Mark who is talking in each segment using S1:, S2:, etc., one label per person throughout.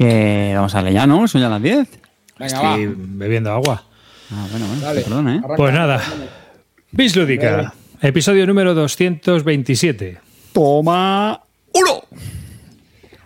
S1: Que vamos a darle ya, ¿no? Son ya las 10.
S2: Venga,
S3: Estoy bebiendo agua.
S1: Ah, bueno, bueno,
S2: Dale.
S1: perdón, ¿eh?
S2: Arranca.
S3: Pues nada, Bis Lúdica, episodio número 227.
S1: Toma.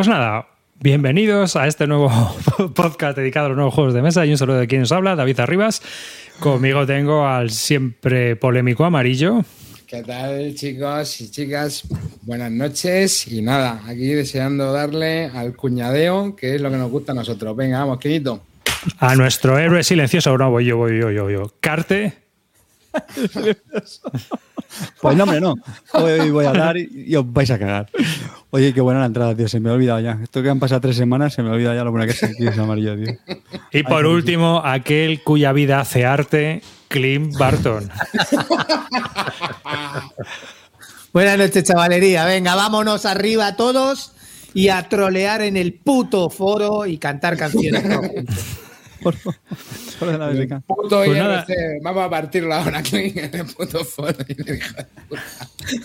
S3: Pues nada, bienvenidos a este nuevo podcast dedicado a los nuevos juegos de mesa y un saludo de quien nos habla, David Arribas. Conmigo tengo al siempre polémico amarillo.
S2: ¿Qué tal, chicos y chicas? Buenas noches. Y nada, aquí deseando darle al cuñadeo, que es lo que nos gusta a nosotros. Venga, vamos, querido.
S3: A nuestro héroe silencioso, no, voy yo, voy yo, voy yo, voy yo. Carte.
S1: Pues no, hombre, no. Hoy voy a hablar y, y os vais a cagar. Oye, qué buena la entrada, tío. Se me ha olvidado ya. Esto que han pasado tres semanas, se me ha olvidado ya lo buena que es aquí, ese amarillo, tío.
S3: Y por último, aquel cuya vida hace arte, Clint Barton.
S4: Buenas noches, chavalería. Venga, vámonos arriba todos y a trolear en el puto foro y cantar canciones. ¿No?
S1: Solo de la BSK.
S2: Puto
S3: Pues
S2: IRC.
S3: nada.
S2: Vamos a partirlo ahora, Clint, en el puto foro.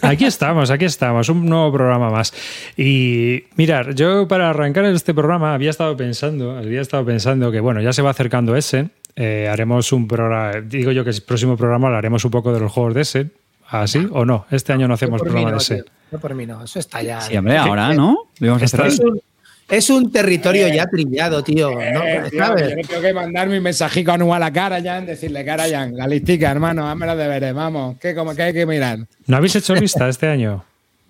S3: Aquí estamos, aquí estamos, un nuevo programa más. Y mirar, yo para arrancar este programa había estado pensando, había estado pensando que bueno, ya se va acercando ese. eh, haremos un programa, digo yo que el próximo programa hablaremos un poco de los juegos de ese. ¿Así o no? Este año no hacemos programa
S4: no,
S3: de ese.
S4: tío. No por mí no, eso está ya.
S1: Sí, hombre, ahora, ¿no?
S4: Es un, territorio ya trillado, tío. ¿no?
S2: Eh, tío,
S4: ¿Sabes?
S2: yo le tengo que mandar mi mensajico anual a Karajan, decirle, Karajan, la listica, hermano, hazme los deberes, vamos. ¿Qué, como, que hay que mirar?
S3: ¿No habéis hecho lista este año?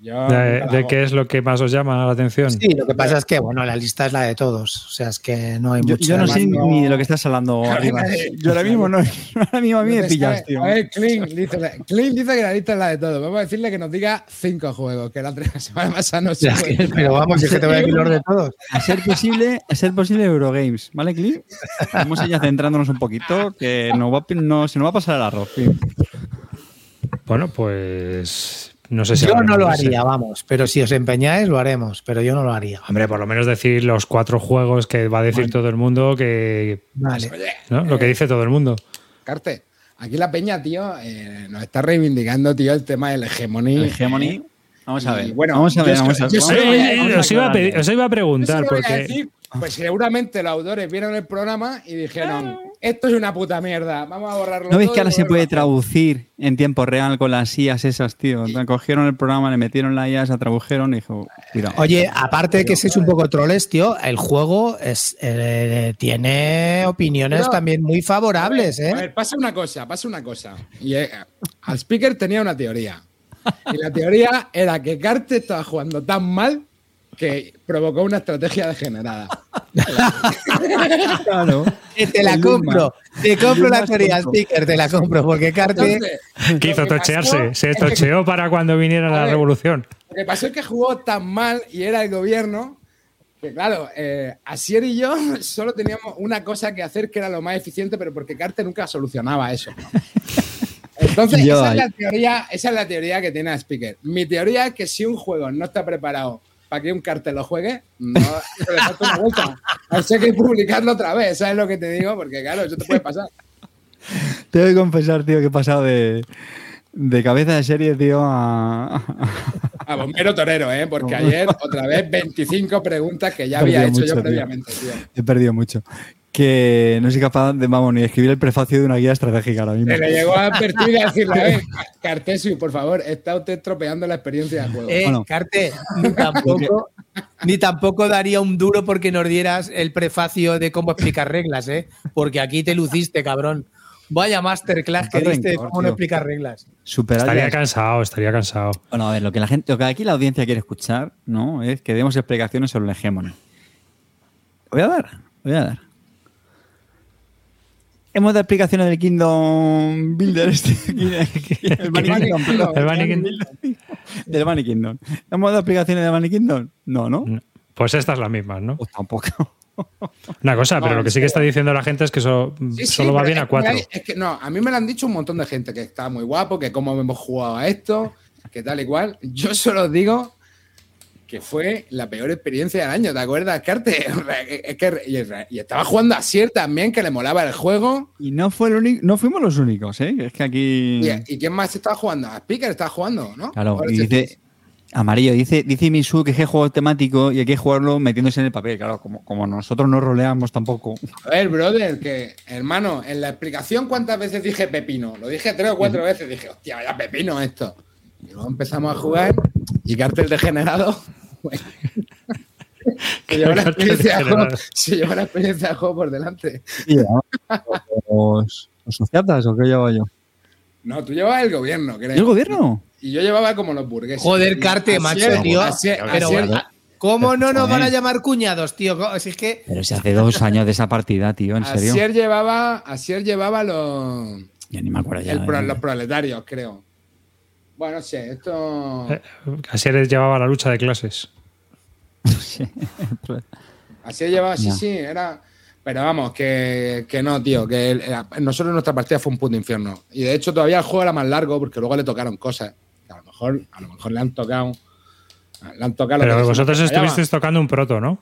S2: Yo,
S3: De, qué es lo que más os llama la atención?
S4: Sí, lo que pasa es que, bueno, la lista es la de todos. O sea, es que no hay
S1: Yo,
S4: mucho.
S1: yo no
S4: más.
S1: sé ni de lo que estás hablando arriba. Yo ahora mismo no. Ahora mismo a mí me pillas, tío.
S2: A ver, Clint dice, Clint dice que la lista es la de todo. Vamos a decirle que nos diga cinco juegos, que la semana pasada no se puede.
S4: que- pero vamos, es que te voy a decir los de todos.
S1: A ser posible, a ser posible Eurogames, ¿vale, Clint? Vamos a ir ya centrándonos un poquito, que nos va, no, se nos va a pasar el arroz. Clint.
S3: Bueno, pues no sé si
S4: Yo no lo haría, vamos. Pero si os empeñáis, lo haremos. Pero yo no lo haría.
S3: Hombre, por lo menos decir los cuatro juegos que va a decir todo el mundo, que
S4: Vale.
S2: Oye,
S3: ¿no? lo que dice todo el mundo.
S2: Carte, aquí la peña, tío, eh, nos está reivindicando, tío, el tema del.
S1: El Hegemony. Vamos a ver.
S2: Bueno,
S1: vamos a ver, vamos a
S2: yo
S3: Eh, eh, os, iba a pedir- os iba a
S2: Eso
S3: preguntar, porque
S2: decir, pues seguramente los autores vieron el programa y dijeron, esto es una puta mierda, vamos a borrarlo
S1: ¿No ves que ahora se
S2: a
S1: puede
S2: hacer".
S1: traducir en tiempo real con las IAs esas, tío? Cogieron el programa, le metieron la IA, se tradujeron y dijo, cuidado.
S4: Oye, aparte de que sois un poco troles, tío, el juego es, eh, tiene opiniones
S2: Pero-
S4: también muy favorables,
S2: A
S4: ¿eh?
S2: ver, pasa una cosa, pasa una cosa. Y eh, al speaker tenía una teoría. Y la teoría era que Carte estaba jugando tan mal que provocó una estrategia degenerada.
S1: Claro.
S4: Que te la compro, te compro la teoría, sticker, te la compro, porque Carte.
S2: Pasó
S3: Tochearse. Se
S2: que-
S3: tocheó para cuando viniera la
S2: ver.
S3: revolución.
S2: Lo que pasó es que jugó tan mal y era el gobierno Que claro, eh, Asier y yo solo teníamos una cosa que hacer que era lo más eficiente, pero porque Carter nunca solucionaba eso. Entonces,
S1: Yo
S2: esa es, la teoría, esa es la teoría que tiene Speaker. Mi teoría es que si un juego no está preparado para que un cartel lo juegue, no le falta una vuelta. Que hay que publicarlo otra vez, ¿sabes lo que te digo? Porque claro, eso te puede pasar.
S1: Tengo que confesar, tío, que he pasado de, de cabeza de serie, tío, a.
S2: A bombero torero, ¿eh? Porque ayer, otra vez, 25 preguntas que ya había hecho
S1: mucho,
S2: yo
S1: tío.
S2: previamente, tío.
S1: He perdido mucho. Que no soy capaz de, vamos, ni escribir el prefacio de una guía estratégica ahora mismo.
S2: Se le llegó a advertir y a decirle, a ver, Cartesio, por favor, está usted estropeando la experiencia de juego.
S4: Eh,
S1: Bueno.
S4: Carte, ni tampoco, ni tampoco daría un duro porque nos dieras el prefacio de cómo explicar reglas, ¿eh? Porque aquí te luciste, cabrón. Vaya masterclass que diste
S1: rencor,
S4: cómo no explicar reglas.
S1: Superar
S3: Estaría cansado, estaría cansado.
S1: Bueno, a ver, lo que la gente, lo que aquí la audiencia quiere escuchar, ¿no? Es que demos explicaciones sobre el hegemony. Voy a dar, voy a dar. Hemos dado explicaciones del Kingdom Builder este. el Bunny Kingdom.
S3: El Bunny Kingdom.
S1: Del Bunny Kingdom. ¿Hemos dado explicaciones del Bunny Kingdom? No, ¿no?
S3: Pues estas las mismas, ¿no?
S1: Pues tampoco.
S3: Una cosa, pero lo que sí que está diciendo la gente es que eso
S2: Sí, sí,
S3: solo va bien
S2: es
S3: a cuatro.
S2: hay- Es que no, a mí me lo han dicho un montón de gente que está muy guapo, que cómo hemos jugado a esto, que tal y cual. Yo solo digo que fue la peor experiencia del año, ¿te acuerdas, Carte? Es que, y, y estaba jugando a Sier también, que le molaba el juego.
S1: Y no, fue el único, no fuimos los únicos, ¿eh? Es que aquí.
S2: Y, ¿y quién más estaba jugando? A Speaker estaba jugando, ¿no?
S1: Claro, y dice. Amarillo, dice, dice Misu que es que juego temático y hay que jugarlo metiéndose en el papel. Claro, como, como nosotros no roleamos tampoco.
S2: A ver, brother, que, hermano, en la explicación, ¿cuántas veces dije pepino? Lo dije tres o cuatro veces. Dije, hostia, vaya pepino esto. Y luego empezamos a jugar y cartel degenerado. bueno, se, llevó la
S3: Cartel
S2: experiencia de juego,
S3: degenerado.
S2: se llevó la experiencia de juego por delante.
S1: ¿Los, los sociatas o qué llevo yo?
S2: No, tú llevabas el gobierno, creo.
S1: ¿Y el gobierno?
S2: Y yo llevaba como los burgueses.
S4: Joder, Carte, macho,
S2: es,
S4: tío.
S2: así
S4: Pero
S2: así es.
S4: bueno, ¿cómo no nos van a
S1: Joder.
S4: llamar cuñados, tío? Si es que
S1: Pero se hace dos años de esa partida, tío, en serio.
S2: Asier llevaba, Asier llevaba los,
S1: Ya ni me acuerdo ya.
S2: el
S1: eh.
S2: los proletarios, creo. Bueno, no sé, esto.
S3: Eh, Así les llevaba la lucha de clases.
S2: Así llevaba, sí,
S1: Ya.
S2: sí, era. Pero vamos, que, que no, tío, que el- eh, nosotros nuestra partida fue un puto infierno. Y de hecho todavía el juego era más largo porque luego le tocaron cosas. A lo mejor, a lo mejor le han tocado. Le han tocado lo
S3: Pero
S2: que
S3: vosotros estuvisteis tocando un proto, ¿no?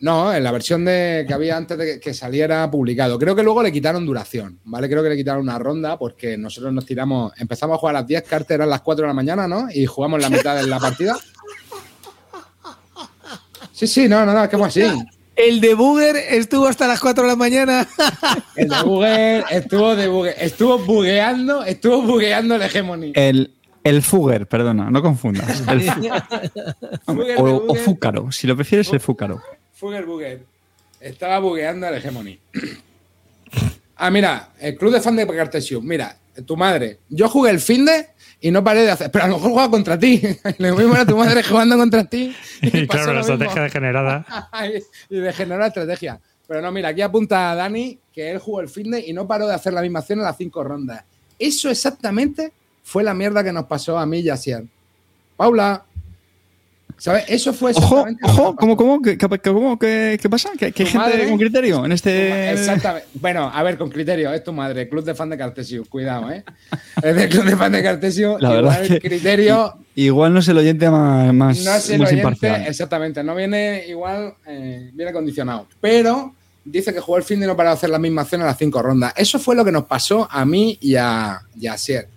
S2: No, en la versión de, que había antes de que, saliera publicado. Creo que luego le quitaron duración, ¿vale? Creo que le quitaron una ronda porque nosotros nos tiramos. Empezamos a jugar a las 10, cartas eran las 4 de la mañana, ¿no? Y jugamos la mitad de la partida. Sí, sí, no, no, no, es que fue así.
S4: el debugger estuvo hasta las 4 de la mañana.
S2: El de Google estuvo de bugue- estuvo bugueando, estuvo bugueando el hegemony.
S1: El, el Fugger, perdona, no confundas. El
S2: Fugger
S1: o, o. Fúcaro, si lo prefieres, el Fúcaro.
S2: Fugger Bugger. Estaba bugueando el hegemony. Ah, mira, el club de fan de Cartesius. Mira, tu madre. Yo jugué el fin de y no paré de hacer. Pero a lo mejor jugaba contra ti. Lo mismo era tu madre jugando contra ti.
S3: Y claro, la estrategia degenerada.
S2: y degeneró la estrategia. Pero no, mira, aquí apunta a Dani que él jugó el fin de y no paró de hacer la misma acción en las cinco rondas. Eso exactamente fue la mierda que nos pasó a mí y a Sian. Paula. ¿Sabes? Eso fue
S1: Ojo, ojo, ¿cómo, cómo, qué, qué- cómo, qué, qué pasa? ¿Que, que hay
S2: Tu
S1: gente
S2: madre-
S1: con criterio en este...?
S2: Exactamente. Bueno, a ver, con criterio, es tu madre, club de fan de Cartesio, cuidado, ¿eh? Es del club de fan de Cartesio,
S1: La
S2: igual
S1: verdad
S2: el
S1: que-
S2: criterio
S1: Igual no es el oyente más, más,
S2: no es el
S1: más
S2: oyente,
S1: imparcial.
S2: exactamente, no viene igual, eh, viene condicionado. Pero dice que jugó el fin de no para hacer la misma acción en las cinco rondas. Eso fue lo que nos pasó a mí y a, y a Sier.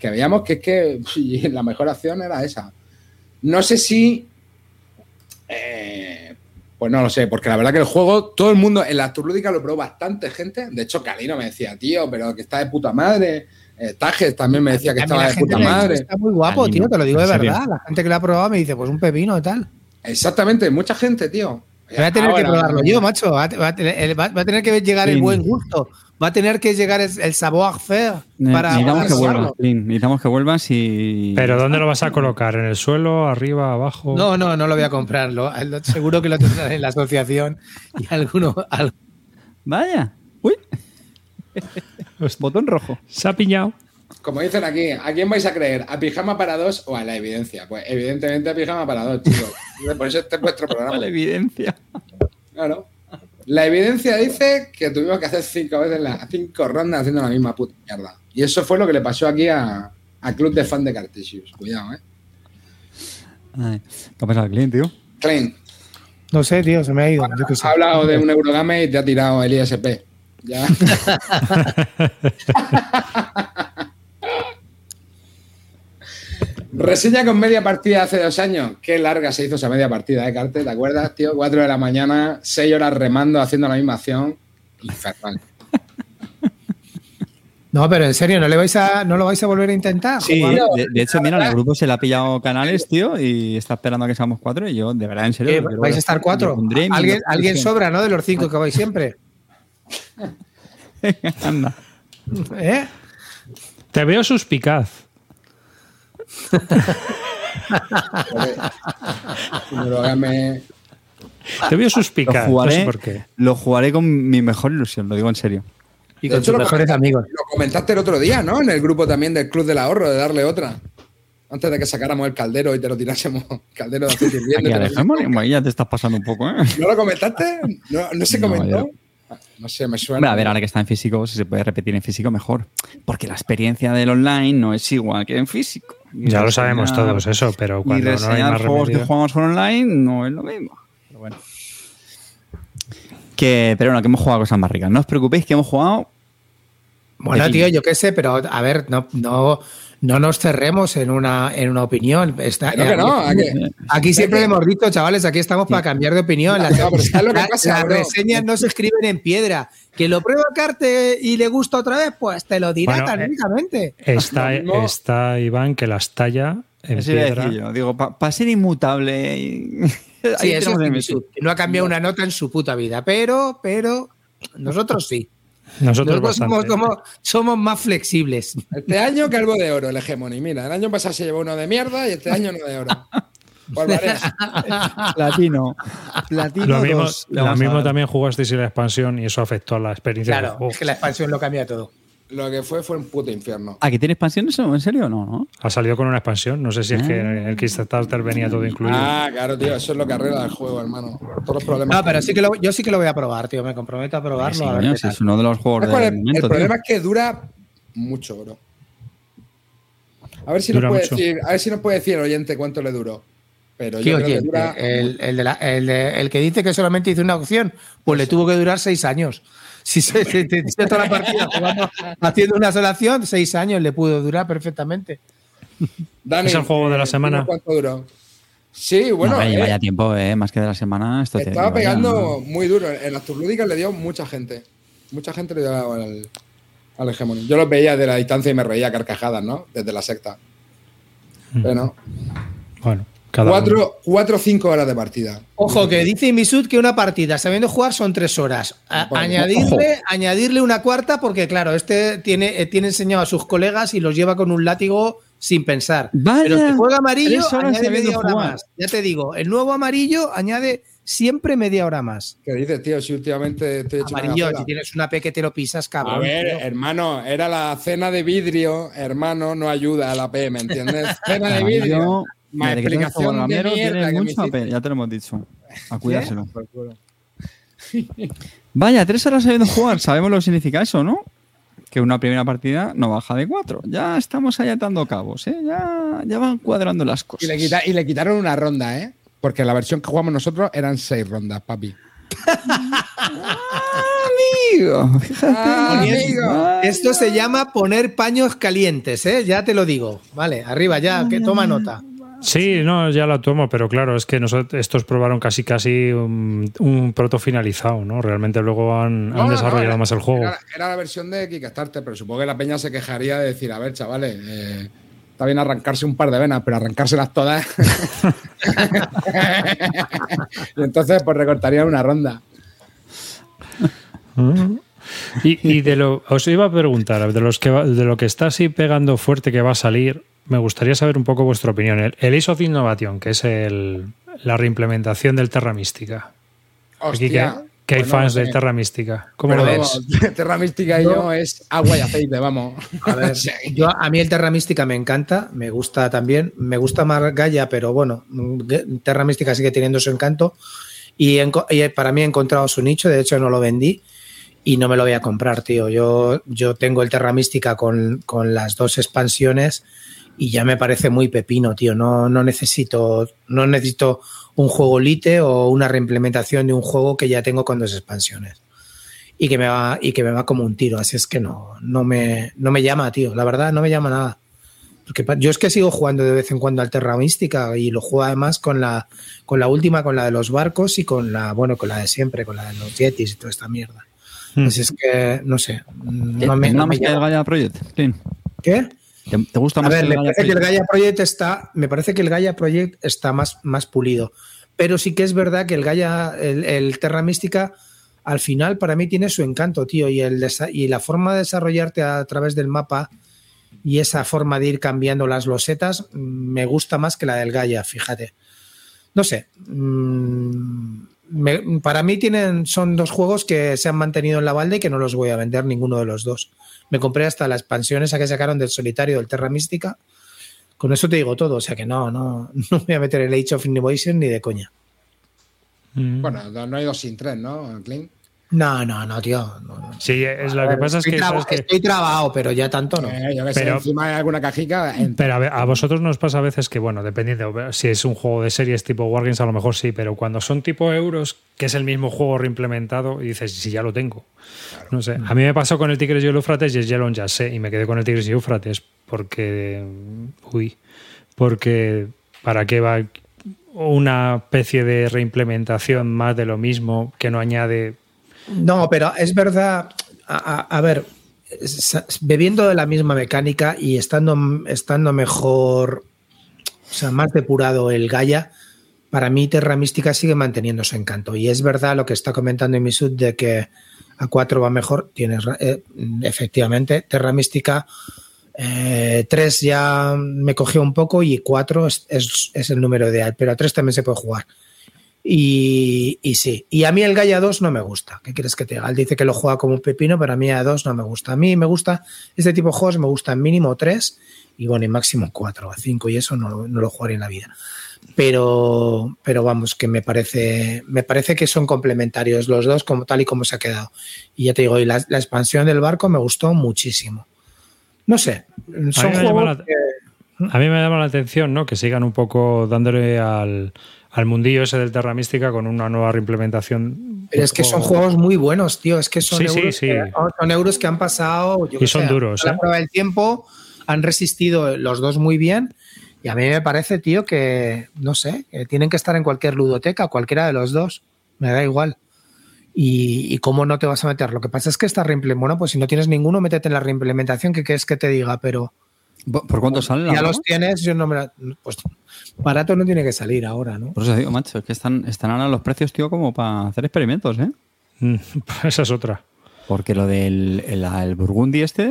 S2: Que veíamos que es que la mejor acción era esa. No sé si. eh, pues no lo sé, porque la verdad que el juego, todo el mundo en la Turlúdica lo probó bastante gente. De hecho, Calino me decía, tío, pero que está de puta madre. Eh, Tajes también me decía que estaba de puta madre.
S4: Está muy guapo, tío, te lo digo de verdad. La gente que lo ha probado me dice, pues un pepino y tal.
S2: Exactamente, mucha gente, tío.
S4: Voy a tener que
S2: Ahora,
S4: probarlo yo, macho. Va a, va a tener- va- a tener que llegar el buen gusto. Va a tener que llegar el, el savoir-faire
S1: Ne-
S4: para.
S1: necesitamos que vuelvas, necesitamos que vuelvas y...
S3: Pero ¿dónde lo vas a colocar? ¿En el suelo? ¿Arriba? ¿Abajo?
S4: No, no, no lo voy a comprar. lo- lo- seguro que lo tendrán en la asociación y alguno. al-
S1: Vaya. Uy. Botón rojo.
S3: Se ha piñado.
S2: Como dicen aquí, ¿a quién vais a creer? ¿A Pijama para dos o a la evidencia? Pues evidentemente a Pijama para dos, chicos. Por eso este es vuestro programa.
S1: La evidencia.
S2: Claro. La evidencia dice que tuvimos que hacer cinco veces las cinco rondas haciendo la misma puta mierda. Y eso fue lo que le pasó aquí a, a Club de Fan de Cartesius. Cuidado, ¿eh?
S1: Ay, ¿Qué ha pasado, Clint, tío?
S2: Klein,
S4: No sé, tío, se me ha ido. sé.
S2: ha hablado de un Eurogame y te ha tirado el ISP. Ya. Reseña con media partida hace dos años. Qué larga se hizo esa media partida, ¿eh, Carte? ¿Te acuerdas, tío? Cuatro de la mañana, seis horas remando, haciendo la misma acción. Infernal.
S4: No, pero en serio, ¿no, le vais a, ¿no lo vais a volver a intentar?
S1: Sí, de, de hecho, mira, en el grupo se le ha pillado canales, tío, y está esperando a que seamos cuatro. Y yo, de verdad, en serio.
S4: ¿Qué,
S1: lo quiero
S4: ¿Vais a estar cuatro?
S1: Lo pondré en mi
S4: ¿Alguien,
S1: notificación.
S4: alguien sobra, ¿no? De los cinco que vais siempre.
S1: Anda.
S4: ¿Eh?
S3: Te veo suspicaz. Te veo
S1: Lo
S3: suspicaz. No sé
S1: jugaré,
S3: por qué.
S1: lo jugaré con mi mejor ilusión, lo digo en serio.
S4: Y
S2: De
S4: con
S2: hecho,
S4: tus
S2: lo
S4: mejores amigos.
S2: Lo comentaste el otro día, ¿no? En el grupo también del Club del Ahorro, de darle otra. Antes de que sacáramos el caldero y te lo tirásemos. Caldero de aceite hirviendo. Te lo-
S1: bueno, ya te estás pasando un poco, ¿eh?
S2: ¿No lo comentaste? ¿No, no se comentó?
S1: yo
S2: No sé, me suena.
S1: Hombre, a ver, ahora que está en físico, si se puede repetir en físico, mejor. Porque la experiencia del online no es igual que en físico.
S3: Ya lo
S1: reseñar-
S3: sabemos todos eso, pero
S1: Y
S3: cuando no hay
S1: reseñar
S3: más
S1: juegos que jugamos por online no es lo mismo. Pero bueno. Que, pero bueno, que hemos jugado cosas más ricas. No os preocupéis que hemos jugado.
S4: Bueno, tío, yo qué sé, pero a ver, no, no, no nos cerremos en una, en una opinión. Está,
S2: Que no.
S4: Aquí siempre le hemos dicho, chavales, aquí estamos para cambiar de opinión. Las,
S2: No, pero ¿sabes lo que
S4: la-
S2: pasa,
S4: las
S2: bro?
S4: reseñas no se escriben en piedra. Que lo prueba Carte y le gusta otra vez, pues te lo dirá
S3: Bueno, eh. Está, está Iván que las talla en piedra.
S1: yo. Digo, para ser inmutable. y-
S4: Sí, eso es que no ha cambiado una nota en su puta vida, pero, pero nosotros sí.
S3: Nosotros
S4: Nosotros somos,
S3: bastante.
S4: somos- somos más flexibles.
S2: Este año calvo de oro, el Hegemony. Mira, el año pasado se llevó uno de mierda y este año uno de oro.
S1: Platino. Platino.
S3: Lo mismo,
S1: dos.
S3: Lo también jugasteis en la expansión y eso afectó a la experiencia del
S4: Claro,
S3: juego.
S4: es que la expansión lo cambia todo.
S2: Lo que fue fue un puto infierno.
S1: ¿Ah, que tiene expansión eso? ¿En serio? No, ¿no?
S3: Ha salido con una expansión. No sé si es que
S1: Ah.
S3: el Kickstarter venía todo incluido.
S2: Ah, claro, tío, eso es lo que arregla el juego, hermano. Todos los problemas.
S4: No, pero sí que lo- yo sí que lo voy a probar, tío. Me comprometo a probarlo.
S1: Sí,
S4: a ver
S1: es uno de los juegos
S2: ¿Sabes cuál
S1: del
S2: es?
S1: momento,
S2: el
S1: tío.
S2: problema es que dura mucho, bro. A ver si
S3: Dura
S2: nos puede
S3: mucho.
S2: decir, a ver si nos puede decir el oyente cuánto le duró. Pero yo creo que dura.
S4: el, el de la- el de- el que dice que solamente hizo una opción, pues le tuvo que durar seis años. Si se, se- se- se- toda la partida jugando, haciendo una sola acción, seis años le pudo durar perfectamente.
S2: Dani,
S3: ¿Es el juego de la
S2: eh,
S3: semana?
S2: ¿Cuánto duró? Sí, bueno,
S1: no,
S2: eh,
S1: lleva ya tiempo, eh, más que de la semana. Esto
S2: estaba pegando muy duro. En las turlúdicas le dio mucha gente. Mucha gente le dio al, al Hegemony. Yo los veía de la distancia y me reía a carcajadas, ¿no? Desde la secta. Pero no.
S3: Bueno, cada.
S2: Cuatro, cuatro o cinco horas de partida.
S4: Ojo, que dice Misut que una partida sabiendo jugar son tres horas. A-
S2: Bueno,
S4: añadirle, añadirle una cuarta, porque claro, este tiene, eh, tiene enseñado a sus colegas y los lleva con un látigo sin pensar.
S1: Vaya,
S4: Pero si juega amarillo, añade media hora
S1: jugar.
S4: más. Ya te digo, el nuevo amarillo añade siempre media hora más.
S2: ¿Qué dices, tío? Si últimamente estoy hecho
S4: Amarillo, si tienes una P que te lo pisas, cabrón.
S2: A ver,
S4: tío.
S2: hermano, era la cena de vidrio, hermano, no ayuda a la P, ¿me entiendes? Cena de vidrio. Más
S1: mira, de que tengas
S2: explicación
S1: como
S2: de
S1: gamero,
S2: mierda
S1: tiene
S2: que me
S1: mucho ya te lo hemos dicho. A cuidárselo.
S2: Por culo.
S1: Vaya, tres horas sabiendo jugar. Sabemos lo que significa eso, ¿no? Que una primera partida no baja de cuatro. Ya estamos ahí atando cabos, ¿eh? Ya, ya van cuadrando las
S2: Y
S1: cosas.
S2: le, quita- y le quitaron una ronda, ¿eh? Porque la versión que jugamos nosotros eran seis rondas, papi.
S1: Amigo, fíjate.
S2: Ah, amigo.
S4: Esto se llama poner paños calientes, ¿eh? Ya te lo digo. Vale, arriba ya, que toma nota.
S3: Sí, no, ya la tomo, pero claro, es que nosotros, estos probaron casi casi un, un proto finalizado, ¿no? Realmente luego han,
S2: No,
S3: han
S2: no,
S3: desarrollado más el juego.
S2: Era, era la versión de Kickstarter, pero supongo que la peña se quejaría de decir, a ver, chavales, eh, está bien arrancarse un par de venas, pero arrancárselas todas. y entonces, pues recortarían una ronda.
S3: Y, y de lo, os iba a preguntar, de, los que va- de lo que está así pegando fuerte que va a salir, me gustaría saber un poco vuestra opinión. El, el Ace of Innovation, que es el, la reimplementación del Terra Mística. Aquí, ¿qué,
S2: Hostia.
S3: que hay
S2: no
S3: fans
S2: sé.
S3: de Terra Mística. ¿Cómo
S2: Pero
S3: lo
S2: vamos,
S3: ves?
S2: Terra Mística y yo es agua y aceite, vamos.
S4: A ver, yo, a mí el Terra Mística me encanta, me gusta también, me gusta más Gaia, pero bueno, Terra Mística sigue teniendo su encanto y, y para mí he encontrado su nicho, de hecho no lo vendí y no me lo voy a comprar, tío. Yo, yo tengo el Terra Mística con, con las dos expansiones y ya me parece muy pepino, tío. No, no necesito, no necesito un juego lite o una reimplementación de un juego que ya tengo con dos expansiones y que me va y que me va como un tiro así es que no no me no me llama tío la verdad no me llama nada porque yo es que sigo jugando de vez en cuando al Terra Mística y lo juego además con la con la última con la de los barcos y con la bueno con la de siempre con la de los Yetis y toda esta mierda
S3: Mm.
S4: así es que no sé
S1: ¿Te,
S4: no me, no llama.
S1: Project?
S4: ¿Qué?
S1: ¿Te, te gusta
S4: A
S1: más
S4: ver, me
S1: el Gaia
S4: parece que el? Gaia Project está, me parece que el Gaia Project está más, más pulido. Pero sí que es verdad que el Gaia, el, el Terra Mística, al final para mí tiene su encanto, tío. Y, el, y la forma de desarrollarte a través del mapa y esa forma de ir cambiando las losetas me gusta más que la del Gaia, fíjate. No sé. mm, me- para mí tienen, son dos juegos que se han mantenido en la balde y que no los voy a vender ninguno de los dos. Me compré hasta la expansión esa que sacaron del solitario del Terra Mística. Con eso te digo todo, o sea que no, no, no me voy a meter el Age of Innovation ni de coña.
S3: Mm.
S2: Bueno, no hay dos sin tres, ¿no, Clint?
S4: No, no, no, tío. no, no.
S3: Sí, es lo que pasa es que,
S4: traba-
S3: ¿sabes qué?
S4: estoy trabado, pero ya tanto no.
S2: Eh, yo que sé,
S3: Pero-
S2: encima hay alguna cajica. en-
S3: Pero a, ver, a vosotros nos pasa a veces que, bueno, dependiendo si es un juego de series tipo Wargames, a lo mejor sí, pero cuando son tipo euros, que es el mismo juego reimplementado, y dices, si ya lo tengo. No sé. A mí me pasó con el Tigres y el Éufrates y el Yellow ya sé, y me quedé con el Tigres y Éufrates, porque. Uy. Porque. ¿Para qué va una especie de reimplementación más de lo mismo que no añade.
S4: No, pero es verdad. A, ver, bebiendo de la misma mecánica y estando, estando mejor, o sea, más depurado el Gaia, para mí Terra Mística sigue manteniendo su encanto. Y es verdad lo que está comentando Misud de que a 4 va mejor. Tienes, eh, efectivamente, Terra Mística 3 ya me cogió un poco y 4 es, es- es el número ideal, pero a 3 también se puede jugar. Y, y sí, y a mí el Gaia 2 no me gusta. ¿Qué quieres que te diga? Él dice que lo juega como un pepino, pero a mí a 2 no me gusta. A mí me gusta, este tipo de juegos me gustan mínimo 3 y bueno, y máximo 4 o 5 y eso no, no lo jugaré en la vida. Pero, pero vamos, que me parece, me parece que son complementarios los dos, como tal y como se ha quedado. Y ya te digo, y la, la expansión del barco me gustó muchísimo. No sé, son
S3: me llama
S4: juegos
S3: la-
S4: que-
S3: A mí me llama la atención, ¿no? Que sigan un poco dándole al, al mundillo ese del Terra Mística con una nueva reimplementación.
S4: Pero es que son juegos muy buenos, tío. Es que son,
S3: Sí, sí,
S4: euros,
S3: sí.
S4: Que, son euros que han pasado. yo
S3: Y son
S4: sé,
S3: duros,
S4: a La
S3: ¿eh?
S4: prueba del tiempo han resistido los dos muy bien. Y a mí me parece, tío, que no sé, que tienen que estar en cualquier ludoteca, cualquiera de los dos. Me da igual. Y, y cómo no te vas a meter. Lo que pasa es que esta reimplementación, bueno, pues si no tienes ninguno, métete en la reimplementación, que quieres que te diga, pero
S1: ¿Por cuánto sale la
S4: ya los tienes, yo no me la- Pues barato no tiene que salir ahora, ¿no?
S1: Por eso digo, macho, es que están, están ahora los precios, tío, como para hacer experimentos, ¿eh?
S3: Mm, Esa es otra.
S1: Porque lo del el, el Burgundy este,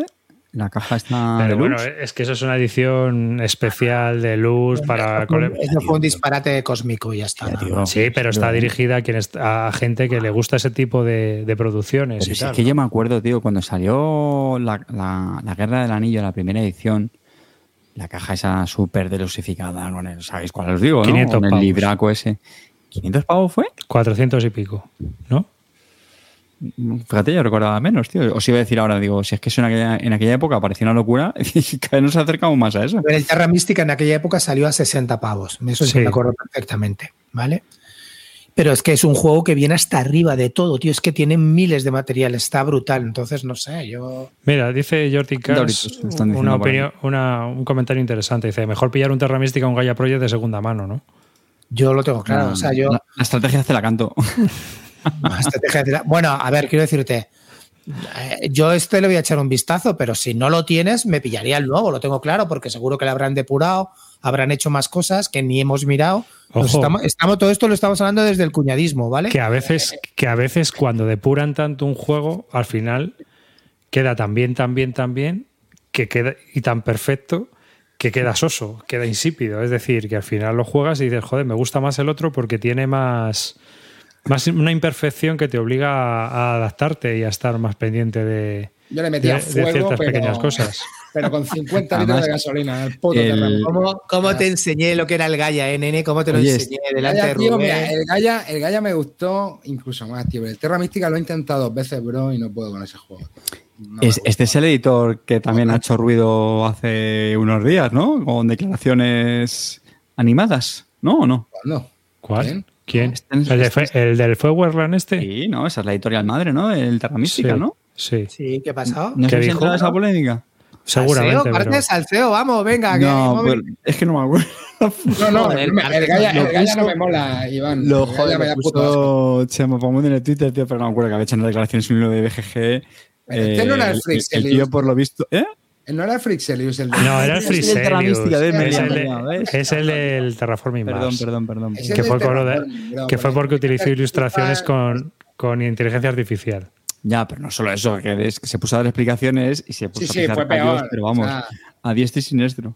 S1: la caja está
S3: Pero bueno, es que eso es una edición especial de luz para.
S4: Eso fue un disparate cósmico y ya está.
S1: Ya.
S3: Sí, pero está dirigida a, quien est- a gente que le gusta ese tipo de, de producciones. Y tal,
S1: es que
S3: ¿no?
S1: yo me acuerdo, tío, cuando salió la, la- la Guerra del Anillo, la primera edición, la caja esa súper delusificada, con el, ¿sabéis cuál os digo?
S3: 500
S1: ¿no? Con el libraco ese. ¿500 pavos fue?
S3: 400 y pico, ¿no?
S1: Fíjate, yo recordaba menos, tío. Os iba a decir ahora, digo, si es que eso en aquella, en aquella época parecía una locura, y cada vez nos acercamos más a eso.
S4: Pero el Terra Mística en aquella época salió a 60 pavos. Eso sí,
S3: Sí.
S4: me acuerdo perfectamente, ¿vale? Pero es que es un juego que viene hasta arriba de todo, tío. Es que tiene miles de material, está brutal. Entonces, no sé, yo.
S3: Mira, dice Jordi una opinión, una- un comentario interesante. Dice, mejor pillar un Terra Mística o un Gaia Project de segunda mano, ¿no?
S4: Yo lo tengo claro.
S1: La-
S4: o sea, yo.
S1: la, estrategia hace la canto.
S4: la estrategia de la- Bueno, a ver, quiero decirte. eh, Yo este le voy a echar un vistazo, pero si no lo tienes, me pillaría el nuevo, lo tengo claro, porque seguro que le habrán depurado, habrán hecho más cosas que ni hemos mirado. Estamos, estamos- todo esto lo estamos hablando desde el cuñadismo, ¿vale?
S3: Que a veces, que a veces cuando depuran tanto un juego, al final queda tan bien, tan bien, tan bien, que queda, y tan perfecto que queda soso, queda insípido. Es decir, que al final lo juegas y dices, joder, me gusta más el otro porque tiene más. más una imperfección que te obliga a, a adaptarte y a estar más pendiente de,
S2: Yo le metía
S3: de- de
S2: fuego,
S3: ciertas
S2: pero,
S3: pequeñas cosas.
S2: Pero con 50 litros de gasolina. El puto
S1: el-.
S4: ¿Cómo, cómo te enseñé lo que era el Gaia, eh, nene? ¿Cómo te lo
S1: Oye,
S4: enseñé delante
S2: Gaia,
S4: de
S2: tío, mira, el Gaia, el Gaia me gustó incluso más, tío. El Terra Mística lo he intentado dos veces, bro, y no puedo con ese juego. No
S1: Es- este es el editor que también ha hecho ruido hace unos días, ¿no? Con declaraciones animadas, ¿no? ¿O no?
S2: ¿Cuándo?
S3: ¿Cuál?
S2: ¿Quién?
S3: ¿Quién?
S1: Este es-
S3: ¿El, de
S1: este
S3: Fe- el del Feuerland este?
S1: Sí, no, esa es la editorial madre, ¿no? El Terra Mística,
S3: Sí,
S1: ¿no?
S3: Sí,
S4: Sí, ¿qué ha pasado?
S1: ¿No
S3: ¿Qué
S1: si
S3: dijo?
S1: esa polémica?
S3: Seguramente.
S4: Salseo,
S3: pero-
S4: parte salseo, vamos, venga. que
S1: No, pues, es que no me acuerdo.
S2: No, no, el, el Gaia,
S1: lo
S2: el no me mola, Iván.
S1: Lo,
S2: El
S1: joder,
S2: me
S1: lo
S2: da puto
S1: Chema Pamundi en el Twitter, tío, pero no me acuerdo que había hecho una declaración en un hilo de BGG.
S2: Este no era el
S1: el,
S2: Frixelius.
S1: el tío, por lo visto. ¿Eh?
S2: No era el Frixelius, el de.
S3: No, era el
S2: me
S3: Es el, de- del Terraforming
S1: Perdón,
S3: Mars.
S1: perdón, perdón.
S3: Que fue, de- que porque
S2: que
S3: utilizó ilustraciones con inteligencia artificial.
S1: Ya, pero no solo eso, que, es que se puso a dar explicaciones y se puso
S2: Sí,
S1: a
S2: sí, fue
S1: callos,
S2: peor.
S1: pero vamos, a diestro y siniestro.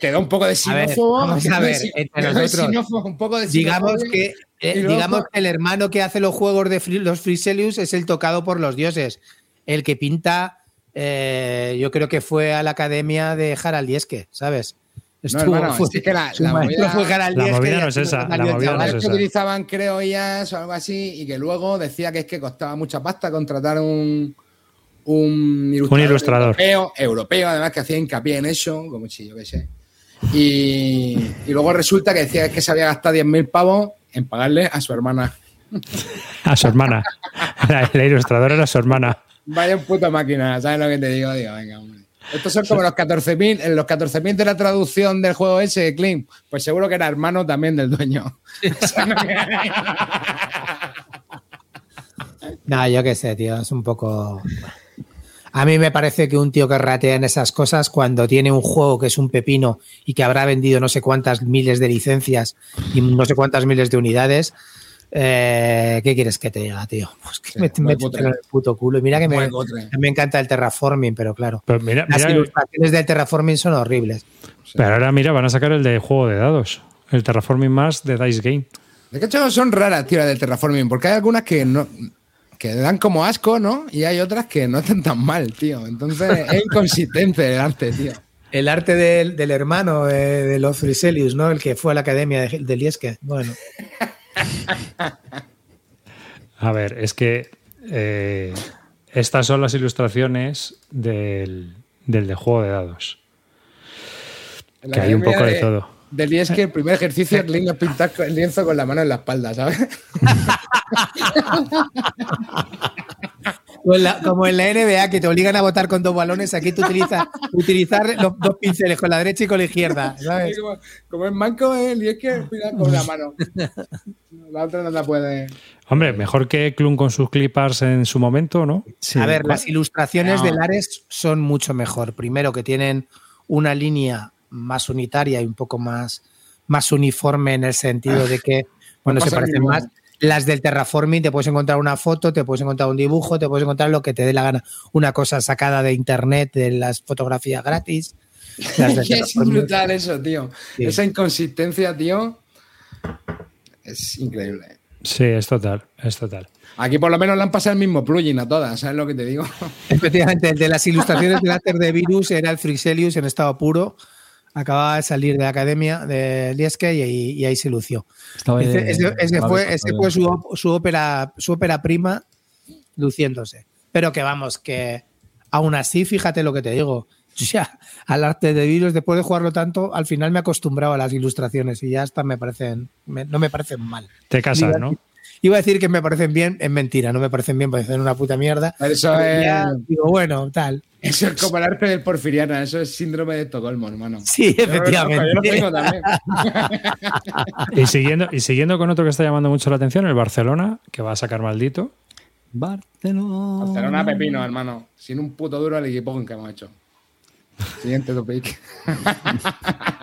S2: Te da un poco de xenófobo.
S4: vamos a ver, entre nosotros,
S2: un poco de
S4: Digamos que, eh, digamos que el hermano que hace los juegos de los Friselius es el tocado por los dioses. El que pinta, eh, yo creo que fue a la academia de Harald Dieske, ¿sabes?
S2: No, hermano,
S4: fue,
S2: es que la- la movida-
S4: fue Harald
S3: La
S4: Dieske
S3: movida
S4: y
S3: no es esa, la movida no es
S2: que
S3: esa.
S2: utilizaban, creo, IAS o algo así, y que luego decía que es que costaba mucha pasta contratar un, un ilustrador,
S3: ilustrador.
S2: Europeo, europeo, además, que hacía hincapié en eso, como si yo qué sé. Y, y luego resulta que decía que se había gastado 10.000 pavos en pagarle a su hermana.
S3: A su hermana. La, la ilustradora era su hermana.
S2: Vaya un puto máquina, ¿sabes lo que te digo? Digo, venga, hombre. Estos son como los 14.000, en los 14.000 de la traducción del juego ese, Clint. Pues seguro que era hermano también del dueño. No,
S4: yo qué sé, tío, es un poco. A mí me parece que un tío que ratea en esas cosas cuando tiene un juego que es un pepino y que habrá vendido no sé cuántas miles de licencias y no sé cuántas miles de unidades, eh, ¿qué quieres que te diga, tío? Pues que
S2: Sí,
S4: me, me en el puto culo. Y mira que me, encanta el terraforming, pero claro.
S3: Pero mira,
S4: Las
S3: mira,
S4: ilustraciones del terraforming son horribles.
S3: pero ahora mira, van a sacar el de juego de dados. El Terraforming Mars de Dice Game.
S2: De hecho, son raras, tío, las del terraforming, porque hay algunas que no que dan como asco, ¿no? Y hay otras que no están tan mal, tío. Entonces es inconsistente el arte, tío.
S4: El arte del, del hermano eh, de los Friselius, ¿no? El que fue a la academia de, de Lieske. Bueno,
S3: A ver, es que eh, estas son las ilustraciones del, del de juego de dados.
S2: La
S3: Que hay un poco de todo.
S2: Del es que el primer ejercicio es lindo pintar el lienzo con la mano en la espalda, ¿sabes?
S4: O en la- como en la NBA que te obligan a votar con dos balones, aquí tú utilizas utilizar los dos pinceles con la derecha y con la izquierda, ¿sabes?
S2: Como, como es manco, ¿eh? el es que pintar con la mano. La otra no la puede.
S3: Hombre, mejor que Klum con sus clippers en su momento, ¿no?
S1: Sí.
S4: A ver, las ilustraciones
S2: No.
S4: de Lares son mucho mejor. Primero que tienen una línea más unitaria y un poco más, más uniforme en el sentido de que, bueno,
S2: No
S4: se parecen más. Las del terraforming te puedes encontrar una foto, te puedes encontrar un dibujo, te puedes encontrar lo que te dé la gana. Una cosa sacada de internet, de las fotografías gratis. Las del
S2: es brutal eso, tío.
S4: Sí.
S2: Esa inconsistencia, tío, es increíble.
S3: Sí, es total, es total.
S2: Aquí por lo menos le han pasado el mismo plugin a todas, ¿sabes lo que te digo?
S4: Efectivamente, el de las ilustraciones del láter de virus era el Frixelius en estado puro. Acababa de salir de la academia de Lieske y, ahí- y ahí se lució. Ese, fue,
S1: de-
S4: ese fue su, ópera, su ópera prima luciéndose. Pero que vamos, que aún así, fíjate lo que te digo. Ya, al arte de virus, después de jugarlo tanto, al final me he acostumbrado a las ilustraciones y ya hasta me parecen, me- no me parecen mal.
S3: Te casas, ¿no?
S4: Iba a decir que me parecen bien, es mentira, no me parecen bien, parecen una puta mierda.
S2: Eso es,
S4: ya digo, bueno, tal.
S2: eso es como el arte del porfiriana, eso es síndrome de Estocolmo, hermano.
S4: Sí, efectivamente.
S2: Yo lo tengo también.
S3: Y siguiendo, y siguiendo con otro que está llamando mucho la atención, el Barcelona, que va a sacar maldito.
S1: Barcelona.
S2: Barcelona Pepino, hermano. Sin un puto duro el equipo que hemos hecho. Siguiente topic.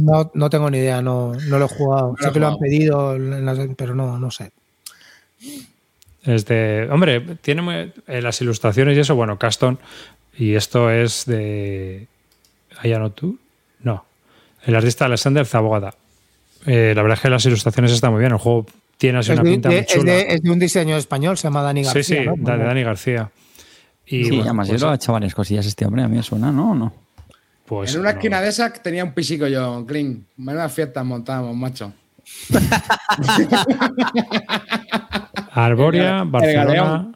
S4: No, no tengo ni idea, no, no lo he jugado.
S2: lo
S4: sé que lo han pedido, pero no, no sé.
S3: Es de. Hombre, tiene muy- eh, las ilustraciones y eso, bueno, Caston. Y esto es de. ¿Ayano tú? No. El artista Alexander Zaboada. Eh, la verdad es que las ilustraciones están muy bien. El juego tiene así
S4: Es
S3: una
S4: de,
S3: pinta
S4: de-
S3: muy
S4: es
S3: chula.
S4: de- es de un diseño español, se llama Dani García.
S3: sí, sí,
S4: ¿no?
S3: de Dani García. Y
S1: sí,
S3: bueno,
S1: además
S3: pues,
S1: yo lo ha hecho varias cosillas este hombre, a mí me suena, ¿no? ¿O no?
S3: Pues
S2: en una
S3: no.
S2: esquina de esas tenía un pisico yo, Clean. Menudas fiestas montábamos, macho.
S3: Arboria,
S2: El
S3: Barcelona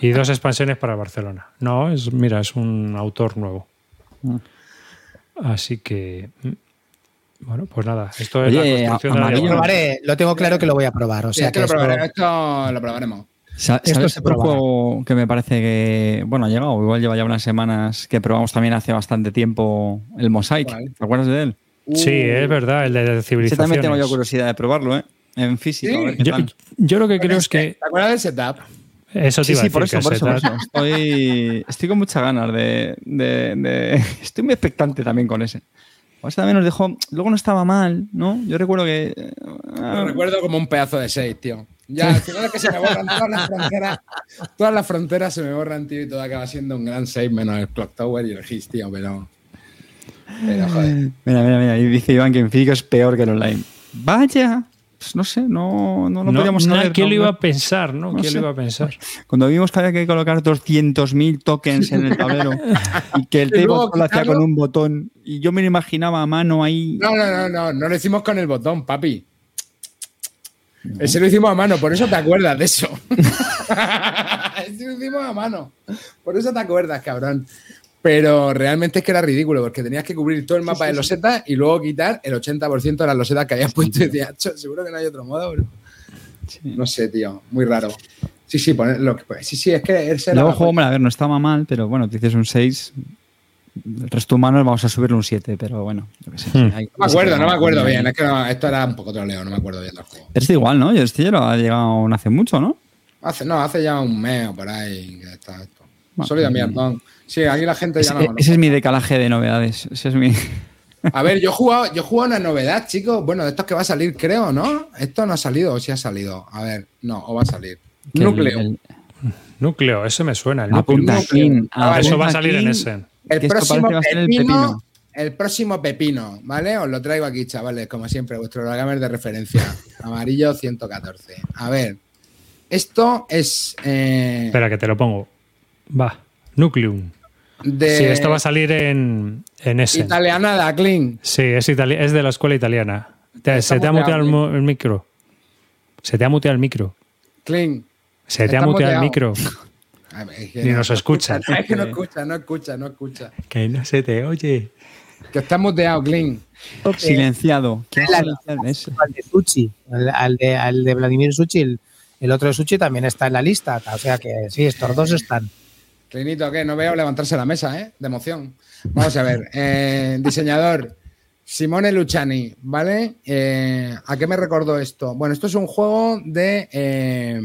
S3: y dos expansiones para Barcelona. No, es mira, es un autor nuevo.
S1: Mm.
S3: Así que mm, bueno, pues nada, esto es
S1: Oye,
S3: la construcción
S1: a-
S3: de la.
S4: Lo probaré, lo tengo claro que lo voy a probar. O sea que
S2: lo
S4: esto-
S2: probaremos, esto lo probaremos.
S1: ¿Sabes otro juego que me parece que, bueno, ha llegado, igual lleva ya unas semanas, que probamos también hace bastante tiempo, el Mosaic. ¿Te acuerdas de él?
S3: Sí, es verdad, el de
S1: Ese también tengo yo curiosidad de probarlo, ¿eh? En físico,
S2: Sí.
S1: a ver qué
S3: Yo,
S1: tal.
S3: yo lo que creo es que
S2: ¿Te acuerdas del setup?
S3: eso te
S1: Sí,
S3: iba
S1: sí,
S3: a
S1: por eso, por eso, por
S3: tra-
S1: eso. Estoy, estoy con muchas ganas de, de- de- Estoy muy expectante también con ese. O sea, también nos dejó... Luego no estaba mal, ¿no? Yo recuerdo que... ah,
S2: Lo recuerdo como un pedazo de 6, tío. Ya, al final es que se me borran todas las fronteras. Todas las fronteras se me borran, tío, y todo acaba siendo un gran 6 menos el Clock Tower y el His, tío, pero. Pero, joder.
S1: Mira, mira, mira. Y dice Iván que en físico es peor que en online. Vaya. Pues no sé, no, no lo
S3: no,
S1: podíamos saber.
S3: ¿Quién
S1: ¿no?
S3: lo iba a pensar, no?
S1: No
S3: ¿Quién
S1: sé.
S3: lo iba a pensar?
S1: Cuando vimos que había que colocar 200.000 tokens en el tablero y que el table lo hacía con un botón y yo me lo imaginaba a mano ahí.
S2: No, no, no, no, no lo hicimos con el botón, papi. Ese lo hicimos a mano, por eso te acuerdas de eso. Ese lo hicimos a mano. Por eso te acuerdas, cabrón. Pero realmente es que era ridículo, porque tenías que cubrir todo el mapa de losetas y luego quitar el 80% de las losetas que habías puesto. Y decías, "Cho, seguro que no hay otro modo, bro. No sé, tío. Muy raro. Sí, sí, poner lo que- sí, sí, es que
S1: Luego juego, hombre, a ver, no estaba mal, pero bueno, te dices un 6. El resto humano vamos a subirle un 7, pero bueno, yo qué sé. sí,
S3: Hmm.
S1: hay
S2: No me acuerdo, no me acuerdo bien. Es que no, esto era un poco troleo, no me acuerdo bien del juego.
S1: Pero este igual, ¿no? Yo este ya lo ha llegado hace mucho, ¿no?
S2: Hace, no, hace ya un mes o por ahí que está esto.
S1: Bueno,
S2: Sólido. Mierdón. Sí, aquí la gente ya
S1: Ese,
S2: no lo
S1: ese es mi decalaje de novedades. Ese es mi.
S2: A ver, yo he jugado, yo he jugado una novedad, chicos. Bueno, de estos que va a salir, creo, ¿no? Esto no ha salido o sí ha salido. A ver, no, o va a salir.
S1: el-
S2: Núcleo.
S1: el-
S3: Núcleo, ese me suena. El núcleo.
S1: apunta
S2: núcleo.
S1: Clean,
S2: Ah,
S3: eso va a salir en ese.
S2: El
S1: que
S2: próximo
S1: ser el
S2: pepino,
S1: pepino.
S2: el próximo pepino, ¿vale? Os lo traigo aquí, chavales, como siempre, vuestro gamer de referencia. Amarillo 114. A ver, esto es eh,
S3: Espera, que te lo pongo. Va, Nucleum.
S2: de
S3: Sí, esto va a salir en, en ese.
S2: italianada, clean.
S3: Sí, es, itali- es de la escuela italiana. Te- se te ha
S2: muteado,
S3: el, el micro. Se te ha muteado el micro.
S2: Clean.
S3: Se te ha muteado el micro.
S2: Es que
S3: Ni
S2: no-
S3: nos escucha.
S2: no, es que no escucha, no escucha, no escucha.
S3: Que no se te oye.
S2: Que está muteado, clean.
S1: Silenciado. ¿Quién
S4: La-
S1: silenciado ese?
S4: al de Suchi, al, al de, al de Vladimir Suchi, el, el otro de Suchi también está en la lista. O sea que sí, estos dos están.
S2: Clinito, ¿qué? No veo levantarse la mesa, ¿eh? De emoción. Vamos a ver. eh, diseñador, Simone Luciani, ¿vale? Eh, ¿A qué me recordó esto? Bueno, esto es un juego de. eh,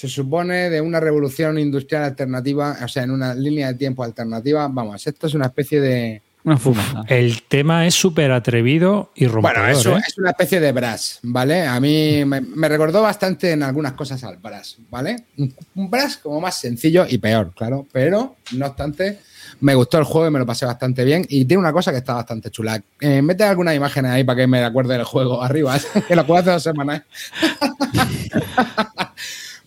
S2: se supone de una revolución industrial alternativa, o sea, en una línea de tiempo alternativa. Vamos, esto es una especie de.
S1: Una fumada.
S3: El tema es súper atrevido y rompedor.
S2: Bueno, eso
S3: ¿eh?
S2: es una especie de brass, ¿vale? A mí me, me recordó bastante en algunas cosas al brass, ¿vale? Un, un brass como más sencillo y peor, claro, pero no obstante, me gustó el juego y me lo pasé bastante bien. Y tiene una cosa que está bastante chula. Eh, mete algunas imágenes ahí para que me acuerde del juego arriba, que lo jugué hace dos semanas.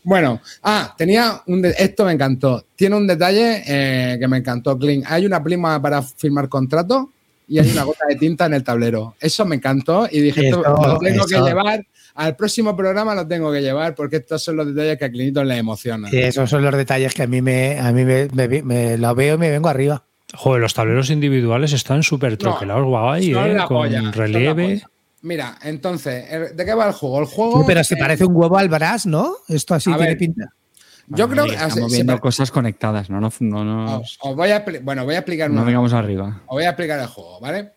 S2: Bueno, ah, tenía un. de- esto me encantó. Tiene un detalle eh, que me encantó, Clean. Hay una pluma para firmar contrato y hay una gota de tinta en el tablero. Eso me encantó y dije, esto lo tengo que llevar. Al próximo programa lo tengo que llevar porque estos son los detalles que a Clinito le emocionan.
S4: Sí, esos son los detalles que a mí me, a mí me, me- me lo veo y me vengo arriba.
S3: Joder, los tableros individuales están súper troquelados, guay,
S2: Son
S3: ¿eh? Con
S2: polla, son la
S3: relieve.
S2: Mira, entonces, ¿de qué va el juego? El juego.
S4: pero se
S2: eh,
S4: parece un huevo al Brass, ¿no? Esto así
S2: A
S4: tiene
S2: ver,
S4: pinta.
S2: Yo creo que.
S1: Estamos viendo cosas conectadas, no, no, no, no,
S2: os, os voy a, bueno, voy a explicar
S1: no
S2: una.
S1: vengamos arriba.
S2: Os voy a explicar el juego, ¿vale?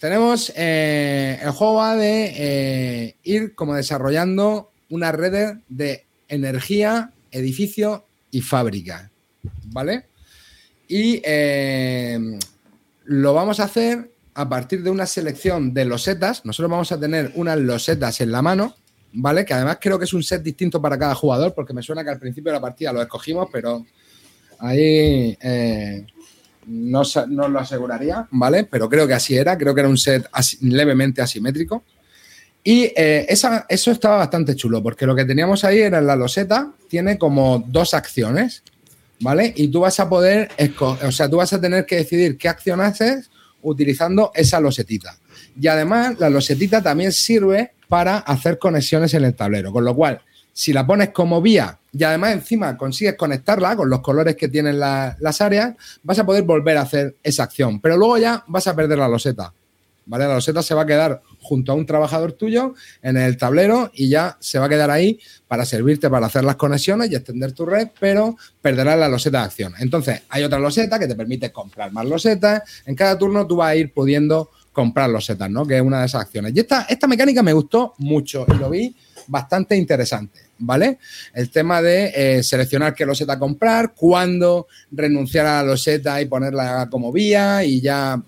S2: Tenemos. eh, el juego va de eh, ir como desarrollando una red de energía, edificio y fábrica, ¿vale? Y eh, lo vamos a hacer a partir de una selección de losetas. Nosotros vamos a tener unas losetas en la mano, ¿vale? Que además creo que es un set distinto para cada jugador, porque me suena que al principio de la partida lo escogimos, pero ahí eh, no, no lo aseguraría, ¿vale? Pero creo que así era, creo que era un set levemente asimétrico. Y eh, esa, eso estaba bastante chulo, porque lo que teníamos ahí era la loseta, tiene como dos acciones, ¿vale? Y tú vas a poder, o sea, tú vas a tener que decidir qué acción haces utilizando esa losetita. Y además, la losetita también sirve para hacer conexiones en el tablero, con lo cual, si la pones como vía y además encima consigues conectarla con los colores que tienen las áreas, vas a poder volver a hacer esa acción, pero luego ya vas a perder la loseta. ¿Vale? La loseta se va a quedar junto a un trabajador tuyo en el tablero y ya se va a quedar ahí para servirte para hacer las conexiones y extender tu red, pero perderás la loseta de acción. Entonces, hay otra loseta que te permite comprar más losetas. En cada turno tú vas a ir pudiendo comprar losetas, ¿no? Que es una de esas acciones. Y esta, esta mecánica me gustó mucho y lo vi bastante interesante, ¿vale? El tema de eh, seleccionar qué loseta comprar, cuándo renunciar a la loseta y ponerla como vía y ya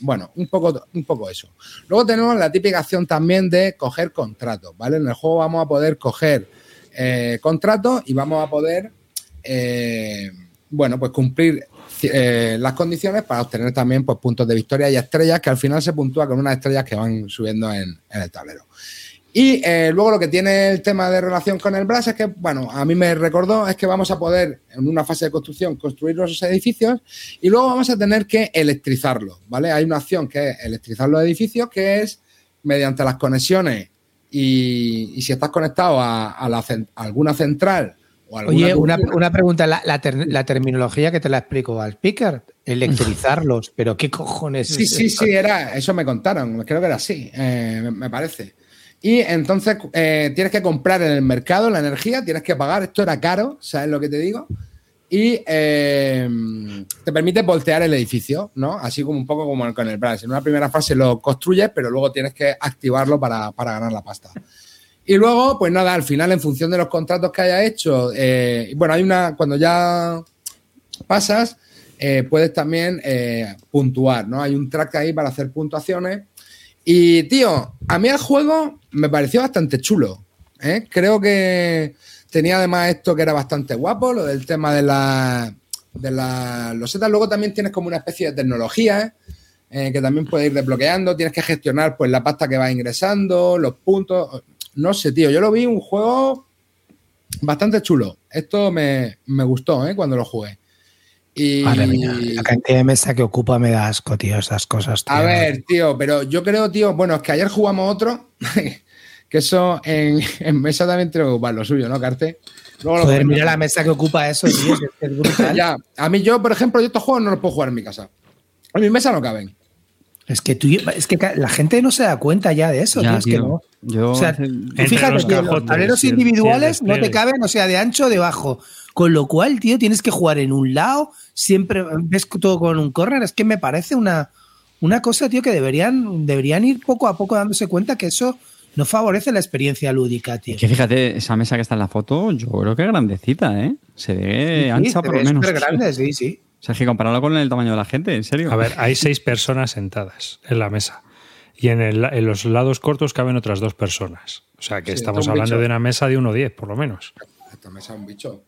S2: bueno, un poco, un poco eso. Luego tenemos la típica acción también de coger contratos, ¿vale? En el juego vamos a poder coger eh, contratos y vamos a poder, eh, bueno, pues cumplir eh, las condiciones para obtener también pues, puntos de victoria y estrellas que al final se puntúa con unas estrellas que van subiendo en el tablero. Y eh, luego lo que tiene el tema de relación con el Brass es que, bueno, a mí me recordó es que vamos a poder, en una fase de construcción, construir los edificios y luego vamos a tener que electrizarlos, ¿vale? Hay una acción que es electrizar los edificios, que es mediante las conexiones y, si estás conectado a, alguna central o alguna
S4: Oye, una, pregunta, la, terminología que te la explico al speaker, electrizarlos, pero ¿qué cojones?
S2: Sí, sí, sí, era, eso me contaron, creo que era así, eh, me parece. Y entonces eh, tienes que comprar en el mercado la energía, tienes que pagar, esto era caro, ¿sabes lo que te digo? Y eh, te permite voltear el edificio, ¿no? Así como un poco como con el Brass. En una primera fase lo construyes, pero luego tienes que activarlo para, ganar la pasta. Y luego, pues nada, al final, en función de los contratos que haya hecho, eh, bueno, hay una, cuando ya pasas, puedes también puntuar, ¿no? Hay un track ahí para hacer puntuaciones y, tío, a mí el juego me pareció bastante chulo. ¿eh? Creo que tenía además esto que era bastante guapo, lo del tema de la, de la losetas. Luego también tienes como una especie de tecnología ¿eh? que también puedes ir desbloqueando. Tienes que gestionar pues la pasta que va ingresando, los puntos. No sé, tío, yo lo vi un juego bastante chulo. Esto me, me gustó ¿eh? cuando lo jugué. Y...
S4: la cantidad de mesa que ocupa me da asco, tío, esas cosas.
S2: A ver, tío, pero yo creo, tío, bueno, es que ayer jugamos otro, que eso en, mesa también tiene que ocupar lo suyo, ¿no, Carte?
S4: Joder, mira la mesa que ocupa eso, tío, es brutal.
S2: ya, a mí yo, por ejemplo, yo estos juegos no los puedo jugar en mi casa. En mi mesa no caben.
S4: Es que tú, es que la gente no se da cuenta ya de eso, tío, es que no. o sea, fíjate, tío, los tableros individuales no te caben, o sea, de ancho o de bajo. Con lo cual, tío, tienes que jugar en un lado, siempre ves todo con un corner. Es que me parece una, una cosa, tío, que deberían, deberían ir poco a poco dándose cuenta que eso no favorece la experiencia lúdica, tío.
S1: que fíjate, esa mesa que está en la foto, yo creo que es grandecita, ¿eh? Se ve ancha por lo menos.
S4: grande, sí, sí.
S1: O sea, que compararlo con el tamaño de la gente, en serio.
S3: A ver, hay seis personas sentadas en la mesa. Y en, el, en los lados cortos caben otras dos personas. O sea, que estamos hablando de una mesa de 1,10 por lo menos.
S2: Esta mesa es un bicho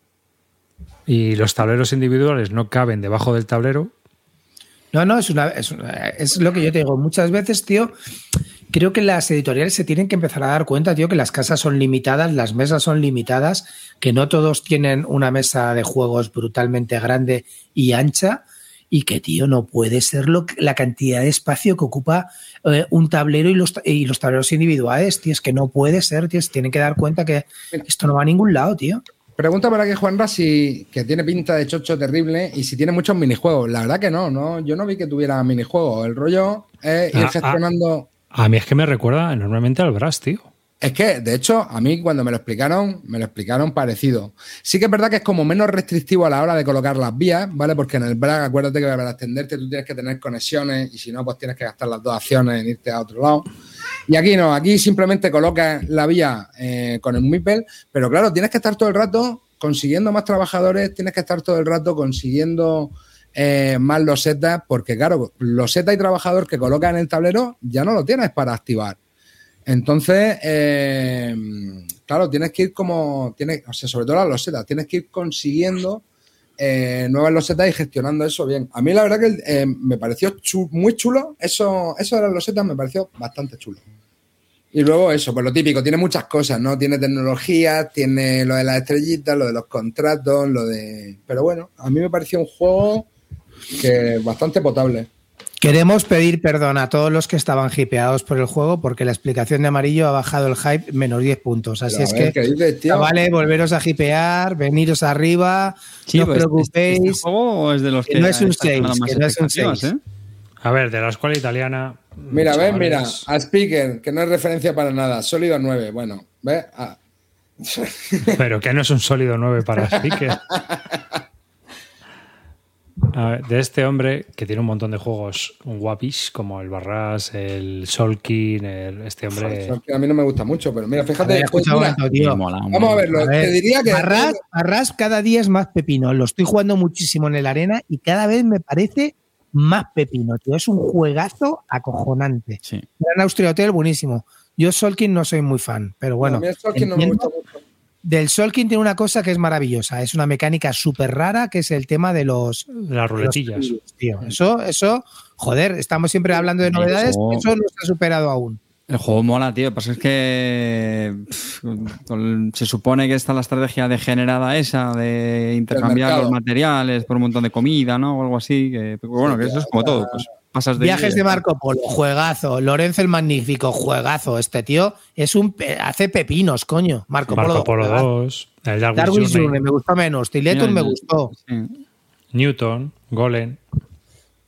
S3: y los tableros individuales no caben debajo del tablero.
S4: No, no, es, una, es, lo que yo te digo. Muchas veces, tío, creo que las editoriales se tienen que empezar a dar cuenta, tío, que las casas son limitadas, las mesas son limitadas, que no todos tienen una mesa de juegos brutalmente grande y ancha y que, tío, no puede ser lo la cantidad de espacio que ocupa eh, un tablero y los, y los tableros individuales, tío. Es que no puede ser, tío. Se tienen que dar cuenta que esto no va a ningún lado, tío.
S2: Pregunta para que Juanra si que tiene pinta de chocho terrible y si tiene muchos minijuegos. La verdad que no, no, yo no vi que tuviera minijuegos. El rollo es ir ah, ah. gestionando.
S3: A, mí es que me recuerda enormemente al Brass, tío.
S2: Es que, de hecho, a mí cuando me lo explicaron, me lo explicaron parecido. Sí que es verdad que es como menos restrictivo a la hora de colocar las vías, ¿vale? Porque en el BRAG, acuérdate que para extenderte tú tienes que tener conexiones y si no, pues tienes que gastar las dos acciones en irte a otro lado. Y aquí no, aquí simplemente colocas la vía eh, con el MIPEL, pero claro, tienes que estar todo el rato consiguiendo más trabajadores, tienes que estar todo el rato consiguiendo eh, más losetas, porque claro, loseta y trabajador que coloca en el tablero ya no lo tienes para activar. Entonces, eh, claro, tienes que ir como, tienes, o sea, sobre todo las losetas, tienes que ir consiguiendo nuevas losetas y gestionando eso bien. A mí la verdad que me pareció muy chulo, eso, eso de las losetas me pareció bastante chulo. Y luego eso, pues lo típico, tiene muchas cosas, ¿no? Tiene tecnología, tiene lo de las estrellitas, lo de los contratos, lo de... Pero bueno, a mí me pareció un juego que bastante potable.
S4: Queremos pedir perdón a todos los que estaban hipeados por el juego porque la explicación de amarillo ha bajado el hype menos 10 puntos. Así
S2: Pero
S4: es
S2: ver,
S4: que, vale, volveros a hipear, veniros arriba, no os
S1: pues,
S4: preocupéis.
S1: Este, este juego es de los
S4: que
S1: que,
S4: no es un
S1: está teniendo
S4: seis,
S1: más
S4: que no es un
S1: expectativas,
S4: seis.
S1: ¿eh?
S3: A ver, de la escuela italiana.
S2: Mira, ves, mira, a Speaker, que no es referencia para nada, sólido 9, bueno, ¿ves? Ah,
S3: Pero que no es un sólido 9 para Speaker. A ver, de este hombre que tiene un montón de juegos guapis como el Barras, el Solkin, el- este hombre.
S2: a mí no me gusta mucho, pero mira, fíjate,
S4: ver,
S2: pues
S4: escucha un
S2: mira,
S4: momento, tío.
S1: Mola,
S2: vamos a verlo,
S4: A ver,
S2: te diría que...
S4: Arras, Arras cada día es más pepino. Lo estoy jugando muchísimo en el arena y cada vez me parece más pepino, tío. Es un juegazo acojonante.
S1: Sí.
S4: Gran Austria Hotel, buenísimo. Yo Solkin no soy muy fan, pero bueno.
S2: a mí el Stalking no me gusta mucho.
S4: Del Solkin tiene una cosa que es maravillosa. Es una mecánica súper rara que es el tema de los,
S3: de las ruletillas.
S4: los tío. Eso, eso, joder, estamos siempre hablando de novedades,
S1: Eso-
S4: eso no se ha superado aún.
S1: El juego mola, tío. Lo que pasa es que pff, se supone que está la estrategia degenerada esa de intercambiar los materiales por un montón de comida, ¿no? O algo así. Que, bueno, que eso es como todo. Pues pasas de
S4: Viajes de. Marco Polo, juegazo. Lorenzo el Magnífico, juegazo. Este tío es un pe- hace pepinos, coño. Marco,
S3: Marco Polo
S4: juegazo.
S3: 2, el Darwin's Journey,
S4: me gustó menos. Tiletum me
S1: el-
S4: gustó.
S1: Sí.
S3: Newton, Golem.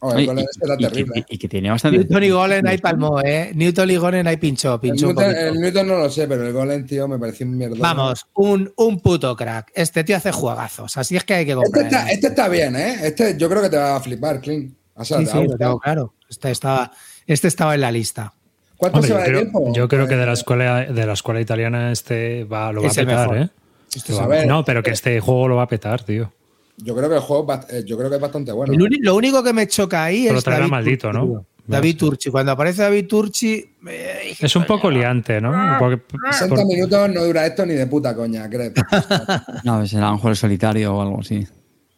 S1: Oye,
S2: con
S1: y,
S2: ese era
S1: y que,
S2: terrible.
S1: y- y que tiene bastante.
S4: Newton y Golem ahí palmó, ¿eh? Newton y Golem ahí pinchó,
S2: El
S4: pinchó
S2: Newton, el Newton no lo sé, pero el Golem, tío, me pareció un mierda.
S4: Vamos, un, un puto crack. Este tío hace juegazos, así es que hay que
S2: Este
S4: comprar.
S2: está, este está bien, ¿eh? Este yo creo que te va a flipar, Clint.
S4: Sí, sí, tengo claro. Este estaba, este estaba en la lista.
S2: ¿Cuánto
S3: Hombre,
S2: se
S3: yo,
S2: va de
S3: creo,
S2: tiempo?
S3: yo creo que de la escuela de la escuela italiana este va, lo va a
S4: Es
S3: petar. ¿eh?
S2: Este
S3: Lo va-
S2: a ver,
S3: no, pero que este juego lo va a petar, tío.
S2: Yo creo que el juego eh, yo creo que es bastante bueno.
S4: El uni- lo único que me choca ahí
S3: Pero
S4: es
S3: traerá
S4: David
S3: maldito,
S4: Turchi,
S3: ¿no?
S4: David Turchi. Cuando aparece David Turchi... eh,
S3: Es un poco liante, ¿no? Porque-
S2: 60
S3: por-
S2: minutos no dura esto ni de puta coña, creo.
S1: No, será un juego solitario o algo así.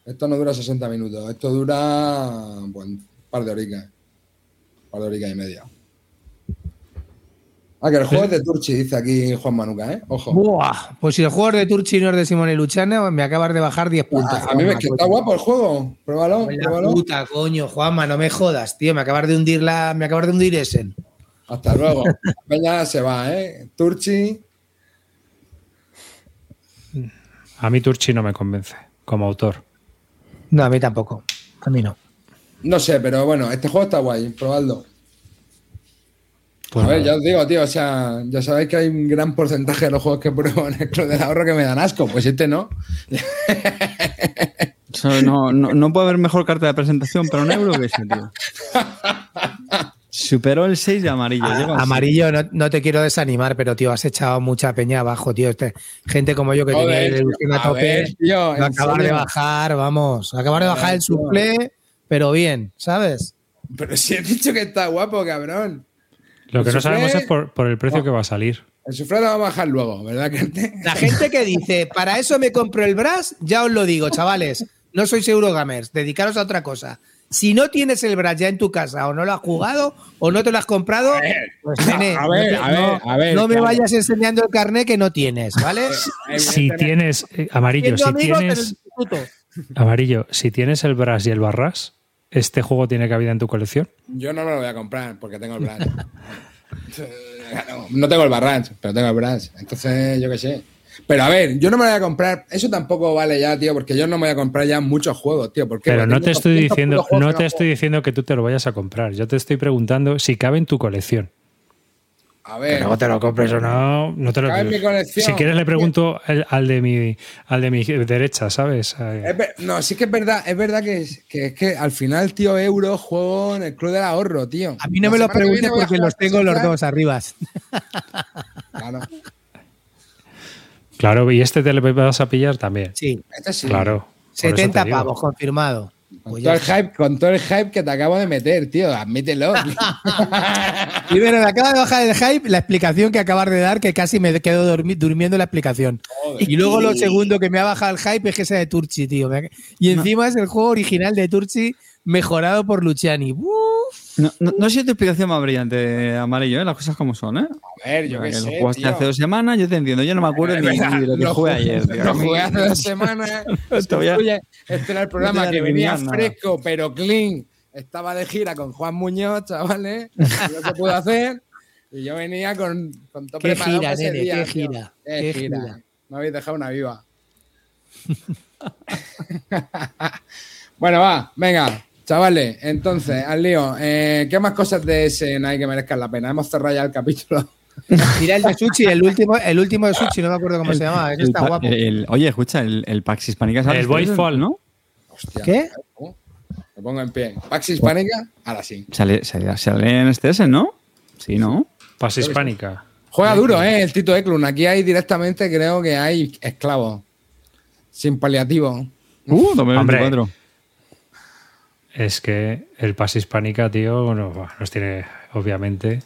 S2: Esto no dura 60 minutos. Esto dura pues, un par de horitas. Un par de horitas y media. Ah, que el juego es de Turchi, dice aquí Juan Manuca, ¿eh? Ojo.
S4: Buah, pues si el juego es de Turchi y no es de Simone Luciano, me acabas de bajar 10 puntos.
S2: A, a mí me es que está guapo el juego. Pruébalo,
S4: La
S2: pruébalo.
S4: puta, coño, Juanma, no me jodas, tío. Me acabas de hundir la, me acabas de hundir ese.
S2: Hasta luego. Peña se va, ¿eh? Turchi.
S3: a mí Turchi no me convence como autor.
S4: No, a mí tampoco. A mí no.
S2: No sé, pero bueno, este juego está guay. Probadlo.
S3: Pues
S2: a ver, ya os digo, tío, o sea, ya sabéis que hay un gran porcentaje de los juegos que pruebo en el Club del Ahorro que me dan asco. Pues este no.
S1: No, no, no puede haber mejor carta de presentación para un euro que ese, tío. Superó el 6 de amarillo.
S4: A-
S1: lleva
S4: amarillo, no, no te quiero desanimar, pero tío, has echado mucha peña abajo, tío. Este, gente como yo que tenía el ilusión a
S2: a
S4: tope.
S2: ver, tío,
S4: va a acabar de bajar, vamos. Acabar de bajar el suple, pero bien, ¿sabes?
S2: Pero si he dicho que está guapo, cabrón.
S3: Lo que
S2: el
S3: no sabemos es por, por el precio que va a salir.
S2: El suflé lo va a bajar luego, ¿verdad?
S4: La gente que dice, para eso me compro el Brass, ya os lo digo, chavales, no sois Eurogamers, dedicaros a otra cosa. Si no tienes el Brass ya en tu casa o no lo has jugado o no te lo has comprado, pues nene,
S2: a ver,
S4: no
S2: a ver,
S4: no-
S2: a ver,
S4: no me
S2: claro.
S4: vayas enseñando el carnet que no tienes, ¿vale?
S3: Si tienes, eh, amarillo, si tienes, amarillo, si tienes el Brass y el Barras, ¿este juego tiene cabida en tu colección?
S2: Yo no me lo voy a comprar porque tengo el Branch. no tengo el Barranch, pero tengo el Branch. Entonces, yo qué sé. Pero a ver, yo no me lo voy a comprar. Eso tampoco vale ya, tío, porque yo no me voy a comprar ya muchos juegos, tío. ¿Por qué?
S3: Pero
S2: Porque
S3: no te estoy
S2: 200
S3: diciendo, no
S2: que
S3: te estoy diciendo que tú te lo vayas a comprar. Yo te estoy preguntando si cabe en tu colección.
S2: A
S3: Que
S2: ver,
S3: luego te lo compres o no, no te lo
S2: Cabe en mi colección.
S3: Si quieres le pregunto al, al de mi al de mi derecha, ¿sabes?
S2: Es ver- no, sí que es verdad, es verdad que es, que es que al final, tío, euro juego en el Club del Ahorro, tío.
S4: A mí no
S2: La
S4: me lo
S2: que
S4: preguntes porque los tengo los dos arriba.
S2: Claro,
S3: Claro, y este te le vas a pillar también.
S4: Sí,
S2: este sí.
S3: Claro. por eso
S4: 70
S3: te digo.
S4: pavos, confirmado.
S2: Con
S4: Pues
S2: todo,
S4: ya
S2: el hype, con todo el hype que te acabo de meter, tío, admítelo.
S4: Primero, me acaba de bajar el hype la explicación que acabas de dar, que casi me quedo dormi- durmiendo en la explicación. Y luego lo segundo que me ha bajado el hype es que sea de Turchi, tío. Y encima es el juego original de Turchi mejorado por Luciani. Uf.
S1: No, no, no ha sido tu explicación más brillante, amarillo, ¿eh? las cosas como son, ¿eh?
S2: A ver, yo qué
S1: que lo
S2: sé.
S1: jugaste
S2: tío.
S1: hace dos semanas, yo te entiendo, yo no me acuerdo ni,
S2: verdad,
S1: de lo que
S2: lo
S1: jugué
S2: jugué-
S1: ayer. tío.
S2: Lo jugué hace dos semanas.
S1: Todavía-
S2: este era el programa que venía
S1: nada.
S2: fresco, pero clean. Estaba de gira con Juan Muñoz, chavales. No se pudo hacer. Y yo venía con, con todo
S4: Qué
S2: preparado
S4: gira,
S2: para ese
S4: nene,
S2: día,
S4: qué gira,
S2: Qué
S4: qué
S2: gira.
S4: gira.
S2: Me habéis dejado una viva. bueno, va, venga, chavales. Entonces, al lío. Eh, ¿Qué más cosas de ese hay que merezcan la pena? Hemos cerrado ya el capítulo.
S4: Mira el de Sushi, el último, el último de Sushi, no me acuerdo cómo se llama. Ese
S1: El
S4: está guapo.
S1: el- oye, escucha, el, el Pax Hispánica sale
S3: El Voidfall.
S1: ¿no?
S2: Hostia,
S4: ¿Qué?
S2: Me pongo en pie. Pax Hispánica, ahora sí.
S1: Sale, sale, sale en este ese, ¿no? Sí, ¿no?
S3: Paz hispánica.
S2: Juega duro, ¿eh? El Tito Eklund. Aquí hay directamente, creo que hay esclavos. Sin paliativo.
S1: Uh, 2024.
S3: Hombre. Es que el Paz hispánica, tío, no, nos tiene, obviamente,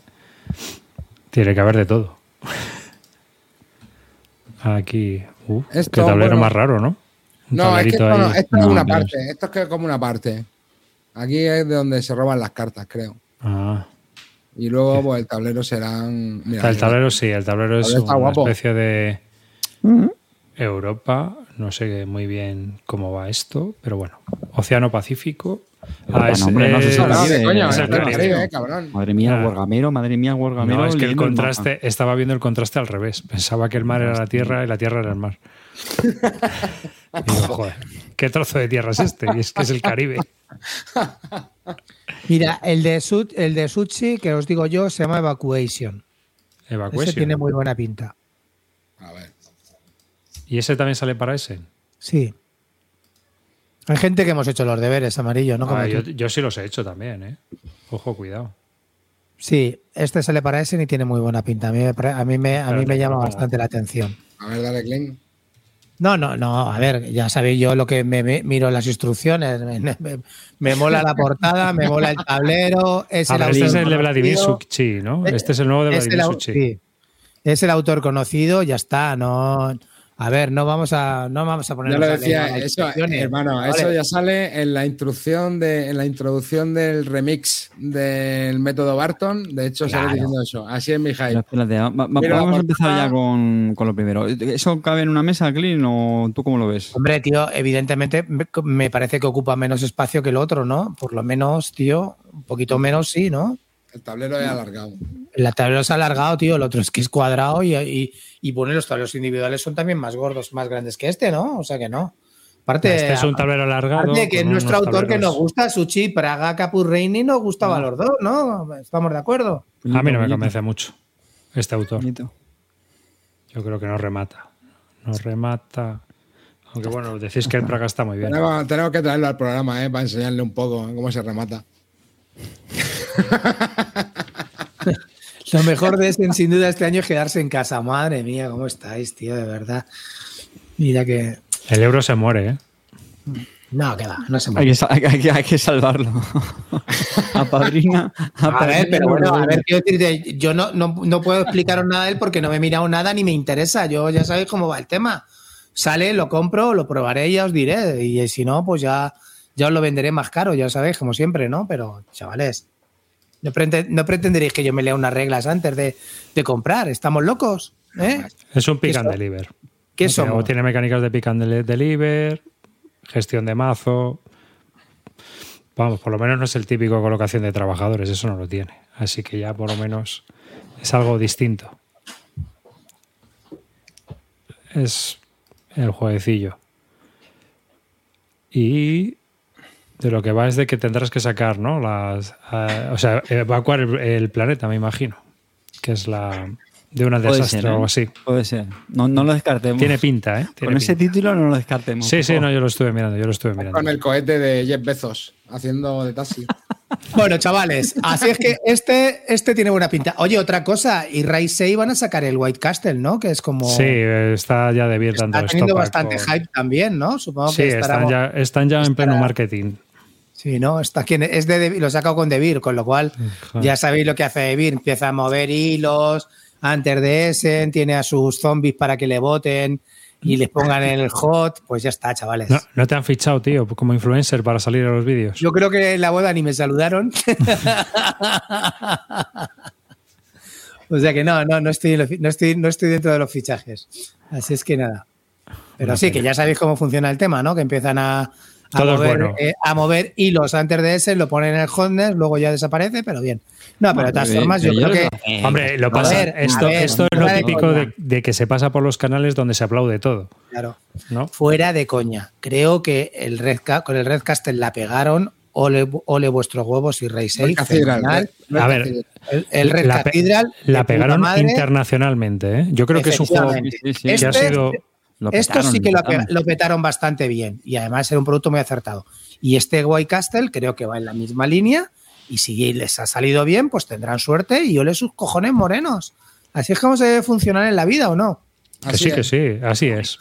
S3: tiene que haber de todo. Aquí, uh,
S2: Esto,
S3: qué tablero
S2: bueno.
S3: más raro, ¿no? Un
S2: No, es que esto, no, esto es
S1: No,
S2: una
S1: Dios.
S2: parte. Esto es que como una parte. Aquí es de donde se roban las cartas, creo.
S3: Ah,
S2: Y luego, pues el tablero serán. Mira,
S3: el tablero sí, el tablero es
S2: tablero
S3: una
S2: guapo.
S3: especie de Europa. No sé muy bien cómo va esto, pero bueno. Océano Pacífico. Ah, es,
S1: no, hombre, no
S3: Caribe.
S2: Caribe, eh, cabrón.
S1: Madre mía, el
S3: Ah.
S1: Wargamero, madre mía, el Wargamero.
S3: No, es que el contraste, estaba viendo el contraste al revés. Pensaba que el mar era la tierra y la tierra era el mar. Y digo, joder, ¿qué trozo de tierra es este? Y es que es el Caribe.
S4: Mira, el de, Su- el de Sushi, que os digo yo, se llama Evacuation. Ese
S3: Evacuation.
S4: tiene muy buena pinta.
S2: A ver.
S3: ¿Y ese también sale para ese?
S4: Sí. Hay gente que hemos hecho los deberes, amarillo, ¿no? Como
S3: Ah, yo, yo sí los he hecho también, ¿eh? Ojo, cuidado.
S4: Sí, este sale para ese y tiene muy buena pinta. A mí a mí me, a mí me llama bastante la atención.
S2: A ver, dale, Klein.
S4: No, no, no. A ver, ya sabéis yo lo que me, me- miro las instrucciones. Me, me- me mola la portada, me mola el tablero. Es el
S3: este es
S4: autor
S3: el de Vladimir
S4: conocido.
S3: Suchi, ¿no? Este es el nuevo de
S4: Es el,
S3: Vladimir
S4: au-
S3: Suchi.
S4: sí. Es el autor conocido, ya está. No, a ver, no vamos a, no vamos a poner.
S2: Ya lo decía, eso, hermano, eso ya sale en la instrucción de, en la introducción del remix del método Barton. De hecho, sale
S4: Claro.
S2: diciendo eso. Así es mi
S1: Pero
S2: hype.
S1: espérate, va- va-
S2: Mira la
S1: vamos a empezar ya con, con lo primero. ¿Eso cabe en una mesa, Clean, o tú cómo lo ves?
S4: Hombre, tío, evidentemente me- me parece que ocupa menos espacio que el otro, ¿no? Por lo menos, tío, un poquito menos, sí, ¿no?
S2: El tablero es alargado.
S4: El tablero se ha alargado, tío, el otro es que es cuadrado y, y, y bueno, los tableros individuales son también más gordos, más grandes que este, ¿no? O sea que no. Aparte,
S3: Este es un tablero alargado.
S4: aparte que es nuestro autor que nos gusta, Suchi, Praga, Capurreini, nos gustaba a los dos, ¿no? Estamos de acuerdo.
S3: A mí no me convence mucho este autor. Yo creo que no remata. No remata. Aunque bueno, decís que el Praga está muy bien.
S2: Tenemos, tenemos que traerlo al programa, ¿eh? Para enseñarle un poco ¿eh? cómo se remata.
S4: Lo mejor de este, sin duda, este año es quedarse en casa. Madre mía, ¿cómo estáis, tío? De verdad. Mira que.
S3: El euro se muere, ¿eh?
S4: No, que va, no se
S1: Hay
S4: mueve.
S1: que, sa- hay, que- hay que salvarlo. a padrina. A,
S4: A ver, pero bueno, a ver, quiero decirte, yo no, no, no puedo explicaros nada de él porque no me he mirado nada ni me interesa. Yo ya sabéis cómo va el tema. Sale, lo compro, lo probaré y ya os diré. Y si no, pues ya, ya os lo venderé más caro, ya sabéis, como siempre, ¿no? Pero, chavales, no, prete- no pretenderéis que yo me lea unas reglas antes de, de comprar. ¿Estamos locos? ¿Eh?
S3: Es un pick
S4: ¿Qué
S3: and deliver.
S4: ¿Qué
S3: O sea,
S4: somos?
S3: Tiene mecánicas de pick and deli- deliver, gestión de mazo. Vamos, por lo menos no es el típico colocación de trabajadores, eso no lo tiene. Así que ya por lo menos es algo distinto. Es el jueguecillo. Y de lo que va es de que tendrás que sacar, ¿no? Las, o sea, evacuar el, el planeta, me imagino. Que es la de un
S1: Puede
S3: desastre
S1: ser,
S3: o
S1: ¿eh?
S3: algo así.
S1: Puede ser. No, no lo descartemos.
S3: Tiene pinta, ¿eh? Tiene
S1: Con ese
S3: pinta.
S1: título no lo descartemos.
S3: Sí, sí, no, yo lo estuve mirando, yo lo estuve mirando.
S2: Con el cohete de Jeff Bezos haciendo de taxi.
S4: Bueno, chavales, así es que este, este tiene buena pinta. Oye, otra cosa, y Ray 6 van a sacar el White Castle, ¿no? Que es como.
S3: Sí, está ya de bien
S4: está teniendo bastante
S3: con-
S4: hype también, ¿no? Supongo
S3: Sí,
S4: que estará.
S3: están ya, están ya en pleno marketing.
S4: Sí, ¿no? Está quien es de lo he sacado con Devir, con lo cual ya sabéis lo que hace Devir. Empieza a mover hilos antes de ese, tiene a sus zombies para que le voten y les pongan el hot, pues ya está, chavales.
S3: No, no te han fichado, tío, como influencer para salir a los vídeos.
S4: Yo creo que en la boda ni me saludaron. o sea que no, no, no estoy, no, estoy, no estoy dentro de los fichajes. Así es que nada. Pero
S3: Una
S4: sí, que ya sabéis cómo funciona el tema, ¿no? Que empiezan a, a,
S3: Todo
S4: mover,
S3: bueno.
S4: eh, a mover hilos antes de ese, lo ponen en el hotness, luego ya desaparece, pero bien. No, pero de todas formas, yo creo que.
S3: Hombre, lo pasa.
S4: ver,
S3: esto,
S4: ver,
S3: esto es lo típico de, que se pasa por los canales donde se aplaude todo,
S4: Claro.
S3: ¿no?
S4: Fuera de coña. Creo que el Red con el Red Castle la pegaron. Ole, ole vuestros huevos y Rey
S2: Red
S4: 6.
S2: Cathedral,
S4: fenomenal.
S2: Red
S3: A ver.
S4: El, el Red
S3: La
S4: Cathedral.
S3: La pegaron
S4: madre.
S3: internacionalmente, ¿eh? Yo creo que es un juego
S4: Efectivamente.
S1: Sí, sí,
S3: que
S4: Este-
S3: ha sido.
S1: Lo
S4: Esto
S1: petaron,
S4: sí que lo,
S1: petaron.
S4: pe- lo petaron bastante bien y además era un producto muy acertado. Y este White Castle creo que va en la misma línea y si les ha salido bien, pues tendrán suerte y ole sus cojones morenos. Así es como se debe funcionar en la vida o no.
S3: Que
S2: Así
S3: sí, que sí, así es.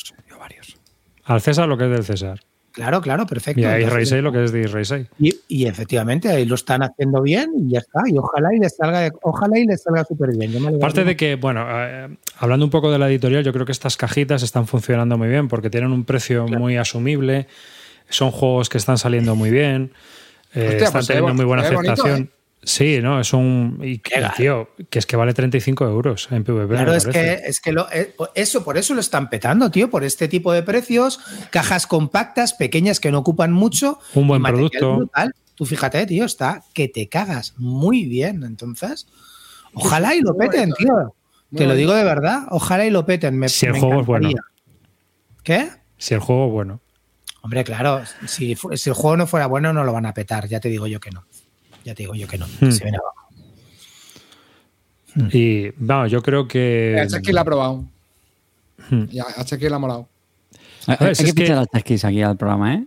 S3: Al César lo que es del César.
S4: Claro, claro, perfecto.
S3: Y a Israel
S4: Entonces,
S3: 6 lo que es de 6.
S4: y, y efectivamente ahí lo están haciendo bien y ya está. Y ojalá y les salga, ojalá y les salga súper bien.
S3: Aparte de que, bueno, eh, hablando un poco de la editorial, yo creo que estas cajitas están funcionando muy bien porque tienen un precio muy asumible, son juegos que están saliendo muy bien, eh,
S2: Hostia,
S3: están
S2: pues se ve
S3: teniendo muy buena
S2: bo- se ve bonito,
S3: aceptación. Sí, no, es un. Y, tío, que es que vale 35 euros en PvP.
S4: Claro, es que, es que lo, eh, eso, por eso lo están petando, tío, por este tipo de precios, cajas compactas, pequeñas que no ocupan mucho.
S3: Un buen producto.
S4: brutal. Tú fíjate, tío, está que te cagas muy bien. Entonces, ojalá y lo peten, tío.
S2: Muy
S4: Te lo digo de verdad, ojalá y lo peten. Me,
S3: Si el
S4: me
S3: juego es bueno.
S4: ¿Qué?
S3: Si el juego, bueno.
S4: Hombre, claro, si, si el juego no fuera bueno, no lo van a petar. Ya te digo yo que no. Ya te digo yo que no. que
S3: Hmm.
S4: se ven abajo.
S3: Y vamos, yo creo que.
S2: A Chucky la ha probado.
S3: Hmm.
S2: Y a a la ha molado.
S1: Hay,
S3: ver,
S1: hay
S3: si
S1: que
S3: es que-
S1: las chasquis aquí al programa, ¿eh?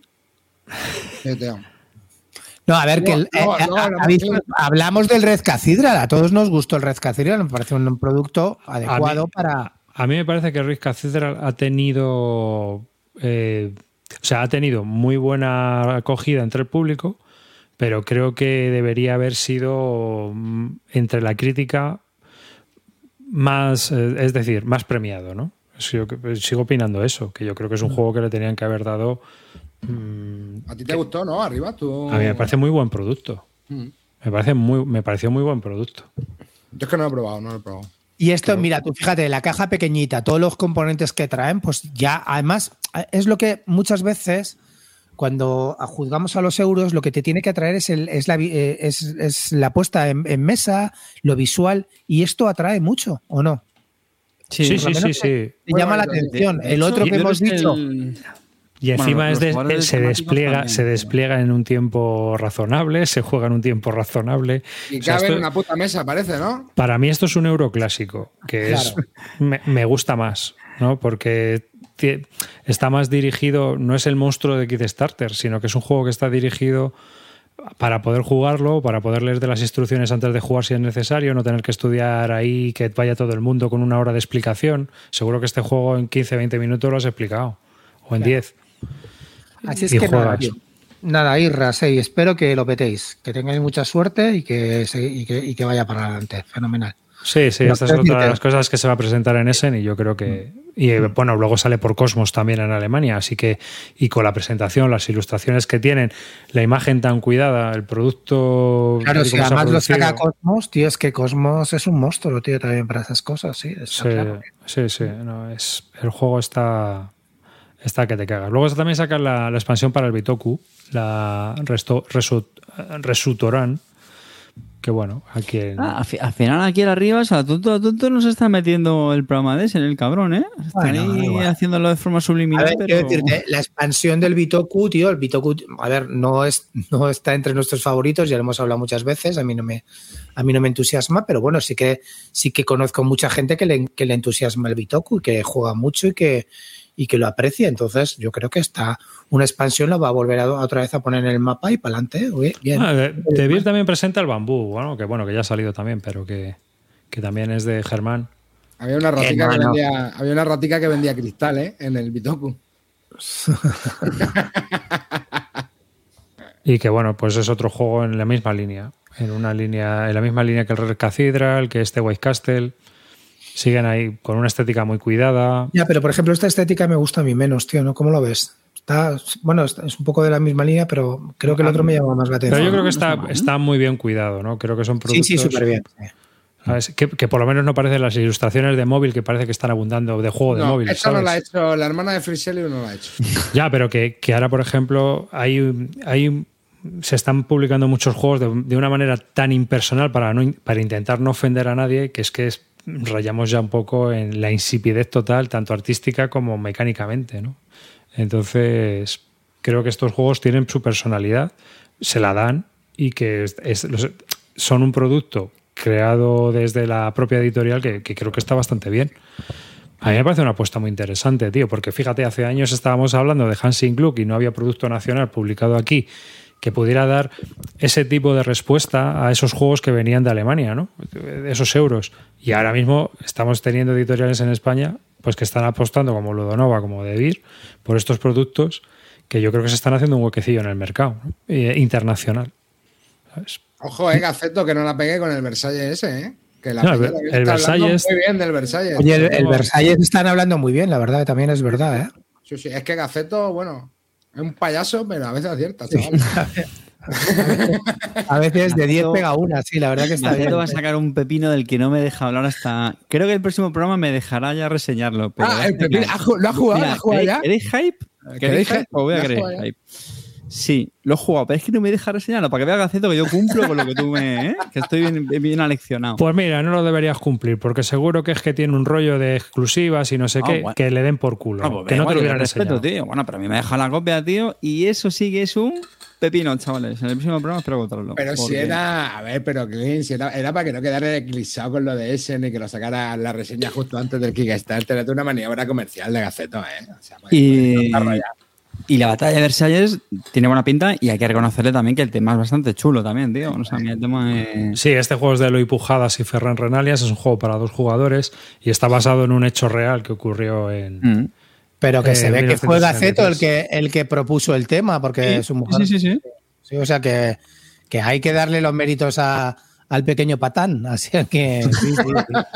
S4: No, a ver, que el-
S2: No,
S4: eh,
S2: no,
S4: a-
S2: no,
S4: habéis-
S2: no.
S4: hablamos del Red Cathedral. A todos nos gustó el Red Cathedral. Me parece un producto adecuado para.
S3: A mí me parece que Risk Cathedral ha tenido. eh, o sea, ha tenido muy buena acogida entre el público, pero creo que debería haber sido mm, entre la crítica más, eh, es decir, más premiado, ¿no? Sigo, sigo opinando eso, que yo creo que es un juego que le tenían que haber dado. mm,
S2: A ti te gustó, ¿no? Arriba, tú.
S3: a mí me parece muy buen producto.
S2: Mm.
S3: Me parece muy, me pareció muy buen producto.
S2: Yo es que no lo he probado, no lo he probado.
S4: Y esto, mira, tú fíjate, la caja pequeñita, todos los componentes que traen, pues ya, además, es lo que muchas veces, cuando juzgamos a los euros, lo que te tiene que atraer es, el, es, la, eh, es, es la puesta en, en mesa, lo visual, y esto atrae mucho, ¿o no?
S3: Sí, sí, sí, sí.
S4: Te llama la atención.
S1: De
S4: el
S1: hecho,
S4: otro que hemos
S1: que
S4: dicho.
S1: el-
S3: Y encima
S1: Bueno,
S3: es de-
S1: los jugadores
S3: se despliega,
S1: también.
S3: se despliega en un tiempo razonable, se juega en un tiempo razonable.
S2: Y
S3: O sea,
S2: cabe
S3: esto-
S2: en una puta mesa, parece, ¿no?
S3: Para mí esto es un euro clásico, que es me, me gusta más, ¿no? Porque está más dirigido, no es el monstruo de Kickstarter, sino que es un juego que está dirigido para poder jugarlo, para poder leer de las instrucciones antes de jugar si es necesario, no tener que estudiar ahí, que vaya todo el mundo con una hora de explicación. Seguro que este juego en 15-20 minutos lo has explicado, o en 10.
S4: Así es
S3: y
S4: que nada,
S3: juegas.
S4: Nada, Irra, sí, espero que lo petéis, que tengáis mucha suerte y que, se- y que, y que vaya para adelante. Fenomenal.
S3: Sí, sí, esta es otra de las cosas que se va a presentar en Essen y yo creo que... Y eh, bueno, luego sale por Cosmos también en Alemania, así que... Y con la presentación, las ilustraciones que tienen, la imagen tan cuidada, el producto...
S4: Claro, si además lo saca. Cosmos, tío, es que Cosmos es un monstruo, tío, también para esas cosas, sí.
S3: Sí,
S4: claro.
S3: sí, sí, no, es, el juego está... Está que te cagas. Luego también sacan la, la expansión para el Bitoku, la Resto, Resut, Resutoran, que bueno, aquí en-
S1: Ah, al, fi- al final aquí arriba, o sea, tonto, tonto nos está metiendo el programa de ese, el cabrón, ¿eh? Están
S4: Bueno,
S1: ahí
S4: igual.
S1: haciéndolo de forma
S4: A
S1: subliminal,
S4: ver,
S1: pero...
S4: quiero decirte, la expansión del Bitoku, tío, el Bitoku, a ver, no, es, no está entre nuestros favoritos, ya lo hemos hablado muchas veces, a mí no me, a mí no me entusiasma, pero bueno, sí que, sí que conozco mucha gente que le, que le entusiasma el Bitoku y que juega mucho y que, y que lo aprecia. Entonces, yo creo que está una expansión la va a volver a, otra vez a poner en el mapa y para adelante. Bien.
S3: Ah, de, de Beer también presenta el bambú, bueno, que bueno, que ya ha salido también, pero que, que también es de Germán.
S2: Había una ratica,
S4: no,
S2: que,
S4: no.
S2: vendía, había una ratica que vendía cristal, ¿eh? En el Bitoku.
S3: Y que bueno, pues es otro juego en la misma línea. En una línea, en la misma línea que el Red Cathedral, que este White Castle. Siguen ahí con una estética muy cuidada.
S4: Ya, pero por ejemplo, esta estética me gusta a mí menos, tío, ¿no? ¿Cómo lo ves? Está, bueno, es un poco de la misma línea, pero creo que el otro me llama más la
S3: Pero
S4: atención.
S3: yo creo que está,
S1: está
S3: muy bien cuidado, ¿no? Creo que son
S4: Sí,
S3: productos.
S4: sí, súper bien.
S3: ¿sabes? Que, que por lo menos no parecen las ilustraciones de móvil que parece que están abundando de juego de
S2: No,
S3: móvil.
S2: esto no lo ha hecho, la hermana de Friselli no lo ha hecho.
S3: Ya, pero que, que ahora, por ejemplo, hay, hay se están publicando muchos juegos de, de una manera tan impersonal para, no, para intentar no ofender a nadie, que es que es- rayamos ya un poco en la insipidez total, tanto artística como mecánicamente, ¿no? Entonces, creo que estos juegos tienen su personalidad, se la dan y que son un producto creado desde la propia editorial que, que creo que está bastante bien. A mí me parece una apuesta muy interesante, tío, porque fíjate, hace años estábamos hablando de Hansing Gluck y no había producto nacional publicado aquí que pudiera dar ese tipo de respuesta a esos juegos que venían de Alemania, ¿no? De esos euros. Y ahora mismo estamos teniendo editoriales en España pues que están apostando como Ludonova, como Devir, por estos productos que yo creo que se están haciendo un huequecillo en el mercado ¿no? Eh, internacional. ¿sabes?
S2: Ojo, eh, Gaceto, que no la pegué con el Versalles ese, eh. Que la
S3: No, el- el
S2: está hablando
S3: Versalles-
S2: Muy bien del Versalles.
S4: Oye, el, el. Versalles están hablando muy bien, la verdad, también es verdad, ¿eh?
S2: Sí, sí, es que Gaceto, bueno, es un payaso, pero a veces acierta, chaval.
S4: A veces de 10
S1: Gaceto-
S4: pega una, sí, la verdad que está bien.
S1: Va a sacar un pepino del que no me deja hablar hasta. Creo que el próximo programa me dejará ya reseñarlo. Pero
S2: Ah, el Pepín, ¿ha ju- ¿lo ha jugado?
S1: Mira,
S2: ¿Lo ha jugado
S1: ¿queréis-
S2: ya?
S1: ¿Queréis hype?
S2: ¿Queréis
S1: ¿Queréis hype? Os voy a
S2: ¿Lo has
S1: querer
S2: jugado ya?
S1: hype. Sí, lo he jugado, pero es que no me deja reseñarlo para que vea Gaceto que yo cumplo con lo que tú me. ¿eh? Que estoy bien, bien aleccionado.
S3: Pues mira, no lo deberías cumplir, porque seguro que es que tiene un rollo de exclusivas y no sé
S1: Ah,
S3: qué,
S1: bueno.
S3: que le den por culo.
S1: Ah, pues
S3: que no te lo hubieran
S1: respeto, tío. Bueno, pero a mí me deja la copia, tío. Y eso sí que es un pepino, chavales. En el próximo programa espero contarlo.
S2: Pero si era, a ver, pero Clint, si era, era para que no quedara eclipsado con lo de ese ni que lo sacara la reseña justo antes del Kickstarter. Era una maniobra comercial de Gaceto, ¿eh? O sea, pues,
S1: Y,
S2: está rayado.
S1: Y la batalla de Versalles tiene buena pinta y hay que reconocerle también que el tema es bastante chulo también, tío. O sea, el tema es...
S3: Sí, este juego es de Eloy Pujadas y Ferran Renalias, es un juego para dos jugadores y está basado en un hecho real que ocurrió en...
S1: Mm.
S4: Pero que
S3: Eh,
S4: se ve que fue
S3: 1963.
S4: Gaceto el que, el que propuso el tema, porque su mujer.
S1: Sí, sí, sí.
S4: Sí, o sea que, que hay que darle los méritos a- al pequeño patán. Así que. sí, sí, sí.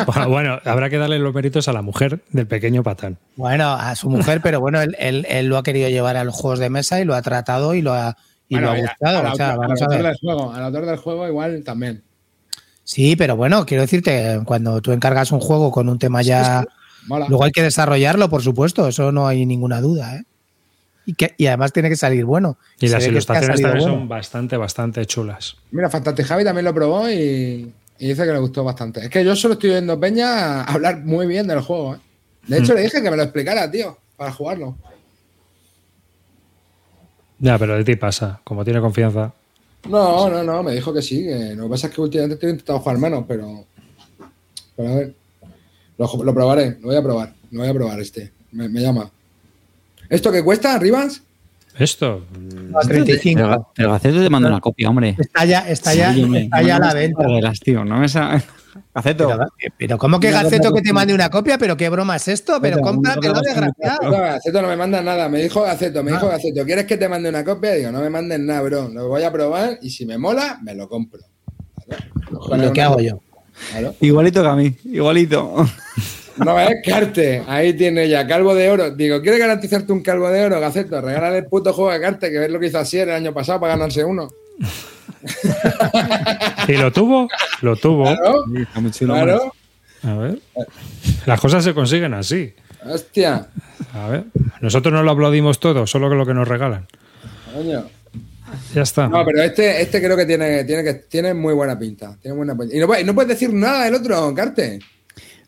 S3: Bueno, bueno, habrá que darle los méritos a la mujer del pequeño patán.
S4: Bueno, a su mujer, pero bueno, él, él- él lo ha querido llevar a los juegos de mesa y lo ha tratado y lo ha, y
S2: Bueno,
S4: lo ha gustado.
S2: al
S4: O sea,
S2: autor- autor del juego, al autor del juego igual también.
S4: Sí, pero bueno, quiero decirte, cuando tú encargas un juego con un tema ya.
S2: Mola.
S4: Luego hay que desarrollarlo, por supuesto, eso no hay ninguna duda. ¿eh? Y, que, y además tiene que salir bueno.
S3: Y las ilustraciones también
S4: bueno.
S3: son bastante, bastante chulas.
S2: Mira, Fantastic Javi también lo probó y, y dice que le gustó bastante. Es que yo solo estoy viendo Peña hablar muy bien del juego. ¿eh? De hecho, le dije que me lo explicara, tío, para jugarlo.
S3: Ya, pero de ti pasa, como tiene confianza.
S2: No, no, no, me dijo que sí. Que lo que pasa es que últimamente estoy intentando jugar menos, pero. Pero a ver. Lo, lo probaré, lo voy a probar. Lo voy a probar este. Me, me llama. ¿Esto qué cuesta, Rivas?
S3: Esto,
S4: A 35.
S1: Pero, pero Gaceto te manda una copia, hombre.
S4: Está ya, está ya,
S1: Sí,
S4: está
S1: no
S4: ya a la venta.
S1: reglas, tío. No me Gaceto.
S4: Pero, pero ¿cómo que Gaceto que te mande una copia? ¿Pero qué broma es esto? Pero cómpratelo, desgraciado.
S2: No, Gaceto no me manda nada. Me dijo Gaceto, me
S4: Ah.
S2: dijo Gaceto, ¿quieres que te mande una copia? Digo, no me mandes nada, bro. Lo voy a probar y si me mola, me lo compro. ¿Vale?
S4: Lo que hago yo.
S2: Claro.
S1: Igualito que a mí. Igualito.
S2: No es Carte, ahí tiene ya calvo de oro. Digo, ¿quieres garantizarte un calvo de oro, Gaceto? Regálale el puto juego de Carte, que es lo que hizo Asier el año pasado para ganarse uno.
S3: ¿Y lo tuvo? Lo tuvo.
S2: Claro.
S3: A ver. Las cosas se consiguen así.
S2: Hostia,
S3: A ver. Nosotros no lo aplaudimos todo, solo que lo que nos regalan.
S2: coño.
S3: Ya está.
S2: No, pero este, este creo que tiene, tiene que tiene muy buena pinta. Tiene buena pinta. Y no, puedes- no puedes decir nada del otro, Carte.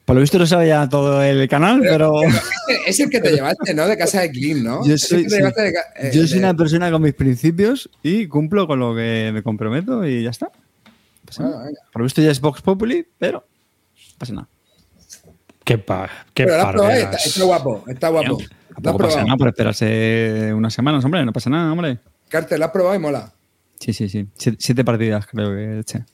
S1: Por lo visto lo sabe ya todo el canal, pero
S2: es el que te llevaste, ¿no? De casa de Clean, ¿no?
S1: Yo soy- sí.
S2: de eh,
S1: yo
S2: de-
S1: soy una persona con mis principios y cumplo con lo que me comprometo y ya está.
S2: Bueno, venga.
S1: Por lo visto ya es Vox Populi, pero no pasa nada.
S3: Qué, pa qué
S2: Pero lo has probado, está, está guapo, está guapo.
S1: Tampoco pasa
S2: probado.
S1: nada por esperarse unas semanas, hombre. No pasa nada, hombre.
S2: Carte, lo has probado y mola.
S1: Sí, sí, sí. Siete, siete partidas creo que eché.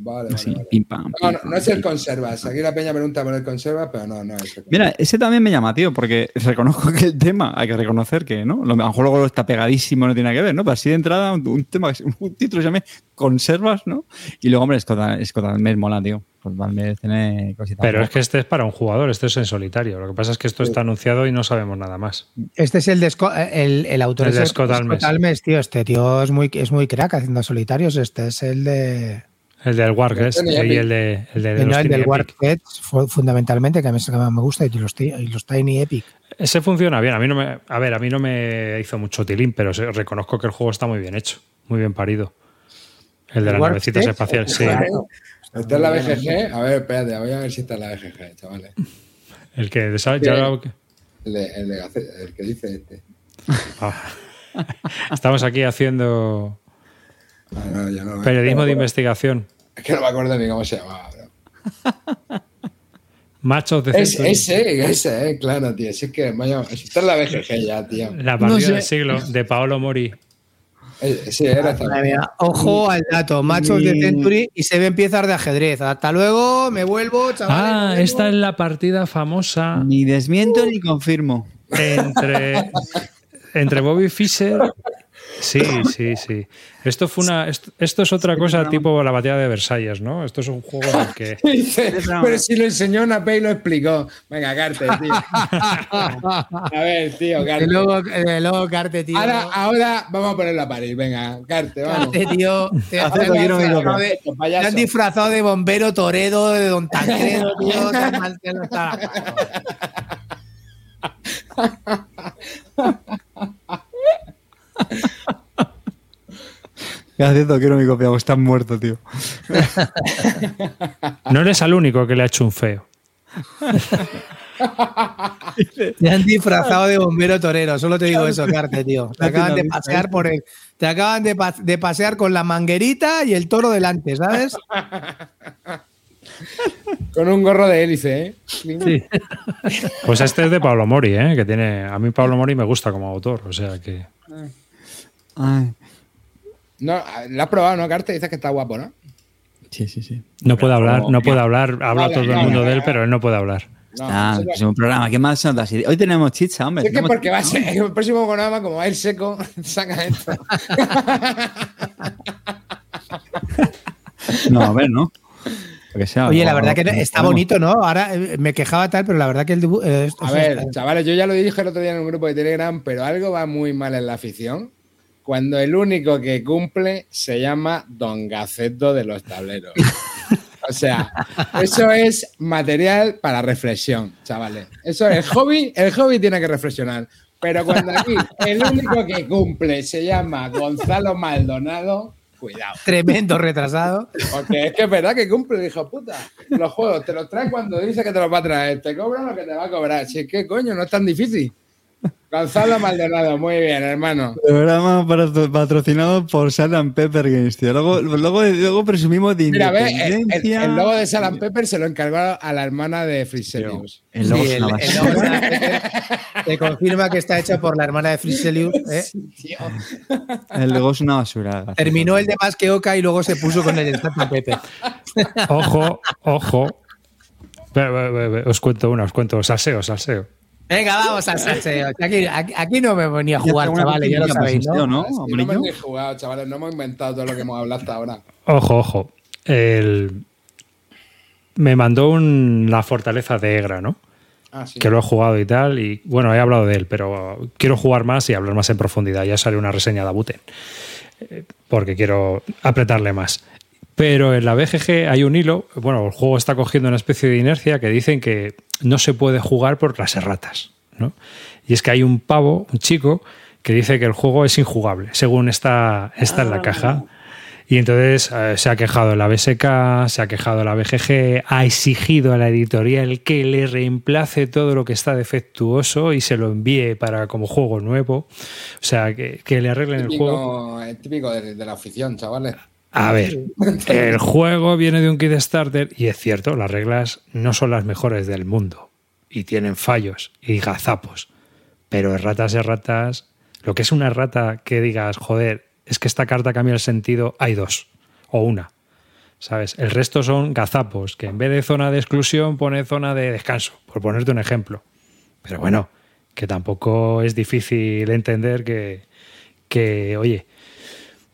S2: Vale,
S1: Así,
S2: vale,
S1: pim, pam.
S2: No,
S1: pim,
S2: no,
S1: pam,
S2: no es el
S1: pim.
S2: conservas. Aquí la peña pregunta por el conservas, pero no, no es el
S1: Mira, ese también me llama, tío, porque reconozco que el tema, hay que reconocer que, ¿no? Lo- A lo mejor luego está pegadísimo, no tiene nada que ver, ¿no? Pero así de entrada, un, un tema, un título se llame Conservas, ¿no? Y luego, hombre, Scott, Scott Almes mola, tío. pues tiene cositas.
S3: Pero es que este es para un jugador, esto es en solitario. Lo que pasa es que esto está anunciado y no sabemos nada más.
S4: Este es el de Scott- el, el autor
S3: El de
S4: es
S3: Scott Almes.
S4: tío. Este tío es muy, es muy crack haciendo solitarios. Este es el de.
S3: El del Warguest
S2: Tiny
S3: y el de, el de
S4: no,
S3: los
S4: el
S3: Tiny
S4: del fundamentalmente, que a mí es el que más me gusta, y los, ti- y los Tiny Epic.
S3: Ese funciona bien. A mí no me, a ver, a mí no me hizo mucho tilín, pero reconozco que el juego está muy bien hecho, muy bien parido. El de
S4: ¿El
S3: las navecitas espaciales, sí.
S2: Está en la BGG. A ver, espérate, voy a ver si está en la BGG, chavales.
S3: El que ¿sabes? Ya lo-
S2: El, de, el, de el que dice este.
S3: Ah. Estamos aquí haciendo
S2: no, no
S3: periodismo de investigación.
S2: Es que no me acuerdo ni cómo se llamaba, bro.
S3: Machos de
S2: Es,
S3: Century.
S2: ese, ese, eh, claro, tío. Si es que, vaya, está en la BGG ya, tío.
S3: La partida
S1: No sé.
S3: del siglo de Paolo Mori.
S2: Eh, Sí, era
S4: Ojo al dato, machos de Century y se ven piezas de ajedrez. Hasta luego, me vuelvo, chavales.
S3: Ah,
S4: vuelvo.
S3: esta es la partida famosa
S1: Ni desmiento ni confirmo.
S3: entre, entre Bobby Fischer. Sí, sí, sí. Esto fue una. Esto, esto es otra cosa tipo la batalla de Versalles, ¿no? Esto es un juego en el que.
S2: Dice, pero si lo enseñó Nape y lo explicó. Venga, Carte, tío. A ver, tío,
S4: Y
S2: Carte.
S4: luego, eh, luego Carte, tío.
S2: Ahora, ahora vamos a ponerlo a París. Venga, Carte, vamos.
S4: Carte, tío. Te, te han disfrazado de- te han de bombero Toredo, de Don Tancredo, tío. tan mal que no está.
S1: ¿Qué haces? Quiero mi copia, pues estás muerto, tío.
S3: No eres el único que le ha hecho un feo.
S4: Te han disfrazado de bombero torero, solo te digo eso, Carte, tío. Te acaban de pasear por el. Te acaban de, pa- de pasear con la manguerita y el toro delante, ¿sabes?
S2: Con un gorro de hélice, ¿eh?
S3: Pues este es de Pablo Mori, ¿eh? Que tiene. A mí Pablo Mori me gusta como autor, o sea que.
S1: Ay.
S2: No, lo has probado, ¿no, Carte? Dices que está guapo, ¿no?
S1: Sí, sí, sí.
S3: No puede hablar, no puede hablar. Habla
S2: Vale,
S3: todo el
S2: vale,
S3: mundo
S2: vale,
S3: de él,
S2: vale.
S3: pero él no puede hablar.
S2: No,
S1: Ah, el próximo programa. ¿Qué más son las ideas? Hoy tenemos chicha, hombre.
S2: Es que porque va a ser el próximo programa, como va a ir seco, saca esto.
S1: No, a ver, ¿no? Sea,
S4: Oye, la verdad que está bonito, ¿no? Ahora eh, me quejaba tal, pero la verdad que el dibujo. eh,
S2: A ver, chavales, yo ya lo dije el otro día en un grupo de Telegram, pero algo va muy mal en la afición cuando el único que cumple se llama Don Gaceto de los tableros. O sea, eso es material para reflexión, chavales. Eso es el hobby, el hobby tiene que reflexionar. Pero cuando aquí el único que cumple se llama Gonzalo Maldonado, cuidado.
S4: tremendo retrasado.
S2: Porque es que es verdad que cumple, hijo puta. Los juegos te los trae cuando dice que te los va a traer. Te cobran lo que te va a cobrar. Si es que, coño, no es tan difícil. Gonzalo Maldonado, muy bien, hermano.
S1: Programa patro- patrocinado por and Pepper Games, tío. Luego, luego, luego presumimos de
S2: Mira, ve, el, logo de Salam Pepper se lo encargó a la hermana de Friselius.
S1: El logo
S4: Sí,
S1: es
S4: el- logo te confirma que está hecho por la hermana de Friselius. ¿eh?
S1: El logo es una basura.
S4: Terminó el de más que Oca y luego se puso con el de Santa Pepe.
S3: Ojo, ojo. Ve, ve, ve, ve, Os cuento una, os cuento. Salseo, salseo.
S4: Venga, vamos al salseo. Aquí, aquí, aquí no me venía a jugar, chavales, ya lo sabéis, ¿no?
S1: ¿no?
S2: Es que no
S1: Amarillo.
S2: hemos ni jugado, chavales, no hemos inventado todo lo que hemos hablado hasta ahora.
S3: Ojo, ojo. El- Me mandó un... la fortaleza de Egra, ¿no?
S2: Ah, sí.
S3: Que lo he jugado y tal. Y bueno, he hablado de él, pero quiero jugar más y hablar más en profundidad. Ya sale una reseña de Abuten. Eh, Porque quiero apretarle más. Pero en la BGG hay un hilo. Bueno, el juego está cogiendo una especie de inercia que dicen que no se puede jugar por las erratas. ¿no? Y es que hay un pavo, un chico, que dice que el juego es injugable, según está, está en la caja. Y entonces eh, se ha quejado la BSK, se ha quejado la BGG, ha exigido a la editorial que le reemplace todo lo que está defectuoso y se lo envíe para como juego nuevo. O sea, que, que le arreglen el juego.
S2: Típico, es típico de, de la afición, chavales.
S3: A ver, el juego viene de un kit starter y es cierto, las reglas no son las mejores del mundo y tienen fallos y gazapos. Pero erratas, erratas, lo que es una errata que digas, joder, es que esta carta cambia el sentido, hay dos o una. ¿Sabes? El resto son gazapos, que en vez de zona de exclusión pone zona de descanso, por ponerte un ejemplo. Pero bueno, que tampoco es difícil entender que, que oye,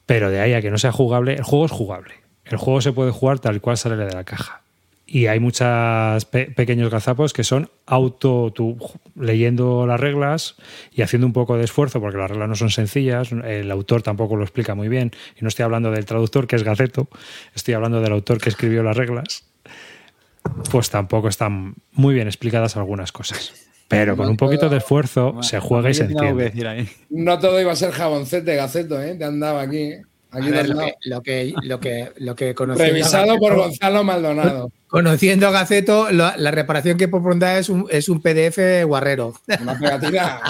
S3: pero de ahí a que no sea jugable, el juego es jugable. El juego se puede jugar tal cual sale de la caja. y hay muchos pequeños gazapos que son auto, leyendo las reglas y haciendo un poco de esfuerzo, porque las reglas no son sencillas, el autor tampoco lo explica muy bien, y no estoy hablando del traductor, que es Gaceto, estoy hablando del autor que escribió las reglas, pues tampoco están muy bien explicadas algunas cosas. Pero con un poquito de esfuerzo se juega y se entiende.
S2: No todo iba a ser jaboncete, Gaceto, ¿eh? Te andaba aquí. ¿eh?
S4: lo, que, lo, que, lo, que,
S2: Revisado por Gonzalo Maldonado.
S4: Conociendo a Gaceto, la, reparación que propondrá es un, es un PDF guarrero.
S2: Una pegatina,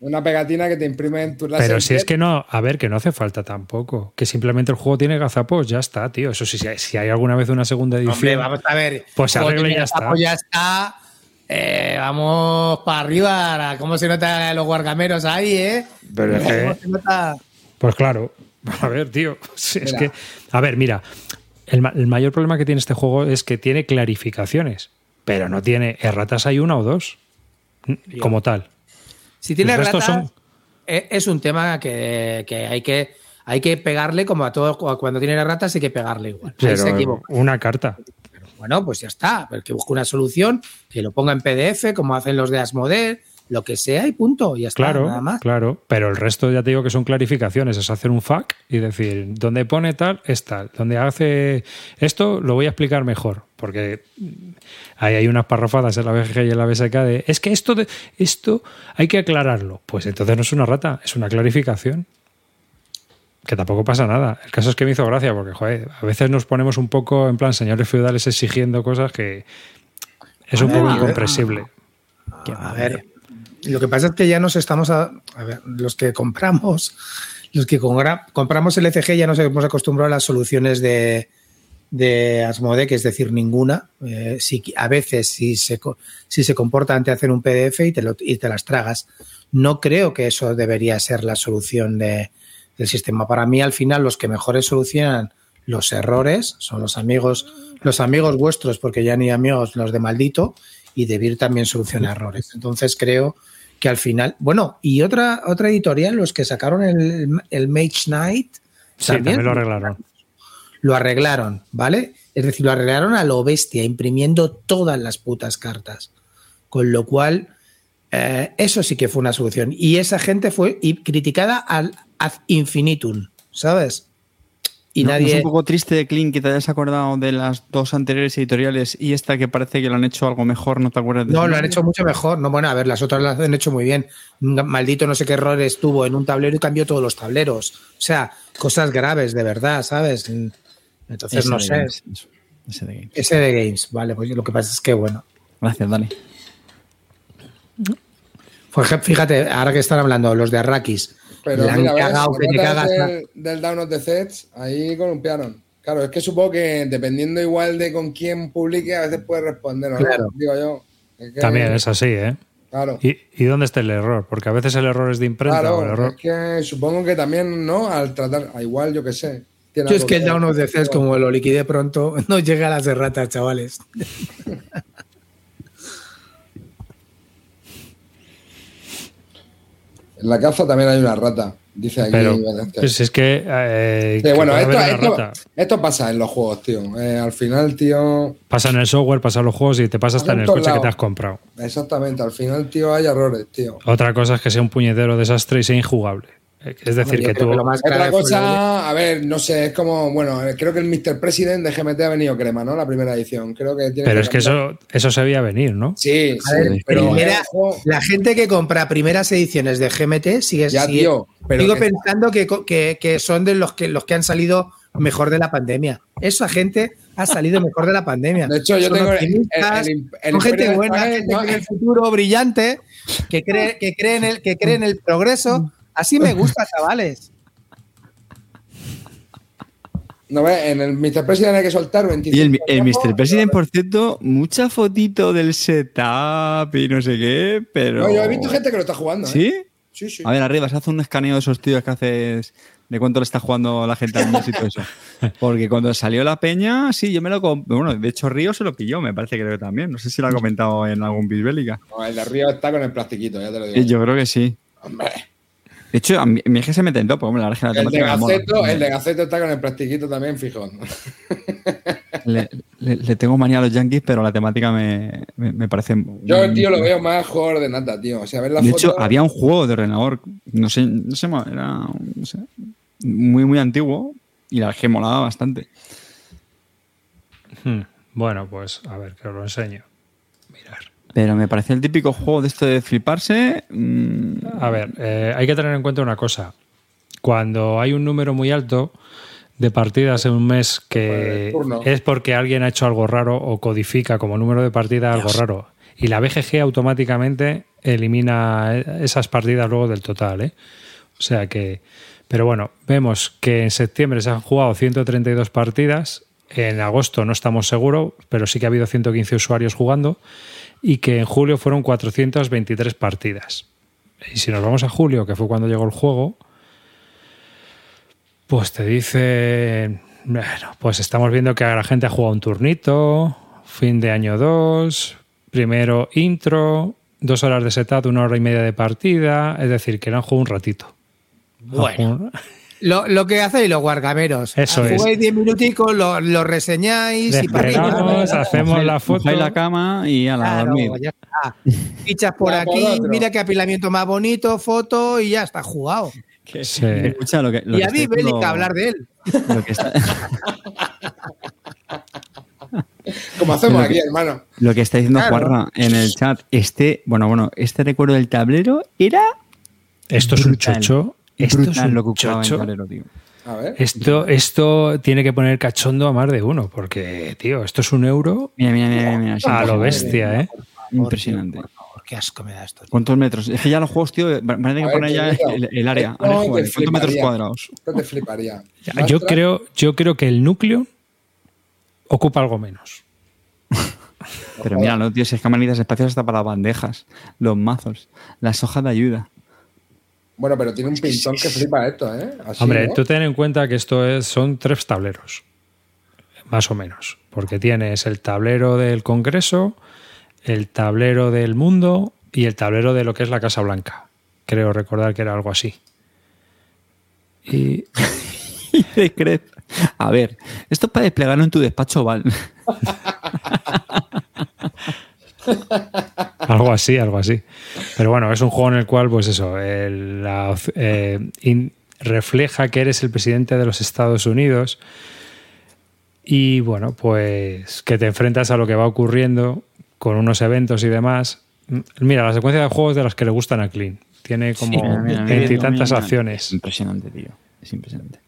S2: una pegatina que te imprime en tu
S3: Pero si es que no, a ver, que no hace falta tampoco. Que simplemente el juego tiene gazapos, ya está, tío. Eso sí, si hay alguna vez una segunda edición. Hombre,
S4: vamos a ver.
S3: Pues y ya está.
S4: Ya está. Eh, vamos para arriba. ¿Cómo se nota los guargameros ahí, eh?
S3: Pero Pues claro. A ver, tío. Es que, a ver, mira, el, mayor problema que tiene este juego es que tiene clarificaciones, pero no tiene erratas, hay una o dos, como tal.
S4: Si tiene erratas, e, es un tema que, hay que hay que pegarle como a todo cuando tiene erratas hay que pegarle igual.
S3: una carta.
S4: Bueno, pues ya está, que busque una solución, que lo ponga en PDF como hacen los de Asmodee, lo que sea y punto, y ya está,
S3: claro,
S4: nada más.
S3: Claro, pero el resto ya te digo que son clarificaciones, es hacer un FAQ y decir, donde pone tal, es tal, donde hace esto, lo voy a explicar mejor, porque ahí hay unas parrafadas en la BGG y en la BSK de, es que esto, de, esto hay que aclararlo, pues entonces no es una rata, es una clarificación. Que tampoco pasa nada. El caso es que me hizo gracia porque, joder, a veces nos ponemos un poco en plan señores feudales exigiendo cosas que es un poco incomprensible.
S4: A ver, lo que pasa es que ya nos estamos a, ver, los que compramos, los que compramos el ECG ya nos hemos acostumbrado a las soluciones de, de Asmode, que es decir, ninguna. Eh, si, a veces si se, si se comporta ante hacer un PDF y te, lo, y te las tragas. No creo que eso debería ser la solución de, del sistema. Para mí, al final, los que mejores solucionan los errores son los amigos, los amigos vuestros, porque ya ni amigos los de maldito, y Debir también soluciona errores. Entonces creo que al final, bueno, y otra, otra editorial, los que sacaron el, el Mage Knight,
S3: también, lo arreglaron.
S4: Lo arreglaron, ¿vale? Es decir, lo arreglaron a lo bestia, imprimiendo todas las putas cartas. Con lo cual, eh, eso sí que fue una solución. Y esa gente fue criticada al ad infinitum, ¿sabes?
S1: Y nadie... ¿Es un poco triste de Clint que te hayas acordado de las dos anteriores editoriales y esta que parece que lo han hecho algo mejor? ¿No te acuerdas de
S4: No, lo han hecho mucho mejor. No, bueno, a ver, las otras las han hecho muy bien. Maldito no sé qué errores tuvo en un tablero y cambió todos los tableros. O sea, cosas graves, de verdad, ¿sabes? Entonces, no sé. ese de Games. Ese de Games, vale. Pues lo que pasa es que, bueno.
S1: Gracias, Dani.
S4: Pues fíjate, ahora que están hablando los de Arrakis,
S2: pero mira, Del, Down of the Sets, ahí columpiaron. Claro, es que supongo que dependiendo igual de con quién publique, a veces puede responder, Claro. Digo yo.
S3: También es así, ¿eh?
S2: Claro.
S3: ¿Y, dónde está el error? Porque a veces el error es de imprenta. Claro, el error...
S2: es que supongo que también, ¿no? Al tratar, igual, yo que sé.
S4: Yo es que el Down of the Sets, como lo liquide pronto, no llega a las erratas, chavales.
S2: En la caza también hay una rata, dice aquí.
S3: Pero, pues es que. Eh,
S2: bueno, esto, pasa en los juegos, tío. Eh, al final, tío.
S3: Pasa en el software, pasa en los juegos y te pasa hasta en el coche que te has comprado.
S2: Exactamente, al final, tío, hay errores, tío.
S3: Otra cosa es que sea un puñetero desastre y sea injugable. Es decir, que tú.
S2: Otra cosa, a ver, no sé, es como, bueno, creo que el Mr. President de GMT ha venido crema, ¿no? La primera edición. Creo que tiene
S3: Pero es que eso, eso se veía venir, ¿no?
S2: Sí, sí. pero
S4: la gente que compra primeras ediciones de GMT sigue.
S2: Ya, tío.
S4: Pero sigo pensando que, que, son de los que, los que han salido mejor de la pandemia. Esa gente ha salido mejor de la pandemia.
S2: De hecho, yo tengo
S4: el, el, gente buena, gente en el futuro brillante, que cree, que cree en el, que cree en el progreso Así me gusta, chavales.
S2: No, en el Mr. President hay que soltar 25.
S1: Y el, el Mr. President, por cierto, mucha fotito del setup y no sé qué, pero.
S2: No, yo he visto gente que lo está jugando. ¿eh?
S1: ¿Sí?
S2: Sí, sí.
S1: A ver, arriba, se hace un escaneo de esos tíos que haces de cuánto le está jugando la gente al mes y todo eso. Porque cuando salió la peña, sí, yo me lo. Bueno, de hecho, Río se lo pilló, me parece que creo que también. No sé si lo ha comentado en algún Bisbélica.
S2: No, el de Río está con el plastiquito, ya te lo digo.
S1: Yo creo que sí.
S2: Hombre.
S1: De hecho, a mí, es que se me tentó, porque hombre, la verdad es que la
S2: El de. Gaceto, el de Gaceto está con el plastiquito también, fijo.
S1: Le, le- le tengo manía a los Yankees, pero la temática me, me, me parece.
S2: Yo,
S1: muy-
S2: tío, lo veo más jugador de nata, tío. O sea, ver la
S1: De
S2: foto.
S1: hecho, había un juego de ordenador, no sé, no sé, era no sé, muy, muy antiguo y la que molaba bastante.
S3: Hmm. Bueno, pues a ver, que os lo enseño.
S1: Pero me parecía el típico juego de esto de fliparse. mm,
S3: A ver, eh, hay que tener en cuenta una cosa. Cuando hay un número muy alto de partidas en un mes que
S2: Pues,
S3: es porque alguien ha hecho algo raro o codifica como número de partida algo raro. Y la BGG automáticamente elimina eh, esas partidas luego del total. ¿eh? O sea que... Pero bueno, vemos que en septiembre se han jugado 132 partidas. En agosto no estamos seguros, pero sí que ha habido 115 usuarios jugando. Y que en julio fueron 423 partidas. Y si nos vamos a julio, que fue cuando llegó el juego, pues te dice, bueno, pues estamos viendo que la gente ha jugado un turnito, fin de año 2, primero intro, dos horas de setup, una hora y media de partida, es decir, que lo han jugado un ratito.
S4: Bueno. Lo, lo que hacéis los guargameros.
S3: Eso es.
S4: Jugáis 10 minuticos, lo, lo reseñáis y
S3: hacemos la foto.
S1: La cama y a la
S4: Claro,
S1: dormir.
S4: ya está. Fichas por
S2: Ya
S4: aquí, mira qué apilamiento más bonito, foto y ya está jugado.
S3: Sí.
S1: Escucha lo que. Lo
S4: y
S1: que
S4: a mí, Bélica, hablar de él.
S1: Lo que, está,
S2: Como hacemos aquí,
S1: que-
S2: hermano.
S1: lo que está diciendo
S2: Claro.
S1: Juarra en el chat, este, bueno, bueno, este recuerdo del tablero era
S3: Esto es un chocho. Esto es un
S1: lo que ocupaba en el
S3: chocho.
S1: tablero, tío.
S2: A ver.
S3: Esto, esto tiene que poner cachondo a más de uno, porque, tío, esto es un euro
S1: Mira, mira, mira, mira. mira,
S3: a lo bestia, ¿eh?
S1: Impresionante.
S4: Por favor, qué asco me da esto. tío.
S1: ¿Cuántos metros? Es que ya los juegos, tío, van a tener que poner ya el, el área. joder, ¿Cuántos metros cuadrados?
S2: Esto te fliparía.
S3: Ya, Yo creo, yo creo que el núcleo ocupa algo menos.
S1: Pero míralo, tío, si es que manitas espacios hasta para las bandejas, los mazos, las hojas de ayuda.
S2: Bueno, pero tiene un pintón que flipa esto, ¿eh? Así,
S3: Hombre,
S2: ¿no?
S3: tú ten en cuenta que esto es, son tres tableros, más o menos, porque tienes el tablero del Congreso, el tablero del mundo y el tablero de lo que es la Casa Blanca. Creo recordar que era algo así. Y
S1: A ver, esto es para desplegarlo en tu despacho, Val.
S3: algo así, algo así. Pero bueno, es un juego en el cual, pues eso, el- la- eh, in- refleja que eres el presidente de los Estados Unidos y bueno, pues que te enfrentas a lo que va ocurriendo con unos eventos y demás. Mira, la secuencia de juegos de las que le gustan a Clean. Tiene como veintitantas
S1: mira.
S3: acciones.
S1: Es impresionante, tío. Es impresionante.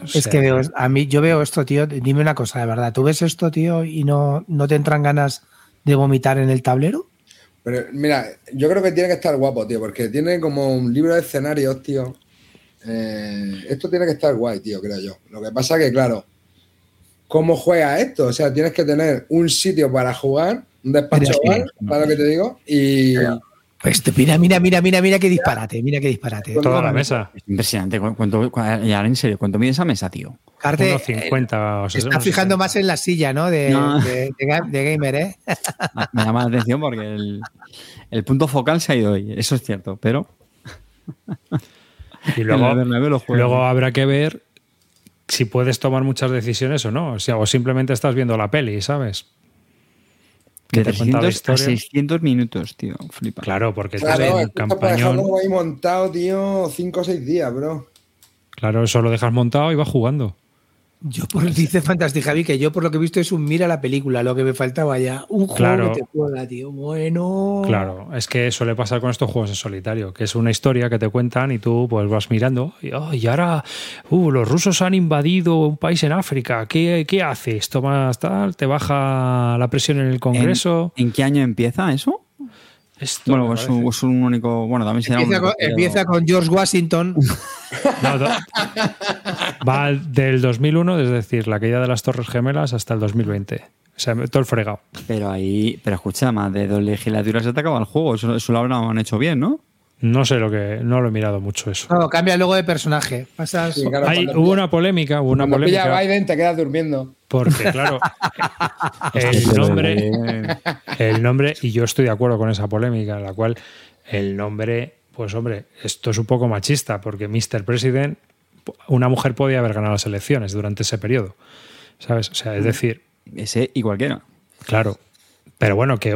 S3: O
S4: Es que veo, a mí, yo veo esto, tío. Dime una cosa, de verdad. ¿Tú ves esto, tío, y no, no te entran ganas de vomitar en el tablero?
S2: Pero mira, yo creo que tiene que estar guapo, tío, porque tiene como un libro de escenarios, tío. Eh, esto tiene que estar guay, tío, creo yo. Lo que pasa que, claro, ¿cómo juega esto? O sea, tienes que tener un sitio para jugar, un despacho, bar, ¿sabes lo que te digo? Y
S4: Pues te- mira, mira, mira, mira, mira qué disparate, mira qué disparate.
S3: toda la mesa.
S1: Es impresionante. ¿Cu- ¿Cuánto, cu- y ahora en serio, ¿cuánto mide esa mesa, tío?
S4: Carte,
S3: Unos 50 o
S4: se
S3: 60.
S4: está fijando más en la silla, ¿no? De,
S1: No.
S4: de- de ga- de gamer, ¿eh?
S1: Me llama la atención porque el, el punto focal se ha ido hoy. Eso es cierto, pero.
S3: Y luego, luego habrá que ver si puedes tomar muchas decisiones o no. O, sea, o simplemente estás viendo la peli, ¿sabes? Que
S1: de
S3: te cuenta la
S1: 300 a
S3: historia.
S1: 600 minutos, tío. Flipa.
S3: Claro, porque
S2: claro,
S3: estás en campañón.
S2: dejarlo ahí montado, tío, cinco o seis días, bro.
S3: Claro, eso lo dejas montado y vas jugando.
S4: Yo por dice Fantastic Javi que yo por lo que he visto es un mira la película, lo que me faltaba ya. Un juego
S3: Claro.
S4: que te juega, tío. Bueno.
S3: Claro, es que suele pasar con estos juegos en solitario, que es una historia que te cuentan y tú pues vas mirando y, oh, y ahora uh, los rusos han invadido un país en África, ¿qué, qué haces? Tomas tal, te baja la presión en el
S1: ¿En,
S3: Congreso.
S1: en qué año empieza eso?
S3: Esto
S1: Bueno,
S3: me
S1: es un, es un único. Bueno, también será
S4: Empieza con, empieza con George Washington.
S3: No, do- va del 2001, es decir, la caída de las Torres Gemelas hasta el 2020. O sea, todo el fregado.
S1: Pero ahí. Pero escucha, más de dos legislaturas se te acaba el juego. Eso, eso lo habrán hecho bien, ¿no?
S3: No sé lo que. No lo he mirado mucho eso.
S4: No, cambia luego de personaje. Pasas.
S2: Sí, claro,
S3: Hay- hubo
S2: pilla-
S3: una polémica, hubo una
S2: cuando pilla
S3: polémica.
S2: a Biden te quedas durmiendo.
S3: Porque, claro, el nombre, el nombre, y yo estoy de acuerdo con esa polémica, en la cual el nombre pues hombre, esto es un poco machista, porque Mr. President, una mujer podía haber ganado las elecciones durante ese periodo. ¿Sabes? O sea, es decir,
S1: Ese y cualquiera.
S3: claro. Pero bueno, que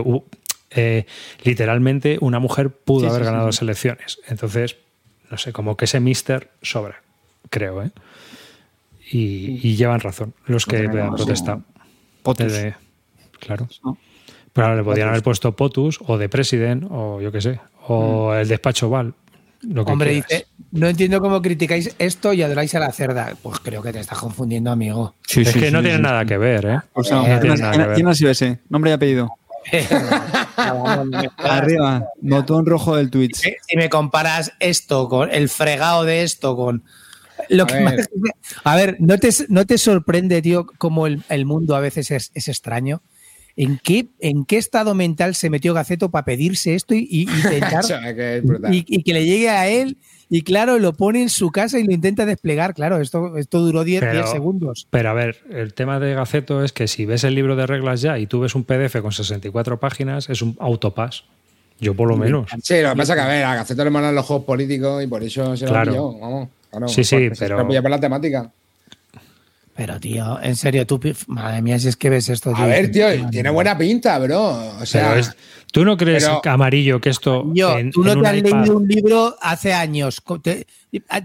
S3: eh, literalmente una mujer pudo
S1: Sí,
S3: haber
S1: sí,
S3: ganado
S1: sí.
S3: las elecciones. Entonces, no sé, como que ese Mister sobra, creo, ¿eh? Y, y llevan razón los que han
S1: no,
S3: protestado.
S1: Potus.
S3: De- claro.
S1: ¿no?
S3: Pero ahora le podrían haber puesto POTUS o de President o yo qué sé, o el despacho Val. Lo que
S4: Hombre,
S3: quieras.
S4: dice, no entiendo cómo criticáis esto y adoráis a la cerda. Pues creo que te estás confundiendo, amigo.
S1: Sí,
S3: es
S1: sí,
S3: que
S1: sí,
S3: no
S1: sí,
S3: tiene
S1: sí.
S3: nada que ver, ¿eh?
S1: O sea,
S3: No
S1: ¿quién,
S3: tiene
S1: ha-
S3: nada que
S1: quién-
S3: ver.
S1: quién ha sido ese? Nombre y apellido. Arriba, botón rojo del Twitch.
S4: si me comparas esto con el fregado de esto con lo
S2: A
S4: que
S2: ver.
S4: más- a ver, ¿no te, no te sorprende, tío, cómo el, el mundo a veces es, es extraño? ¿En qué, ¿En qué estado mental se metió Gaceto para pedirse esto y, y
S2: que
S4: y que le llegue a él? Y claro, lo pone en su casa y lo intenta desplegar. Claro, esto, esto duró 10
S3: Pero-
S4: 10 segundos.
S3: Pero a ver, el tema de Gaceto es que si ves el libro de reglas ya y tú ves un PDF con 64 páginas, es un autopass. Yo por lo menos.
S2: Sí, lo que pasa es que, a ver, a Gaceto le molan los juegos políticos y por eso se lo
S3: Claro.
S2: pilló, vamos. Claro,
S3: Sí, sí,
S2: porque se
S3: pero-
S2: lo por la temática.
S4: Pero, tío, en serio, tú, madre mía, si es que ves esto.
S2: A
S4: tío,
S2: ver, tío, tiene buena pinta, bro. O sea,
S3: es- ¿Tú no crees,
S2: pero-
S3: Amarillo, que esto.
S4: Yo,
S3: en-
S4: tú no
S3: en
S4: te has
S3: iPad-
S4: leído un libro hace años. Te-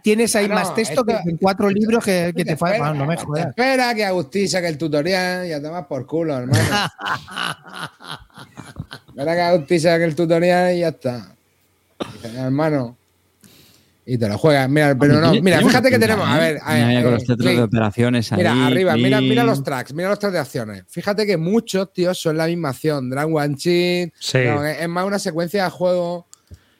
S4: tienes ahí
S2: Ah, no,
S4: más texto
S2: esto-
S4: que en cuatro libros que, que te
S2: espera,
S4: faltan. No me jodas.
S2: Espera que Agustín saque el tutorial y ya te vas por culo, hermano. espera que Agustín saque el tutorial y ya está. Dice, hermano. Y te lo juegas. Mira, pero no, mira, fíjate que tenemos. A
S1: ¿eh?
S2: ver, a ver,
S1: Mira, con
S2: eh,
S1: los teatros
S2: Clint,
S1: de operaciones ahí.
S2: Mira, arriba, mira, mira los tracks, mira los tracks de acciones. Fíjate que muchos, tío, son la misma acción. Drag One Cheat.
S3: Sí.
S2: no, es más una secuencia de juego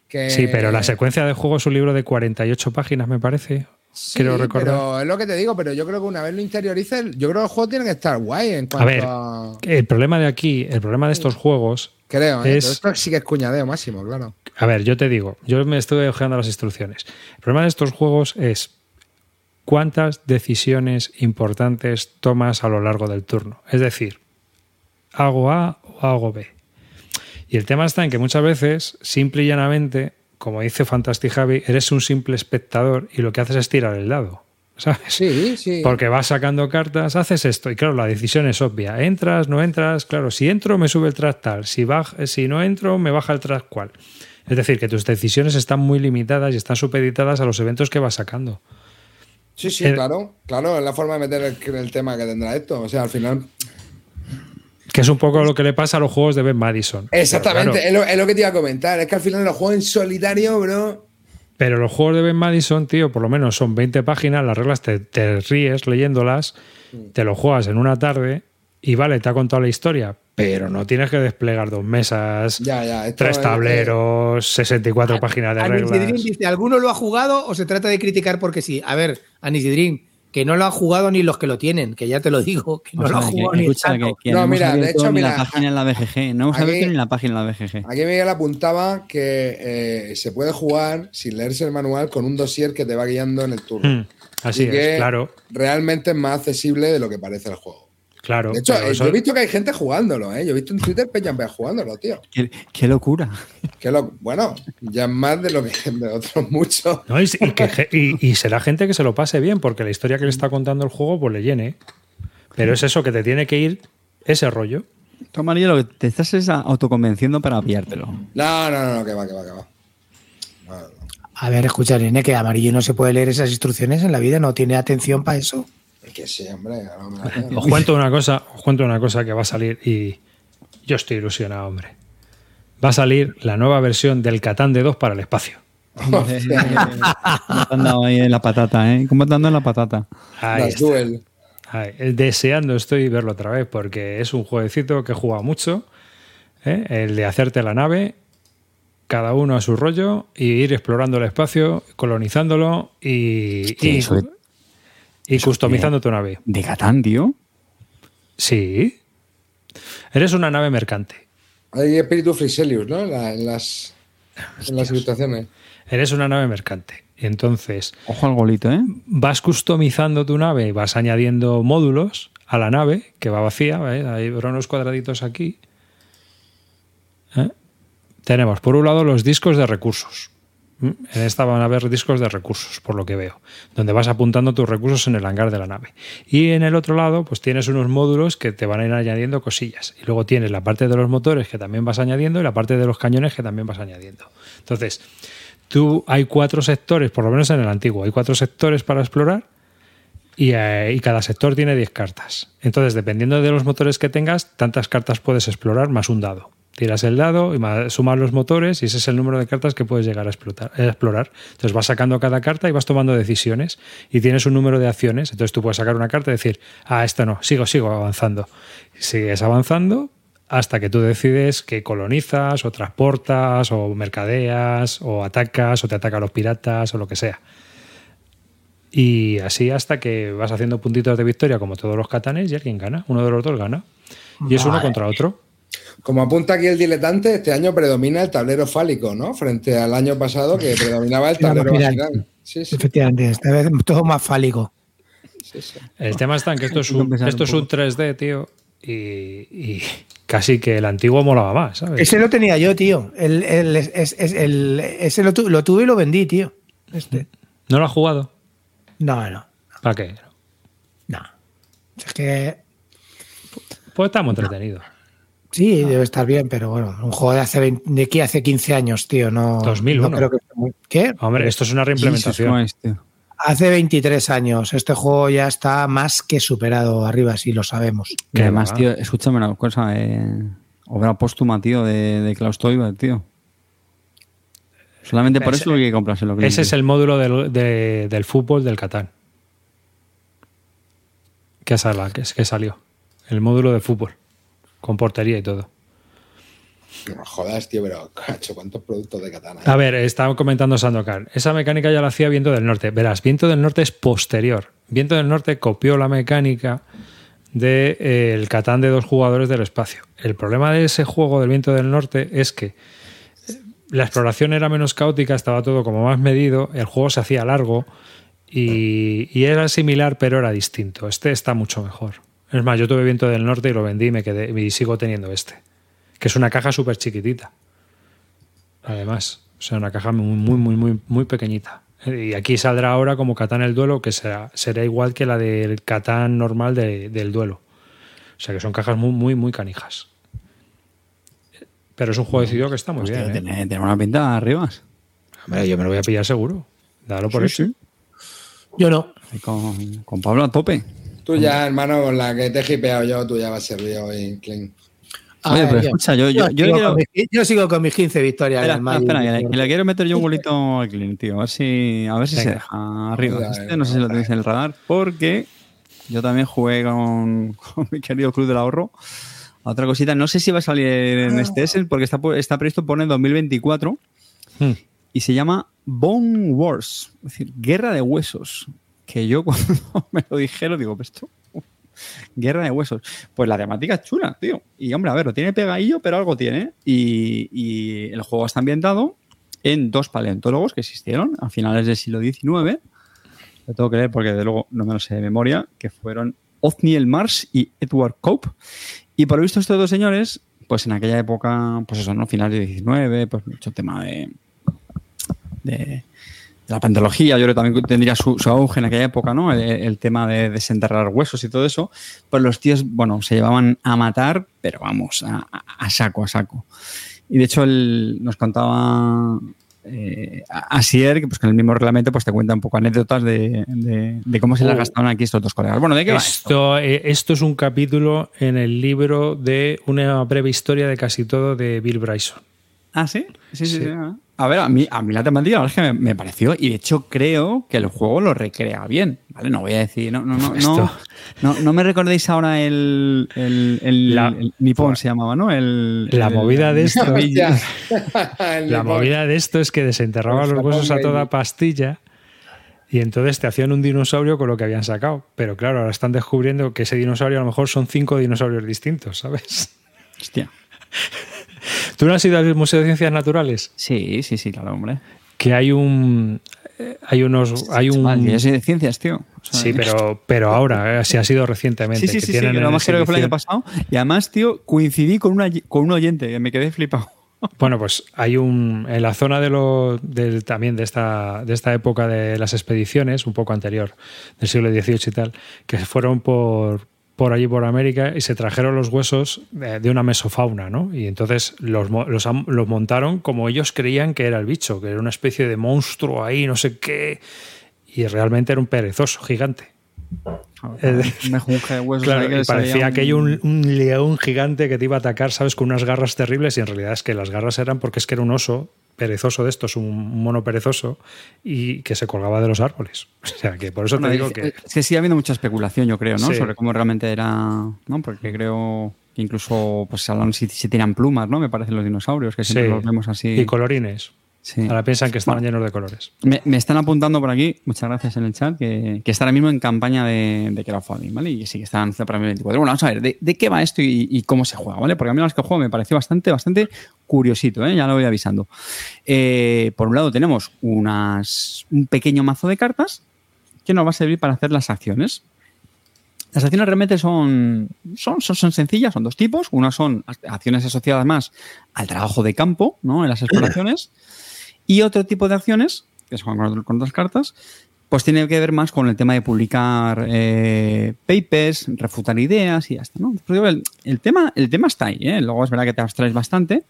S2: que.
S3: Sí, pero la secuencia de juego es un libro de 48 páginas, me parece.
S2: Sí,
S3: Quiero recordar.
S2: Pero es lo que te digo, pero yo creo que una vez lo interiorices, yo creo que el juego tiene que estar guay en
S3: A
S2: cuanto
S3: ver,
S2: a.
S3: el problema de aquí, el problema de estos juegos
S2: Creo, ¿eh?
S3: es-
S2: Pero esto sí que es cuñadeo máximo, claro.
S3: A ver, yo te digo, yo me estuve ojeando las instrucciones. El problema de estos juegos es cuántas decisiones importantes tomas a lo largo del turno. Es decir, hago A o hago B. Y el tema está en que muchas veces, simple y llanamente, como dice Fantastic Javi, eres un simple espectador y lo que haces es tirar el dado. ¿Sabes?
S2: Sí, sí.
S3: Porque vas sacando cartas, haces esto, y claro, la decisión es obvia. Entras, no entras, claro, si entro me sube el track tal, si, si no entro me baja el track cual. Es decir, que tus decisiones están muy limitadas y están supeditadas a los eventos que vas sacando.
S2: Sí, sí,
S3: el-
S2: claro. Claro, es la forma de meter el, el tema que tendrá esto. O sea, al final.
S3: Que es un poco lo que le pasa a los juegos de Ben Madison.
S2: Exactamente, es, lo, es lo que te iba a comentar. Es que al final los juegos en solitario, bro.
S3: Pero los juegos de Ben Madison, tío, por lo menos son 20 páginas, las reglas te, te ríes leyéndolas, te lo juegas en una tarde y vale, te ha contado la historia, pero no tienes que desplegar dos mesas,
S2: Ya, ya. esto
S3: tres
S2: es-
S3: tableros, 64 páginas de reglas.
S4: Dice, ¿alguno lo ha jugado o se trata de criticar porque sí? A ver, Anis Idrin, que no lo han jugado ni los que lo tienen, que ya te lo digo, que no
S1: O
S4: lo
S1: sea,
S4: ha jugado
S1: que,
S4: ni
S1: escucha, que, que
S2: No, mira, de hecho, mira,
S1: la página en la BGG. No hemos
S2: aquí-
S1: abierto ni la página en la BGG.
S2: Aquí Miguel apuntaba que eh, se puede jugar sin leerse el manual con un dossier que te va guiando en el turno.
S3: Hmm, así es,
S2: que
S3: claro,
S2: Realmente es más accesible de lo que parece el juego.
S3: Claro.
S2: De hecho, eh,
S3: eso-
S2: yo he visto que hay gente jugándolo, ¿eh? Yo he visto en Twitter Peña jugándolo, tío.
S1: Qué, qué locura.
S2: Que lo, bueno, ya es más de lo que de otros muchos.
S3: No, y, y que ge- y- y será gente que se lo pase bien, porque la historia que le está contando el juego, pues le llene. Pero es eso que te tiene que ir ese rollo.
S1: Tú, Amarillo, lo que te estás es autoconvenciendo para pillártelo.
S2: No, no, no, no, que va, que va, que va. No, no.
S4: A ver, escucha, Nene, que amarillo no se puede leer esas instrucciones en la vida, no tiene atención para eso.
S2: Que sí, hombre. no.
S3: Os cuento una cosa, os cuento una cosa que va a salir y yo estoy ilusionado, hombre. Va a salir la nueva versión del Catán de 2 para el espacio.
S1: ¿Cómo te han dado ahí en la patata, eh? ¿Cómo te han dado en la patata?
S3: Ahí.
S2: Duel.
S3: Ay, deseando estoy verlo otra vez porque es un jueguecito que he jugado mucho. ¿eh? El de hacerte la nave, cada uno a su rollo, y ir explorando el espacio, colonizándolo y,
S1: Hostia,
S3: y,
S1: eso de-
S3: y customizando tu nave.
S1: ¿De Catán, tío?
S3: Sí. Eres una nave mercante.
S2: Hay espíritu Friselius, ¿no? En, la- en las, en las ilustraciones.
S3: Eres una nave mercante. Entonces,
S1: Ojo al golito, ¿eh?
S3: vas customizando tu nave, vas añadiendo módulos a la nave que va vacía. Hay unos cuadraditos aquí. ¿Eh? Tenemos por un lado los discos de recursos. ¿Mm? En esta van a haber discos de recursos, por lo que veo, donde vas apuntando tus recursos en el hangar de la nave. Y en el otro lado, pues tienes unos módulos que te van a ir añadiendo cosillas. Y luego tienes la parte de los motores que también vas añadiendo y la parte de los cañones que también vas añadiendo. Entonces, tú hay cuatro sectores, por lo menos en el antiguo, hay cuatro sectores para explorar y, eh, cada sector tiene 10 cartas. Entonces, dependiendo de los motores que tengas, tantas cartas puedes explorar más un dado. Tiras el dado y ma- sumas los motores y ese es el número de cartas que puedes llegar a, explotar- a explorar. Entonces vas sacando cada carta y vas tomando decisiones y tienes un número de acciones. Entonces tú puedes sacar una carta y decir, ah, esta no, sigo, sigo avanzando. Sigues avanzando hasta que tú decides que colonizas o transportas o mercadeas o atacas o te atacan los piratas o lo que sea. Y así hasta que vas haciendo puntitos de victoria como todos los catanes y alguien gana. Uno de los dos gana. Y es uno contra otro.
S2: Como apunta aquí el diletante, este año predomina el tablero fálico, ¿no? Frente al año pasado que predominaba el tablero vaginal. Sí, sí,
S4: Efectivamente, esta vez todo más fálico.
S2: sí, sí.
S3: El tema está en que esto es un, esto
S1: un
S3: es un 3D, tío. Y, y casi que el antiguo molaba más, ¿sabes?
S4: Ese lo tenía yo, tío. El, el- es- es- el- ese lo, tu- lo tuve y lo vendí, tío. Este.
S3: ¿No lo has jugado?
S4: No, no,
S3: ¿Para qué?
S4: no. Es que
S3: Pues estamos entretenidos.
S4: Sí, debe estar bien, pero bueno, un juego de hace 20 de aquí hace 15 años, tío. No,
S3: 2001.
S4: no creo que muy- ¿Qué?
S3: Hombre, esto es una reimplementación.
S1: Jesus Christ, tío.
S4: Hace 23 años. Este juego ya está más que superado arriba, sí lo sabemos.
S1: Además, tío, escúchame una cosa. Eh, obra póstuma, tío, de, de Klaus Teuber, tío. Solamente por
S3: Ese-
S1: eso hay que comprárselo.
S3: Ese es el módulo del, de- del fútbol del Catán. Que, sala, que, que salió. El módulo de fútbol. Con portería y todo.
S2: No jodas, tío, pero cacho, ¿cuántos productos de katana?
S3: A ver, estaba comentando Sandokan. Esa mecánica ya la hacía Viento del Norte. Verás, Viento del Norte es posterior. Viento del Norte copió la mecánica del de, eh, Catán de dos jugadores del espacio. El problema de ese juego del Viento del Norte es que eh, la exploración era menos caótica, estaba todo como más medido, el juego se hacía largo y, y era similar, pero era distinto. Este está mucho mejor. Es más, yo tuve Viento del Norte y lo vendí y me quedé y sigo teniendo este, que es una caja súper chiquitita. Además, o sea, una caja muy, muy, muy, muy, muy pequeñita. Y aquí saldrá ahora como Catán el duelo, que será, será igual que la del Catán normal de- del duelo. O sea que son cajas muy, muy, muy canijas. Pero es un juego decidido que está muy
S1: Hostia,
S3: bien. ¿eh?
S1: tiene, tiene una pinta arriba.
S3: Hombre, yo me lo voy a pillar seguro. Dalo por
S1: Sí,
S3: eso.
S1: sí.
S4: Yo no.
S1: Con, con Pablo a tope.
S2: Tú ya, hermano, con la que te he hipeado yo, tú ya vas a servir hoy, Clint.
S1: Oye,
S4: Ah,
S1: pero
S4: yo-
S1: escucha, yo, yo, yo
S4: sigo
S1: quiero-
S4: con mis- yo sigo con mis 15 victorias.
S1: Espera, espera, espera, que le, que le quiero meter yo un golito al Clint, tío. A ver si, a ver si se deja arriba.
S2: Venga,
S1: Este no sé si lo tenéis en el radar, porque yo también jugué con, con mi querido Club del Ahorro. Otra cosita, no sé si va a salir en este Essen, porque está, está previsto poner 2024
S3: Hmm.
S1: y se llama Bone Wars, es decir, Guerra de Huesos. Que yo cuando me lo dijeron, digo, "Pues esto, Guerra de Huesos. Pues la temática es chula, tío. Y hombre, a ver, lo tiene pegadillo, pero algo tiene. Y, el juego está ambientado en dos paleontólogos que existieron a finales del siglo XIX. Lo tengo que leer porque de luego no me lo sé de memoria, que fueron Othniel Marsh y Edward Cope. Y por lo visto estos dos señores, pues en aquella época, pues eso, ¿no? Finales del 19, pues mucho tema de, de la paleontología, yo creo que también tendría su, su auge en aquella época, ¿no? El, el tema de desenterrar huesos y todo eso. Pues los tíos, bueno, se llevaban a matar, pero vamos, a, a- saco, a saco. Y de hecho, él nos contaba eh, Asier, que pues con el mismo reglamento, pues te cuenta un poco anécdotas de, de- de cómo se las
S3: Oh.
S1: gastaron aquí estos dos colegas. Bueno, ¿de qué va esto?
S3: Esto, eh, esto es un capítulo en el libro de una breve historia de casi todo de Bill Bryson.
S1: Ah, ¿sí? Sí, sí,
S3: Sí.
S1: sí. ah. A ver, a mí, a mí la temática la verdad es que me, me pareció, y de hecho creo que el juego lo recrea bien, ¿vale? No voy a decir, no, no, no, no, no, no me recordéis ahora el, el, el,
S3: La-
S1: el Nippon se llamaba, ¿no? El,
S3: La
S1: el-
S3: movida de esto- La movida de esto es que desenterraban los
S2: Pues
S3: huesos a toda pastilla y entonces te hacían un dinosaurio con lo que habían sacado. Pero claro, ahora están descubriendo que ese dinosaurio a lo mejor son cinco dinosaurios distintos, ¿sabes?
S1: Hostia.
S3: ¿Tú no has ido al Museo de Ciencias Naturales?
S1: Sí, sí, sí, claro, hombre.
S3: Que hay un... eh, Hay unos... Hay un...
S1: Que yo soy de ciencias, tío. O sea,
S3: Sí, pero, pero ahora, eh, sí ha sido recientemente.
S1: Sí, sí,
S3: que
S1: sí, sí,
S3: tienen
S1: que lo más creo que fue el año pasado. Y además, tío, coincidí con, una, con un oyente que me quedé flipado.
S3: Bueno, pues hay un. En la zona de lo. del- también de esta, de esta época de las expediciones, un poco anterior, del siglo XVIII y tal, que fueron por, por allí por América y se trajeron los huesos de, de una mesofauna, ¿no? Y entonces los, los, montaron como ellos creían que era el bicho, que era una especie de monstruo ahí, no sé qué. Y realmente era un perezoso gigante. Eh,
S1: Me de huesos
S3: Claro,
S1: ahí que
S3: y parecía aquello un, un león gigante que te iba a atacar, ¿sabes? Con unas garras terribles y en realidad es que las garras eran porque es que era un oso perezoso de estos, un mono perezoso y que se colgaba de los árboles. O sea, que por eso te digo
S1: es-
S3: que...
S1: Es que sigue habiendo mucha especulación, yo creo, ¿no?
S3: Sí.
S1: Sobre cómo realmente era, ¿no? Porque creo que incluso pues se hablan si, si tenían plumas, ¿no? Me parecen los dinosaurios, que siempre
S3: Sí.
S1: los vemos así.
S3: Y colorines.
S1: Sí.
S3: Ahora piensan que
S1: Bueno.
S3: llenos de colores.
S1: Me, me están apuntando por aquí, muchas gracias en el chat, que, que está ahora mismo en campaña de, de crowdfunding, ¿vale? Y sí, que está anunciado para 2024. Bueno, vamos a ver, ¿de, de qué va esto y, y cómo se juega, ¿vale? Porque a mí las que juego me pareció bastante, bastante curiosito, ¿eh? Ya lo voy avisando. Eh, por un lado tenemos unas, un pequeño mazo de cartas que nos va a servir para hacer las acciones. Las acciones realmente son, son, son, son sencillas, son dos tipos. Unas son acciones asociadas más al trabajo de campo, ¿no? En las exploraciones. Y otro tipo de acciones, que se juegan con, otras cartas, pues tiene que ver más con el tema de publicar eh, papers, refutar ideas y ya está, ¿no? El, tema, el tema está ahí, ¿eh? Luego es verdad que te abstraes bastante.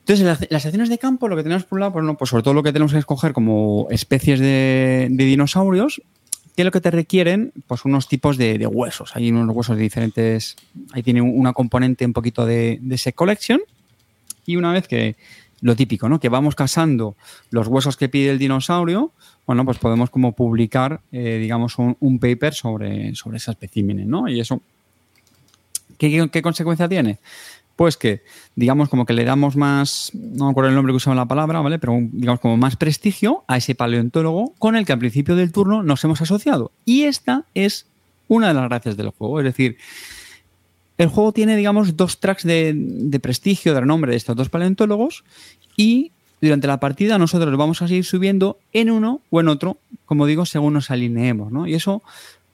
S1: Entonces, las, acciones de campo, lo que tenemos por un lado, pues, no, pues sobre todo lo que tenemos que escoger como especies de, de dinosaurios, que lo que te requieren, pues unos tipos de, de huesos. Hay unos huesos de diferentes. Ahí tiene una componente un poquito de, de set collection. Y una vez que lo típico, ¿no? Que vamos casando los huesos que pide el dinosaurio, bueno, pues podemos como publicar, eh, digamos, un, un paper sobre, sobre ese especímenes, ¿no? Y eso, ¿qué, qué, qué consecuencia tiene? Pues que, digamos, como que le damos más, no me acuerdo el nombre que usaba la palabra, ¿vale? Pero digamos como más prestigio a ese paleontólogo con el que al principio del turno nos hemos asociado. Y esta es una de las gracias del juego. Es decir, el juego tiene, digamos, dos tracks de, de prestigio, de renombre de estos dos paleontólogos y durante la partida nosotros vamos a seguir subiendo en uno o en otro, como digo, según nos alineemos, ¿no? Y eso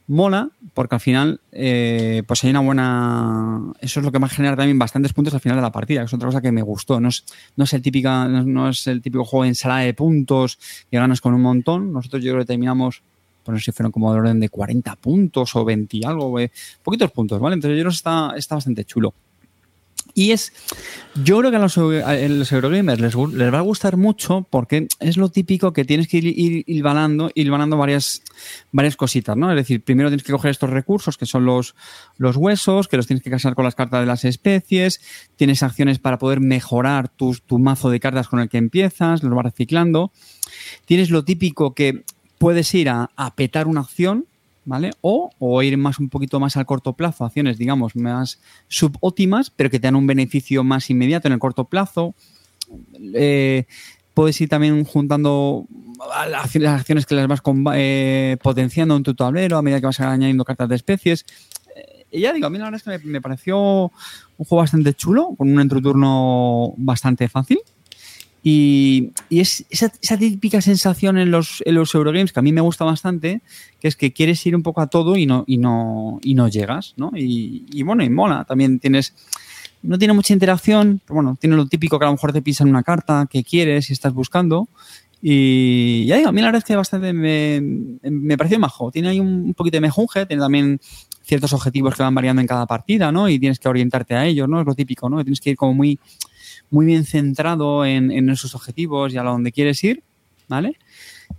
S1: mola porque al final eh, pues hay una buena eso es lo que va a generar también bastantes puntos al final de la partida que es otra cosa que me gustó no es, no es el típica no, es el típico juego de ensalada de puntos que ganas con un montón nosotros yo creo que terminamos no sé si fueron como de orden de 40 puntos o 20 y algo eh, poquitos puntos vale entonces yo creo que está, está bastante chulo y es, yo creo que a los, a los Eurogamers les, les, va a gustar mucho porque es lo típico que tienes que ir, ir hilvanando, hilvanando varias, varias cositas, ¿no? Es decir, primero tienes que coger estos recursos que son los, los huesos, que los tienes que casar con las cartas de las especies, tienes acciones para poder mejorar tu, tu mazo de cartas con el que empiezas, los vas reciclando. Tienes lo típico que puedes ir a, a petar una acción, ¿vale? O, ir más un poquito más al corto plazo, acciones, digamos, más subóptimas, pero que te dan un beneficio más inmediato en el corto plazo. Eh, puedes ir también juntando las acciones que las vas con, eh, potenciando en tu tablero a medida que vas añadiendo cartas de especies. Eh, y ya digo, a mí la verdad es que me pareció un juego bastante chulo, con un entreturno bastante fácil. Y, es esa, típica sensación en los, Eurogames que a mí me gusta bastante, que es que quieres ir un poco a todo y no, llegas. Y, bueno, y mola. También tienes. No tiene mucha interacción, pero bueno, tiene lo típico que a lo mejor te pisan una carta que quieres y estás buscando. Y ya a mí la verdad es que bastante me, me pareció majo. Tiene ahí un, un poquito de mejunje, tiene también ciertos objetivos que van variando en cada partida, ¿no? Y tienes que orientarte a ellos, ¿no? Es lo típico, ¿no? Tienes que ir como muy muy bien centrado en, en, esos objetivos y a donde quieres ir, ¿vale?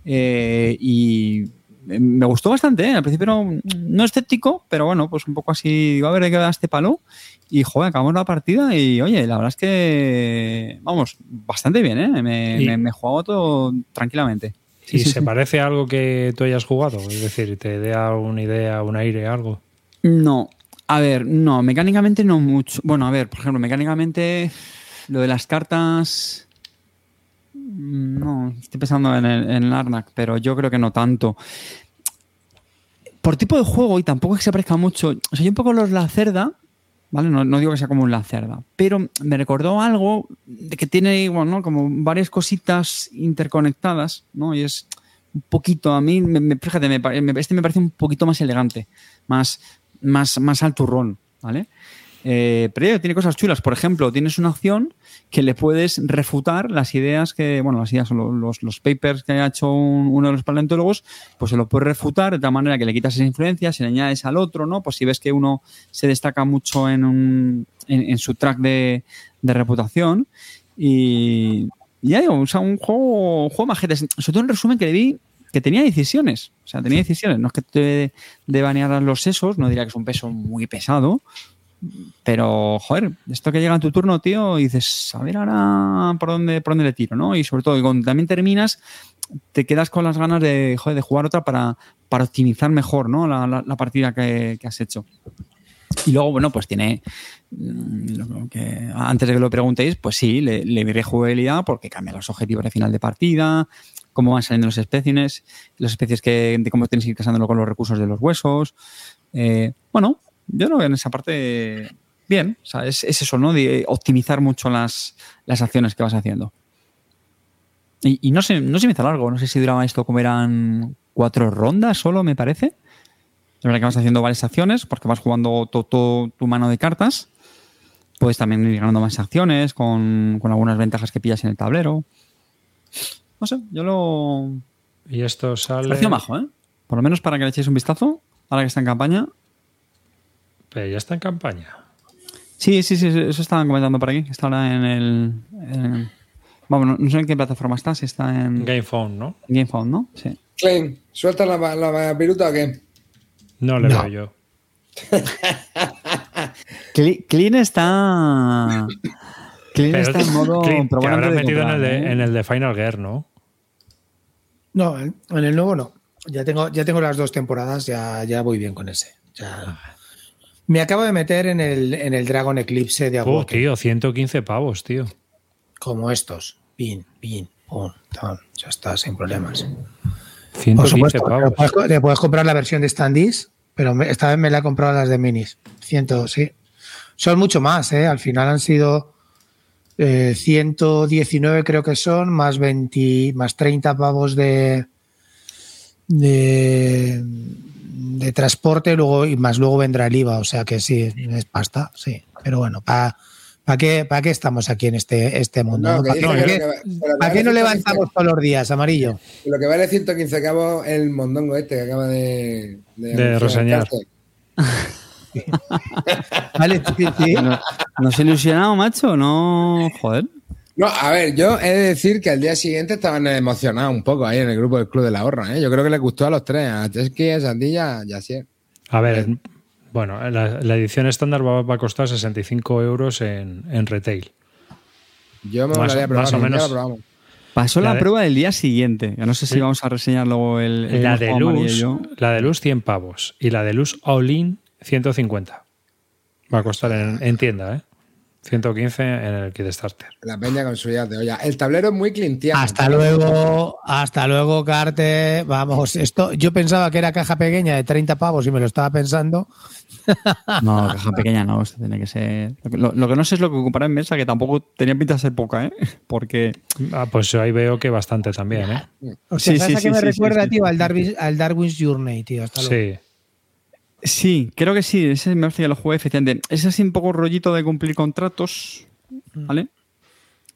S1: Eh, y me gustó bastante, ¿eh? Al principio no, no, escéptico, pero bueno, pues un poco así, digo, a ver, hay que dar este palo. Y, joder, acabamos la partida y, oye, la verdad es que, vamos, bastante bien, ¿eh? Me,
S3: y,
S1: me, me he jugado todo tranquilamente.
S3: Sí, ¿Y sí, se sí. parece a algo que tú hayas jugado? Es decir, ¿te da una idea, un aire, algo?
S1: No, a ver, no, mecánicamente no mucho. Bueno, a ver, por ejemplo, mecánicamente lo de las cartas. No, estoy pensando en el, en Arnak, pero yo creo que no tanto. Por tipo de juego, y tampoco es que se parezca mucho. O sea, un poco los La Cerda, ¿vale? No, digo que sea como un La Cerda, pero me recordó algo de que tiene, bueno, ¿no? como varias cositas interconectadas, ¿no? Y es un poquito, a mí, me, me, fíjate, me, este me parece un poquito más elegante, más, más, más al turrón, ¿vale? Eh, pero tiene cosas chulas. Por ejemplo, tienes una opción que le puedes refutar las ideas que, bueno, las ideas son los, los papers que ha hecho uno de los paleontólogos, pues se lo puedes refutar de tal manera que le quitas esa influencia, se le añades al otro, ¿no? Pues si ves que uno se destaca mucho en, un, en, su track de, reputación. Y ya digo, o sea, un juego, un juego majete. Sobre todo en resumen que le vi que tenía decisiones. O sea, tenía decisiones. No es que te de banear los sesos, no diría que es un peso muy pesado, pero, joder, esto que llega en tu turno, tío, y dices, a ver ahora por dónde, por dónde le tiro, ¿no? Y sobre todo, cuando también terminas, te quedas con las ganas de, joder, de jugar otra para, para optimizar mejor, ¿no? La, partida que, has hecho. Y luego, bueno, pues tiene. Mm, que, antes de que lo preguntéis, pues sí, le, le rejugabilidad porque cambia los objetivos de final de partida, cómo van saliendo los especies, las especies que, de cómo tienes que ir casándolo con los recursos de los huesos. Eh, bueno, yo no veo en esa parte bien. O sea, es, eso, ¿no? De optimizar mucho las, acciones que vas haciendo. Y, no sé, no sé si me hizo largo, no sé si duraba esto como eran cuatro rondas solo, me parece. Es verdad que vas haciendo varias acciones porque vas jugando todo tu mano de cartas. Puedes también ir ganando más acciones con, con, algunas ventajas que pillas en el tablero. No sé, yo lo.
S3: Y esto sale.
S1: Pareció majo, ¿eh? Por lo menos para que le echéis un vistazo, ahora que está en campaña.
S3: Pero ya está en campaña.
S1: Sí, sí, sí, eso estaban comentando por aquí. Está ahora en el. vamos, no, sé en qué plataforma está, si está en.
S3: GamePhone, ¿no?
S1: GamePhone, ¿no? Sí.
S2: Klein, ¿suelta la, la piruta o qué?
S3: No le veo yo.
S1: Clean está. Clean está en modo.
S3: Clean, te habrá metido en, el de, ¿eh? en el de Final Gear, ¿no?
S4: No, en el nuevo no. Ya tengo, ya tengo las dos temporadas, ya, ya voy bien con ese. Ya. Me acabo de meter en el, en el Dragon Eclipse de
S3: Aguaken. Oh, tío, 115 pavos, tío.
S4: Como estos. Pin, pin, pum, Ya está, sin problemas.
S3: 115 pavos.
S4: Te puedes, comprar la versión de standees, pero esta vez me la he comprado las de minis. 100, sí. Son mucho más, ¿eh? Al final han sido 119 eh, creo que son, más 20, más 30 pavos de, de de transporte luego y más luego vendrá el IVA, o sea que sí, es pasta, sí. Pero bueno, ¿para ¿para qué, para qué estamos aquí en este, este mundo? ¿Para, qué, no levantamos todos los días, amarillo?
S2: Lo que vale 115 cabos el mondongo este que acaba de...
S3: De, reseñar.
S1: vale, sí, ¿Nos ilusionado, macho? No, joder.
S2: No, a ver, yo he de decir que al día siguiente estaban emocionados un poco ahí en el grupo del Club de la Horra. ¿eh? Yo creo que les gustó a los tres, a Chesky, a Sandilla y a Sier.
S3: A ver, bueno, la, edición estándar va, a costar 65 euros en, retail.
S2: Yo me más, probar, más o menos.
S1: Pasó la, prueba del día siguiente. no sé si vamos a reseñar luego el,
S3: la de luz. La de luz 100 pavos y la de luz all in 150. Va a costar en, en tienda, ¿eh? 115 en el kit starter.
S2: La peña con su de olla. El tablero es muy clintiano.
S4: Hasta luego, hasta luego, Carte. Vamos, esto, yo pensaba que era caja pequeña de 30 pavos y me lo estaba pensando.
S1: No, caja pequeña no, esto tiene que ser. Lo, que no sé es lo que ocupará en mesa, que tampoco tenía pinta de ser poca, ¿eh? Porque.
S3: Ah, pues ahí veo que bastante también, ¿eh?
S4: O sea, sí, sí, que me recuerda, tío, al, al Darwin's Journey, tío. Hasta luego.
S3: Sí.
S1: Sí, creo que sí. Ese me parece que lo jugué efectivamente. Es así un poco rollito de cumplir contratos, mm. ¿vale?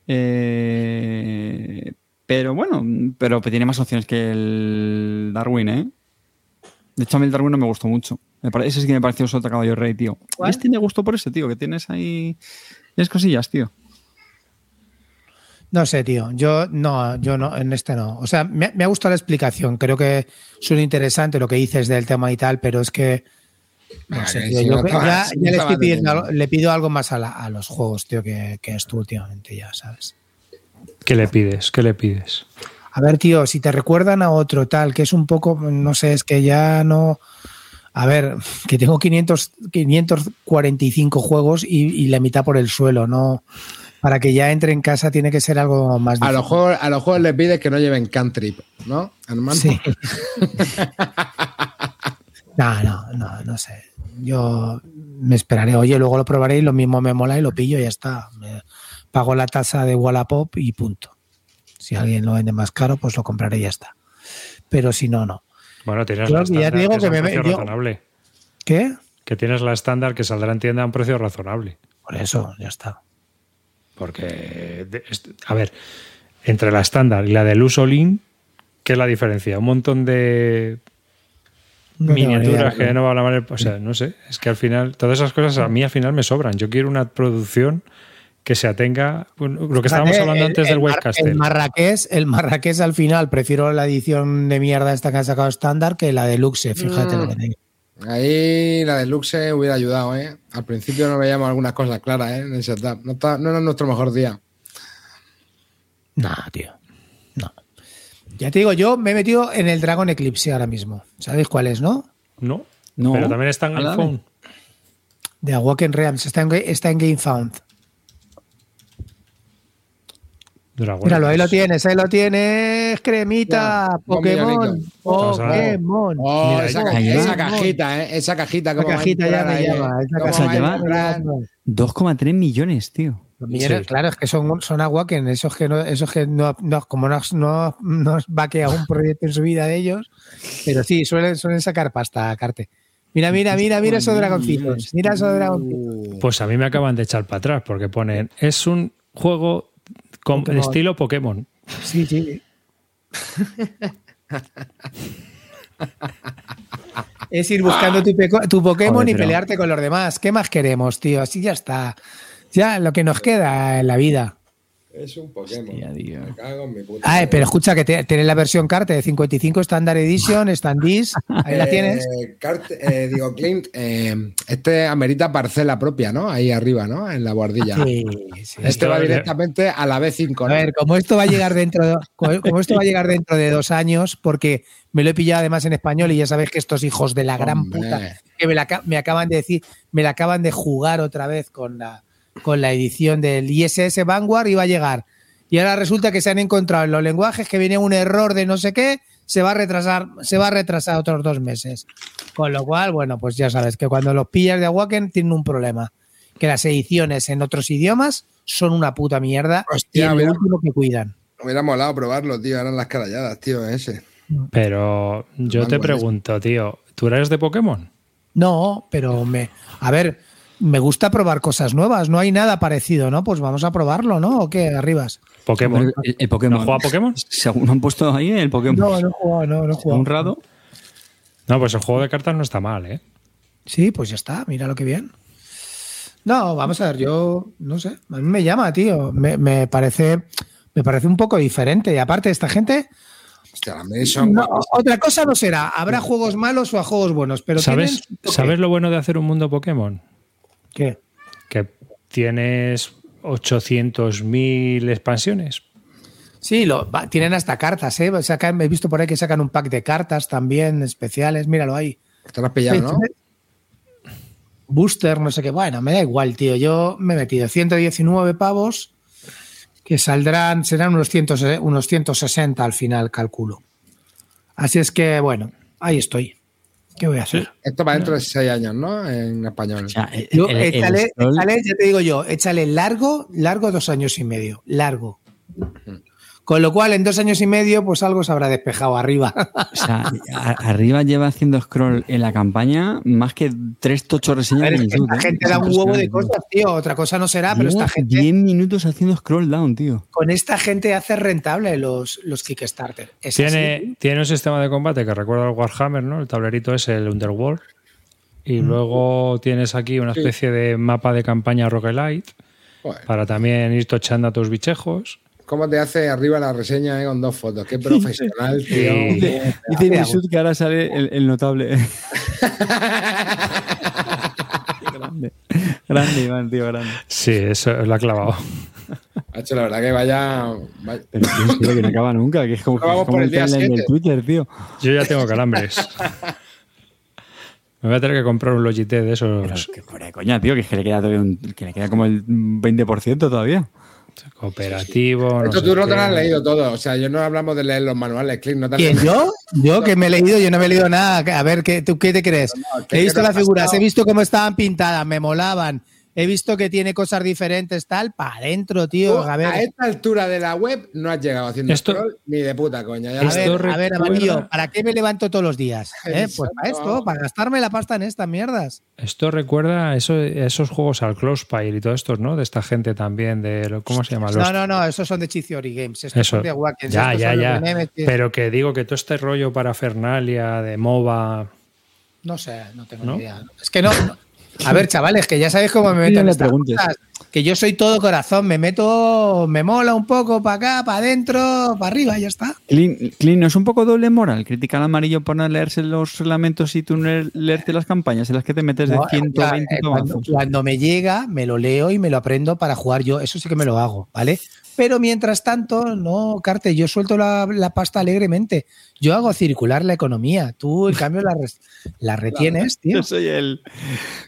S1: Eh, pero bueno, pero tiene más opciones que el Darwin, ¿eh? De hecho, a mí el Darwin no me gustó mucho. Ese sí que me pareció otro caballo rey, tío. Este me gustó por ese, tío, que tienes ahí. Tienes cosillas, tío.
S4: No sé, tío. Yo no, yo no, en este no. O sea, me, me ha gustado la explicación. Creo que suena interesante lo que dices del tema y tal, pero es que. No sé, tío, yo ya, le, estoy pidiendo, le pido algo más a, los juegos, tío, que, que esto últimamente, ya, ¿sabes?
S3: ¿Qué le pides? ¿Qué le pides?
S4: A ver, tío, si te recuerdan a otro tal, que es un poco, no sé, es que ya no. A ver, que tengo 500, 545 juegos y, y la mitad por el suelo, no para que ya entre en casa tiene que ser algo más
S2: difícil. A los juegos, a los juegos les pides que no lleven country, ¿no?
S4: Sí. no, no, no, no sé. Yo me esperaré. Oye, luego lo probaré y lo mismo me mola y lo pillo y ya está. pago la tasa de Wallapop y punto. Si alguien lo vende más caro, pues lo compraré y ya está. Pero si no, no.
S3: Bueno, tienes la ya digo que me, razonable.
S4: ¿Qué?
S3: que tienes la estándar que saldrá en tienda a un precio razonable.
S4: Por eso, ya está.
S3: Porque, a ver, entre la estándar y la del uso Lean, ¿qué es la diferencia? Un montón de
S4: No
S3: miniaturas que no van a valer. O sea, no sé, es que al final, todas esas cosas a mí al final me sobran. Yo quiero una producción que se atenga. bueno, lo que estábamos hablando
S4: el-
S3: antes del
S4: el mar-
S3: Webcaster.
S4: El Marrakech, el Marrakech al final, prefiero la edición de mierda esta que han sacado estándar que la deluxe, fíjate
S2: Mm.
S4: lo que te digo.
S2: Ahí la deluxe hubiera ayudado, ¿eh? Al principio no veíamos algunas cosas claras, ¿eh? En el setup. No, está- no era nuestro mejor día.
S4: No, tío. No. Ya te digo, yo me he metido en el Dragon Eclipse ahora mismo. ¿Sabéis cuál es, no?
S3: No,
S1: No.
S3: pero también está en el
S1: Háblame.
S3: phone.
S4: De Awaken Realms. Está en, está en Game Found.
S3: Dragon
S4: Míralo, ahí lo tienes, ahí lo tienes, cremita,
S2: Ya,
S4: Pokémon,
S2: Pokémon. Oh,
S3: Mira,
S2: esa, ca- esa cajita, ¿eh? Esa cajita.
S4: Esa cajita ya me llama. Esa
S2: Cómo
S1: cajita
S2: va a
S1: lleva-
S2: entrar.
S1: 2,3 millones, tío.
S3: Sí.
S4: Claro, es que son, son Awaken, esos que no, esos que no, no- como no, no, no vaquea un proyecto en su vida de ellos, pero sí, suelen, suelen sacar pasta, Carte. Mira, mira, mira, mira esos dragoncitos. Mira esos dragoncitos.
S3: Pues a mí me acaban de echar para atrás porque ponen es un juego con
S4: Pokémon.
S3: estilo Pokémon.
S4: Sí, sí. es ir buscando tu, Pokémon
S1: Joder,
S4: y
S1: pero-
S4: pelearte con los demás. ¿Qué más queremos, tío? Así ya está. Ya lo que nos queda en la vida.
S2: Es un Pokémon.
S1: Hostia.
S2: Me cago en mi puta.
S4: Ah, pero escucha que te- tienes la versión Carte de 55 Standard Edition, Standis. Ahí la tienes.
S2: Eh, Cart- eh, digo, Clint, eh, este amerita parcela propia, ¿no? Ahí arriba, ¿no? En la guardilla.
S4: Sí, sí.
S2: Este va directamente a la B5.
S4: A
S2: ¿no?
S4: ver, como esto va a llegar dentro de, como como esto va a llegar dentro de dos años, porque me lo he pillado además en español y ya sabéis que estos hijos de la gran
S2: Hombre.
S4: puta que me, la me acaban de decir, me la acaban de jugar otra vez con la, con la edición del ISS Vanguard y va a llegar. Y ahora resulta que se han encontrado en los lenguajes que viene un error de no sé qué, se va a retrasar, se va a retrasar otros dos meses. Con lo cual, bueno, pues ya sabes que cuando los pillas de Awaken tienen un problema. Que las ediciones en otros idiomas son una puta mierda y
S2: Hostia,
S4: es lo último que cuidan.
S2: Me hubiera molado probarlo, tío. Eran las caralladas, tío, ese.
S3: Pero yo te pregunto, tío, ¿tú eres de Pokémon?
S4: No, pero me. A ver, me gusta probar cosas nuevas. No hay nada parecido, ¿no? Pues vamos a probarlo, ¿no? ¿O qué? Arribas.
S3: Pokémon.
S1: El, el Pokémon.
S3: ¿No juega Pokémon?
S1: Según han puesto ahí el Pokémon.
S4: No, no he jugado, no, no he jugado.
S1: Un rato.
S3: No, pues el juego de cartas no está mal, ¿eh?
S4: Sí, pues ya está, mira lo que bien. No, vamos a ver, yo no sé, a mí me llama, tío. Me, me parece me parece un poco diferente. Y aparte, esta gente.
S2: Hostia, la Mason.
S4: no, otra cosa no será. Habrá juegos malos o a juegos buenos, pero
S3: ¿Sabes,
S4: tienen.
S3: ¿Sabes lo bueno de hacer un mundo Pokémon?
S4: ¿Qué?
S3: Que tienes 800.000 expansiones.
S4: Sí, lo, va, tienen hasta cartas, ¿eh? Sacan, he visto por ahí que sacan un pack de cartas también especiales. Míralo ahí.
S2: Te lo has pillado, ¿no?
S4: Booster, no sé qué. Bueno, me da igual, tío. Yo me he metido 119 pavos que saldrán, serán unos, 100, unos 160 al final, calculo. Así es que, bueno, ahí estoy. ¿Qué voy a hacer?
S2: Esto va dentro de 6 años, ¿no? En español.
S1: O sea, el-
S4: Yo,
S1: el- el
S4: échale, échale, ya te digo yo, échale largo, largo dos años y medio. Largo. Con lo cual, en dos años y medio, pues algo se habrá despejado arriba.
S1: o sea, arriba lleva haciendo scroll en la campaña más que tres tochos reseñas
S4: ver,
S1: YouTube.
S4: esta
S1: ¿eh?
S4: gente da un huevo de cosas, tío. Otra cosa no será, pero esta gente,
S1: 10 minutos haciendo scroll down, tío.
S4: con esta gente hace rentable los, los Kickstarter. Es
S3: Tiene,
S4: así.
S3: tiene un sistema de combate que recuerda al Warhammer, ¿no? El tablerito es el Underworld. Y
S4: Mm.
S3: luego tienes aquí una especie de mapa de campaña roguelite para también ir tochando a tus bichejos.
S2: ¿Cómo te hace arriba la reseña eh, con dos fotos? Qué profesional, tío.
S1: Dice, Misut que ahora sale el, el notable. Qué grande. Grande, Iván, tío, grande.
S3: Sí, eso lo ha clavado.
S2: Hacho, la verdad que vaya. vaya-
S1: Pero tío, que no acaba nunca, que es como,
S2: Vamos
S1: es como
S2: por el
S1: el
S2: día
S1: timeline del. Twitter, tío.
S3: Yo ya tengo calambres. Me voy a tener que comprar un Logitech de
S1: Pero
S3: esos
S1: que fuera de coña, tío, que es que le queda, todavía un- que le queda como el 20% todavía.
S3: Cooperativos. no
S2: Esto tú no te lo has leído todo. O sea, yo no hablamos de leer los manuales, Clint. No te
S4: ¿Quién, yo? Yo que me he leído, yo no me he leído nada. A ver, ¿qué, ¿tú qué te crees?
S2: ¿qué-
S4: he visto las figuras, he visto cómo estaban pintadas, me molaban. He visto que tiene cosas diferentes, tal, para adentro, tío.
S2: Tú,
S4: A ver,
S2: a esta altura de la web no has llegado haciendo
S3: Esto-
S2: scroll ni de puta coña. Ya
S4: a ver, a ver,
S3: recuerda-
S4: amarillo, ¿para qué me levanto todos los días? ¿Eh? Pues para esto, para gastarme la pasta en estas mierdas.
S3: Esto recuerda a eso, a esos juegos al Closepile y todos estos, ¿no? De esta gente también, de lo- ¿cómo se llama? Los-
S4: No, no, no, esos son de Chiziori Games. Estos
S3: Eso.
S4: son de
S3: Ya,
S4: estos
S3: ya,
S4: son
S3: ya. Pero que digo que todo este rollo para Fernalia, de MOBA.
S4: No sé, no tengo
S3: ¿No?
S4: ni idea. Es que no. no. A ver, chavales, que ya sabéis cómo me meto
S1: No
S4: en
S1: le
S4: estas
S1: preguntes.
S4: Que yo soy todo corazón, me meto, me mola un poco para acá, para adentro, para arriba, ya está.
S1: Clean, Clean, ¿no es un poco doble moral criticar al amarillo por no leerse los reglamentos y tú no leer- leerte las campañas en las que te metes de
S4: No,
S1: 120
S4: eh, cuando, cuando me llega, me lo leo y me lo aprendo para jugar yo. Eso sí que me lo hago, ¿vale? Pero mientras tanto, no, Carte, yo suelto la, la pasta alegremente. Yo hago circular la economía. Tú, en cambio, la, la retienes, tío.
S1: Yo soy el.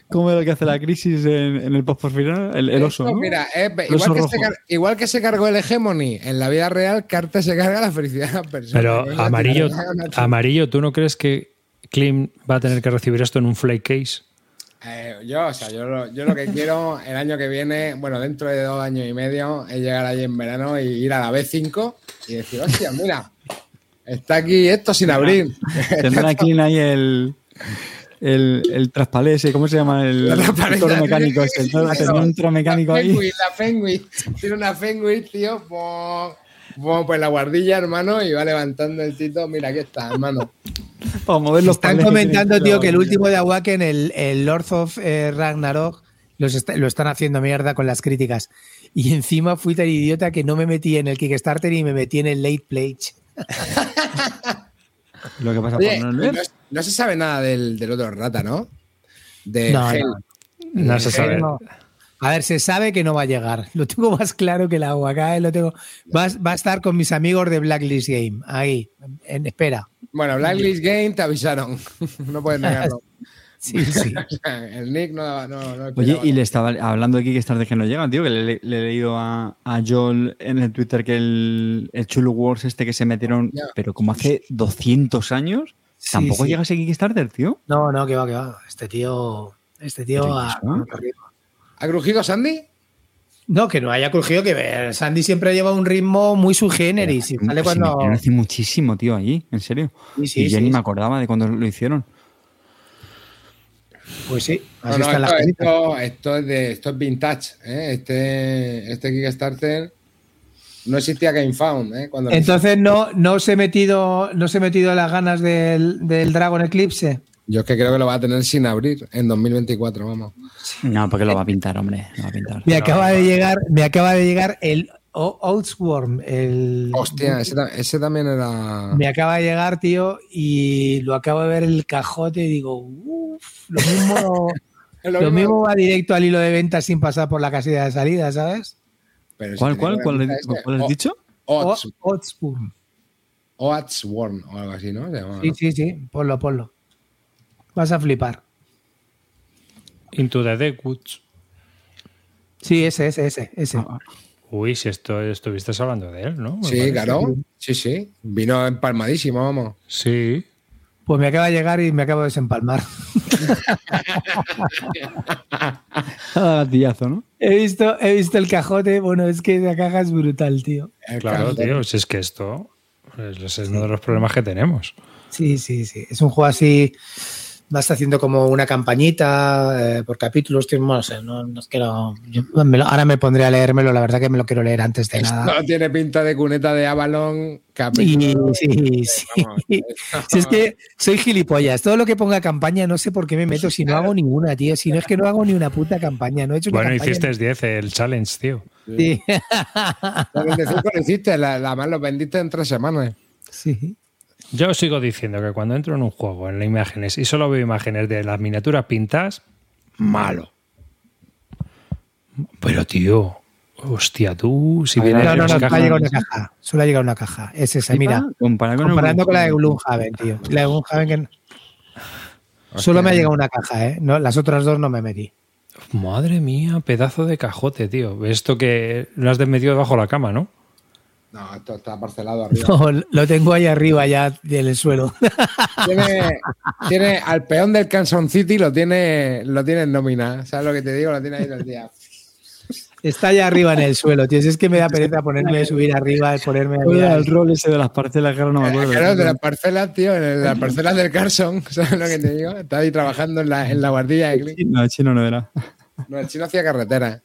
S1: ¿Cómo era el que hace la crisis en, en el post por final? El, el oso.
S2: Esto,
S1: ¿no?
S2: Mira, eh,
S1: El
S2: igual,
S1: oso
S2: que se
S1: rojo.
S2: car- igual que se cargó el Hegemony en la vida real, Carte se carga la felicidad de la persona.
S3: Pero amarillo, amarillo, ¿tú no crees que Klim va a tener que recibir esto en un flake case?
S2: Eh, yo, o sea, yo lo, yo lo que quiero el año que viene, bueno, dentro de dos años y medio, es llegar allí en verano y ir a la B5 y decir, hostia, mira, está aquí esto sin abrir.
S1: Tendrá Clean ahí el. El, el ¿cómo se llama? El,
S2: La
S1: el toro mecánico. ese, el toro- Tendrá un toro mecánico
S2: La
S1: ahí.
S2: La Fenway. Tiene una Fenway, tío. Pues, pues, pues la guardilla, hermano, y va levantando el tito. Mira, aquí está, hermano.
S1: Para mover los
S4: Están comentando, tío, que el último de Awaken, el, el Lord of eh, Ragnarok, los est- lo están haciendo mierda con las críticas. Y encima fui tan idiota que no me metí en el Kickstarter y me metí en el Late Pledge.
S1: Lo que pasa
S2: Oye,
S1: por no
S2: no,
S1: leer.
S2: No se sabe nada del, del otro rata, ¿no? De
S4: No,
S2: Hell.
S4: no.
S3: No se sabe.
S4: No. A ver, se sabe que no va a llegar. Lo tengo más claro que el agua. Acá lo tengo. Va, va a estar con mis amigos de Blacklist Game. Ahí, en espera.
S2: Bueno, Blacklist Game te avisaron. no puedes negarlo.
S4: Sí, sí.
S2: el Nick no. no, no
S1: Oye, y le estaba hablando de Kickstarter que no llega, tío, que le, he leído a, a Joel en el Twitter que el, el Chulu Wars este que se metieron, pero como hace 200 años, tampoco
S4: sí.
S1: llega ese Kickstarter, tío.
S4: No, no, que va, que va. Este tío. Este tío.
S1: Pero,
S4: a-
S1: ¿no?
S2: ¿Ha crujido Sandy?
S4: No, que no haya crujido, que ver. Sandy siempre lleva un ritmo muy subgéneris. Y
S1: Pues
S4: sale cuando.
S1: hace muchísimo, tío, allí, en serio.
S4: Sí, sí,
S1: y yo
S4: sí,
S1: ni
S4: sí.
S1: me acordaba de cuando lo hicieron.
S4: Pues sí,
S2: No,
S4: así
S2: no,
S4: están
S2: esto,
S4: cositas.
S2: esto, esto es de, esto es vintage. ¿eh? Este, este Kickstarter no existía GameFound. ¿eh? Cuando
S4: Entonces no, no se he metido, no se he metido las ganas del, del Dragon Eclipse.
S2: Yo es que creo que lo va a tener sin abrir en 2024, vamos.
S1: No, porque lo va a pintar, hombre. Lo va a pintar.
S4: Me acaba de llegar, me acaba de llegar el O- Oatsworm, el
S2: Hostia, ese, ta- ese también era.
S4: me acaba de llegar, tío, y lo acabo de ver el cajote y digo, uff, lo mismo,
S2: Lo
S4: lo
S2: mismo-
S4: mismo va directo al hilo de venta sin pasar por la casilla de salida, ¿sabes?
S2: Pero
S1: ¿Cuál,
S2: tiene
S1: cuál, cuál, has-
S2: ese.
S1: cuál has
S2: O-
S1: dicho?
S2: Oats-
S4: O- Oatsworm.
S2: Oatsworm o algo así, ¿no? Se llama,
S4: Sí,
S2: ¿no?
S4: sí, sí, ponlo, ponlo. Vas a flipar.
S3: Into the Deck Woods.
S4: Sí, ese, ese, ese, ese.
S1: Ah,
S3: Uy, si esto estuviste hablando de él, ¿no? Me
S2: Sí, claro. Sí, sí. Vino empalmadísimo, vamos.
S3: Sí.
S4: Pues me acaba de llegar y me acabo de desempalmar.
S1: Gatillazo, ¿no?
S4: He visto, he visto el cajote, bueno, es que la caja es brutal, tío.
S2: El
S3: Claro, tío. Si es que esto es es uno de los problemas que tenemos.
S4: Sí, sí, sí. Es un juego así. Vas haciendo como una campañita eh, por capítulos. tío, No sé, no, no es que lo- yo me lo- ahora me pondré a leérmelo. La verdad que me lo quiero leer antes de nada.
S2: Esto tiene pinta de cuneta de Avalon.
S4: Sí,
S2: capítulo-
S4: sí, sí.
S2: Vamos,
S4: Si es que soy gilipollas. Todo lo que ponga campaña, no sé por qué me meto si no hago ninguna, tío. Si no es que no hago ni una puta campaña. No he hecho
S3: Bueno,
S4: campaña.
S3: hiciste 10 el challenge, tío.
S4: Sí.
S2: La 25 lo hiciste, la, la más lo vendiste en tres semanas.
S4: sí.
S3: Yo sigo diciendo que cuando entro en un juego, en las imágenes, y solo veo imágenes de las miniaturas pintadas, malo. Pero, tío, hostia, tú, si vienes
S4: No, no, no, solo ha llegado una caja. Solo ha llegado una caja. Es esa, mira. Comparando con la de
S1: Gloomhaven.
S4: Tío. La de Gloomhaven que... Solo me ha llegado una caja, ¿eh? No, las otras dos no me metí.
S3: Madre mía, pedazo de cajote, tío. Esto que lo has metido debajo de la cama, ¿no?
S2: No, esto está parcelado arriba.
S4: No, lo tengo ahí arriba ya en el suelo.
S2: Tiene, tiene al peón del Kansas City, lo tiene, lo tiene en nómina. ¿Sabes lo que te digo? Lo tiene ahí todo el día.
S4: Está allá arriba en el suelo, tío. Si es que me da pereza ponerme, subir arriba y ponerme
S1: Oye,
S4: arriba.
S1: el rol ese de las parcelas que ahora no me acuerdo.
S2: Claro, de las parcelas, tío, en las parcelas del Carson, ¿sabes lo que te digo? Está ahí trabajando en la, en la guardilla de Clint.
S1: No, el chino no era.
S2: No, el chino hacía carretera.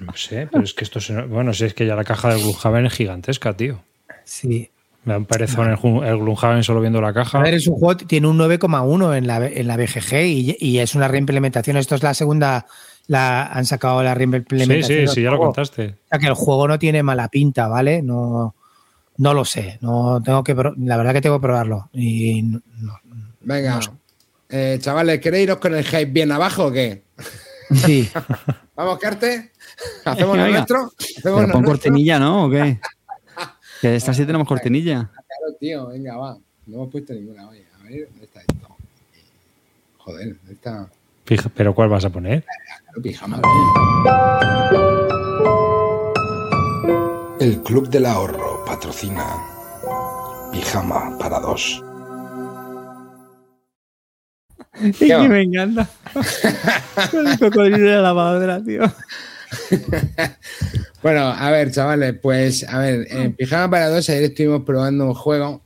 S3: No sé, pero es que esto se... Bueno, si es que ya la caja del Gloomhaven es gigantesca, tío.
S4: Sí.
S3: Me han parecido el, Ju- el Gloomhaven solo viendo la caja.
S4: A ver, es un juego, tiene un 9,1 en la, en la BGG y, y es una reimplementación. Esto es la segunda, la han sacado la
S3: Sí,
S4: reimplementación.
S3: sí,
S4: del
S3: sí, ya lo contaste.
S4: O sea que el juego no tiene mala pinta, ¿vale? No, no lo sé. No tengo que la verdad que tengo que probarlo. Y no- no-
S2: Venga. Eh, chavales, ¿queréis iros con el hype bien abajo o qué?
S4: sí.
S2: Vamos, Carte. ¿Hacemos lo
S1: Venga.
S2: nuestro? ¿Hacemos
S1: Pero pon
S2: nuestro?
S1: cortinilla, ¿no? ¿O qué? Que esta sí tenemos cortinilla.
S2: Claro, tío, venga, va. No hemos puesto ninguna. Oye, a ver, ¿dónde está esto? Joder, ¿dónde está?
S3: Fija- ¿Pero cuál vas a poner?
S2: Claro, pijama.
S5: El Club del Ahorro patrocina Pijama para dos.
S1: Es que me encanta. Con el cocodrilo de la lavadora, tío.
S2: Bueno, a ver, chavales, pues, a ver, en Pijama para dos ayer estuvimos probando un juego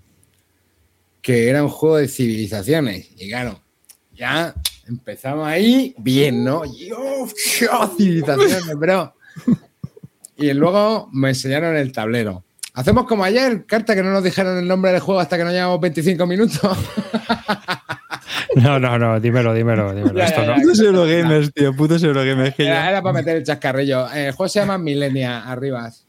S2: que era un juego de civilizaciones. Y claro, ya empezamos ahí bien, ¿no? Yo, civilizaciones, bro. Y luego me enseñaron el tablero. Hacemos como ayer, carta que no nos dijeron el nombre del juego hasta que no llevamos 25 minutos.
S3: No, no, no, dímelo, dímelo, dímelo. Esto no.
S1: Putos Eurogamers, tío. Putos Eurogamers. Que
S2: Era,
S1: ya...
S2: era para meter el chascarrillo. Eh, El juego se llama Millennia, arribas.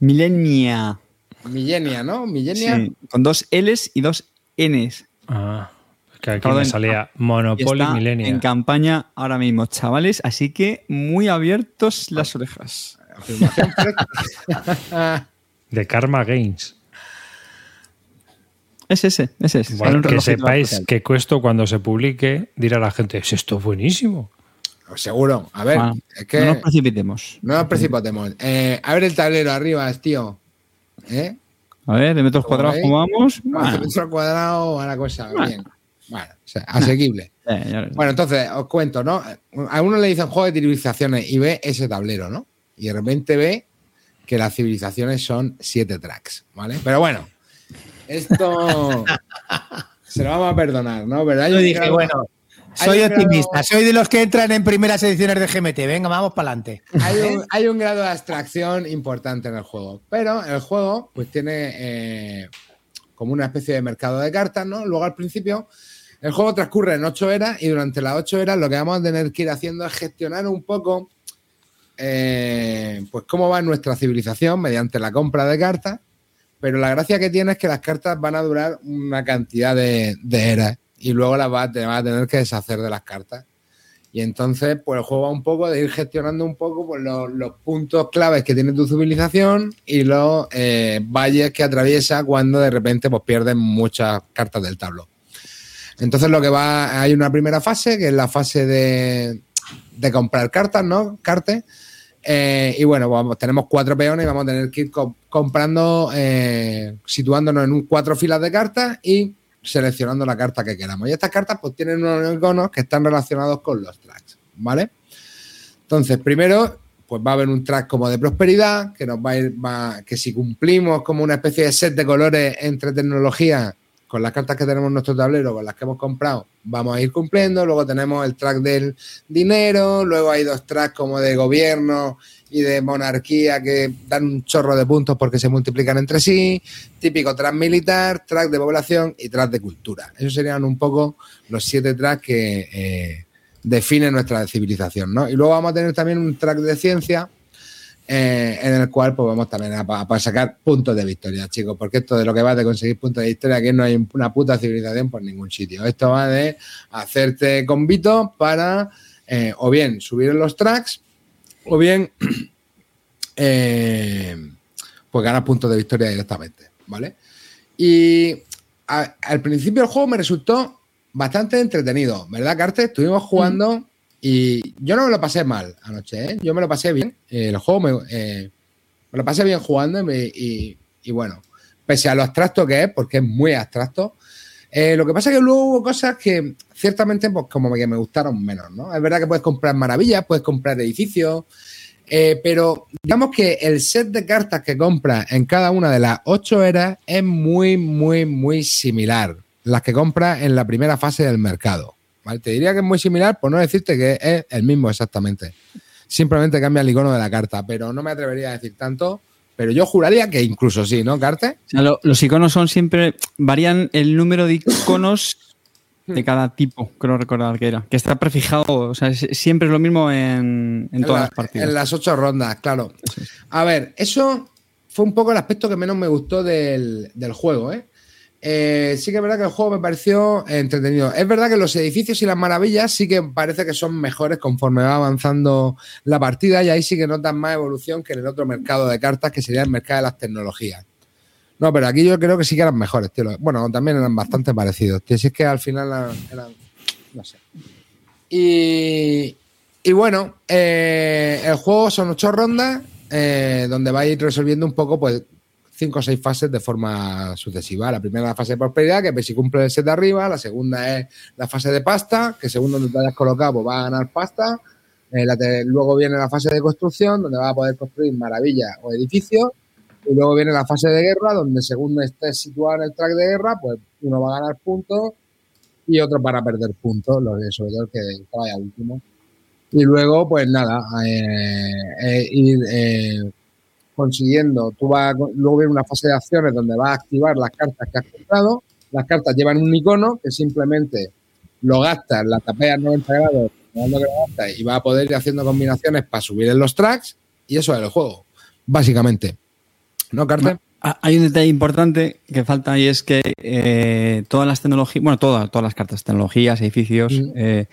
S1: Millennia.
S2: Millenia, ¿no? Millenia.
S1: Sí, con dos L's y dos N's.
S3: Ah, es que aquí me salía
S1: Y
S3: Monopoly
S1: está en campaña ahora mismo, chavales. Así que muy abiertos las orejas.
S2: Afirmación fresca.
S3: De Karma Games.
S1: Es ese, es ese.
S3: Bueno, que sepáis que esto cuando se publique dirá la gente, es esto buenísimo.
S2: Seguro. A ver,
S1: Ah,
S2: es que
S1: No nos precipitemos.
S2: no nos precipitemos. Eh, a ver el tablero arriba, tío. ¿Eh?
S1: A ver, de metros cuadrados, ¿cómo vamos?
S2: Bueno.
S1: Bueno,
S2: Metro al cuadrado a la cosa. Bien. Bueno, o sea, asequible.
S1: eh.
S2: Bueno, entonces, os cuento, ¿no? A uno le dicen juego de civilizaciones y ve ese tablero, ¿no? Y de repente ve que las civilizaciones son siete tracks, ¿vale? Pero bueno, esto se lo vamos a perdonar, ¿no? Hay
S4: Yo dije, bueno, soy
S2: grado-
S4: optimista, soy de los que entran en primeras ediciones de GMT. Venga, vamos para adelante.
S2: hay un, hay un grado de abstracción importante en el juego. Pero el juego, pues tiene eh, como una especie de mercado de cartas, ¿no? Luego al principio, el juego transcurre en ocho eras y durante las ocho eras lo que vamos a tener que ir haciendo es gestionar un poco, eh, pues cómo va nuestra civilización mediante la compra de cartas. Pero la gracia que tiene es que las cartas van a durar una cantidad de, de eras y luego las vas a, te vas a tener que deshacer de las cartas. Y entonces, pues el juego va un poco de ir gestionando un poco pues, los, puntos claves que tiene tu civilización y los eh, valles que atraviesa cuando de repente pues, pierdes muchas cartas del tablero. Entonces, lo que va, hay una primera fase, que es la fase de, de comprar cartas, ¿no? Cartes. Eh, y bueno, vamos, tenemos cuatro peones y vamos a tener que ir co- comprando, eh, situándonos en un cuatro filas de cartas y seleccionando la carta que queramos. Y estas cartas pues tienen unos iconos que están relacionados con los tracks, ¿vale? Entonces, primero, pues va a haber un track como de prosperidad, que nos va a ir, va- que si cumplimos como una especie de set de colores entre tecnología con las cartas que tenemos en nuestro tablero, con las que hemos comprado, vamos a ir cumpliendo. Luego tenemos el track del dinero, luego hay dos tracks como de gobierno y de monarquía que dan un chorro de puntos porque se multiplican entre sí. Típico track militar, track de población y track de cultura. Esos serían un poco los siete tracks que eh, definen nuestra civilización, ¿no? Y luego vamos a tener también un track de ciencia eh, en el cual pues vamos también a, a- sacar puntos de victoria, chicos, porque esto de lo que va de conseguir puntos de victoria, que no hay una puta civilización por ningún sitio. Esto va de hacerte convitos para eh, o bien subir en los tracks o bien eh, pues ganar puntos de victoria directamente, ¿vale? Y al principio el juego me resultó bastante entretenido, ¿verdad, Carte? Estuvimos jugando y yo no me lo pasé mal anoche, ¿eh? Yo me lo pasé bien. Eh, el juego me, eh, me lo pasé bien jugando y, bueno, pese a lo abstracto que es, porque es muy abstracto, lo que pasa es que luego hubo cosas que ciertamente pues como que me gustaron menos, ¿no? Es verdad que puedes comprar maravillas, puedes comprar edificios, pero digamos que el set de cartas que compras en cada una de las ocho eras es muy, muy, muy similar. Las que compras en la primera fase del mercado. ¿Vale? Te diría que es muy similar, por no decirte que es el mismo exactamente. Simplemente cambia el icono de la carta, pero no me atrevería a decir tanto. Pero yo juraría que incluso sí, ¿no, Carte?
S1: O sea, lo- los iconos son siempre. varían el número de iconos de cada tipo, creo recordar que era. Que está prefijado, o sea, es- siempre es lo mismo en, en todas
S2: la-
S1: las partidas.
S2: En las ocho rondas, claro. A ver, eso fue un poco el aspecto que menos me gustó del, del juego, ¿eh? Eh, sí que es verdad que el juego me pareció entretenido. Es verdad que los edificios y las maravillas sí que parece que son mejores conforme va avanzando la partida y ahí sí que notan más evolución que en el otro mercado de cartas que sería el mercado de las tecnologías. No, pero aquí yo creo que sí que eran mejores. Bueno, también eran bastante parecidos. Tío, si es que al final eran, no sé. Y, bueno, eh, el juego son ocho rondas eh, donde va a ir resolviendo un poco, pues, cinco o seis fases de forma sucesiva. La primera es la fase de prosperidad, que si cumple el set de arriba. La segunda es la fase de pasta, que según donde te hayas colocado, pues va a ganar pasta. Eh, la te- luego viene la fase de construcción, donde vas a poder construir maravillas o edificios. Y luego viene la fase de guerra, donde según estés situado en el track de guerra, pues uno va a ganar puntos y otros van a perder puntos, sobre todo el que, que vaya último. Y luego, pues nada, eh, eh, ir eh, consiguiendo. Tú vas, a- luego viene una fase de acciones donde vas a activar las cartas que has comprado. Las cartas llevan un icono que simplemente lo gastas, la tapeas 90 grados, y vas a poder ir haciendo combinaciones para subir en los tracks. Y eso es el juego, básicamente. ¿No, Carter?
S1: Hay un detalle importante que falta y es que eh, todas las tecnologías, bueno, todas, todas las cartas, tecnologías, edificios,
S2: Mm.
S1: eh,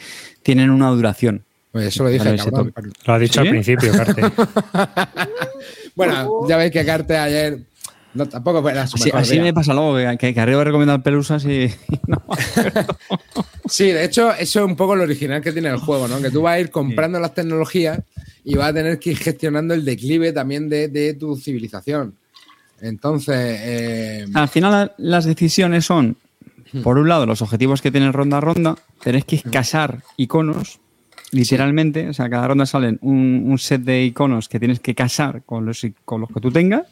S1: tienen una duración.
S2: Pues eso lo dije, cabrón.
S3: Lo ha dicho
S1: ¿Sí?
S3: al principio, Carte.
S2: Bueno, ya veis que Carter ayer no, tampoco fue la su
S1: Así,
S2: mejor
S1: así
S2: día.
S1: me pasa luego, que, que, que arriba recomendar pelusas y, y no.
S2: Sí, de hecho, eso es un poco lo original que tiene el juego, ¿no? Que tú vas a ir comprando las tecnologías y vas a tener que ir gestionando el declive también de, de tu civilización. Entonces, eh,
S1: Al final las decisiones son, por un lado, los objetivos que tienes ronda a ronda, tenés que casar iconos, literalmente, o sea, cada ronda salen un, un set de iconos que tienes que casar con los, con los que tú tengas.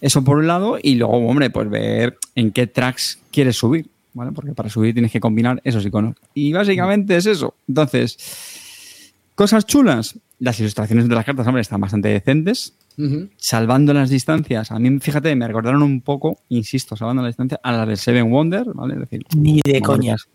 S1: Eso por un lado, y luego, hombre, pues ver en qué tracks quieres subir, ¿vale? Porque para subir tienes que combinar esos iconos. Y básicamente es eso. Entonces, cosas chulas. Las ilustraciones de las cartas, hombre, están bastante decentes salvando las distancias, a mí, fíjate, me recordaron un poco, insisto, salvando las distancias, a las del Seven Wonder, ¿vale? Es decir,
S4: Ni de
S1: más
S4: coña.
S1: bonitas.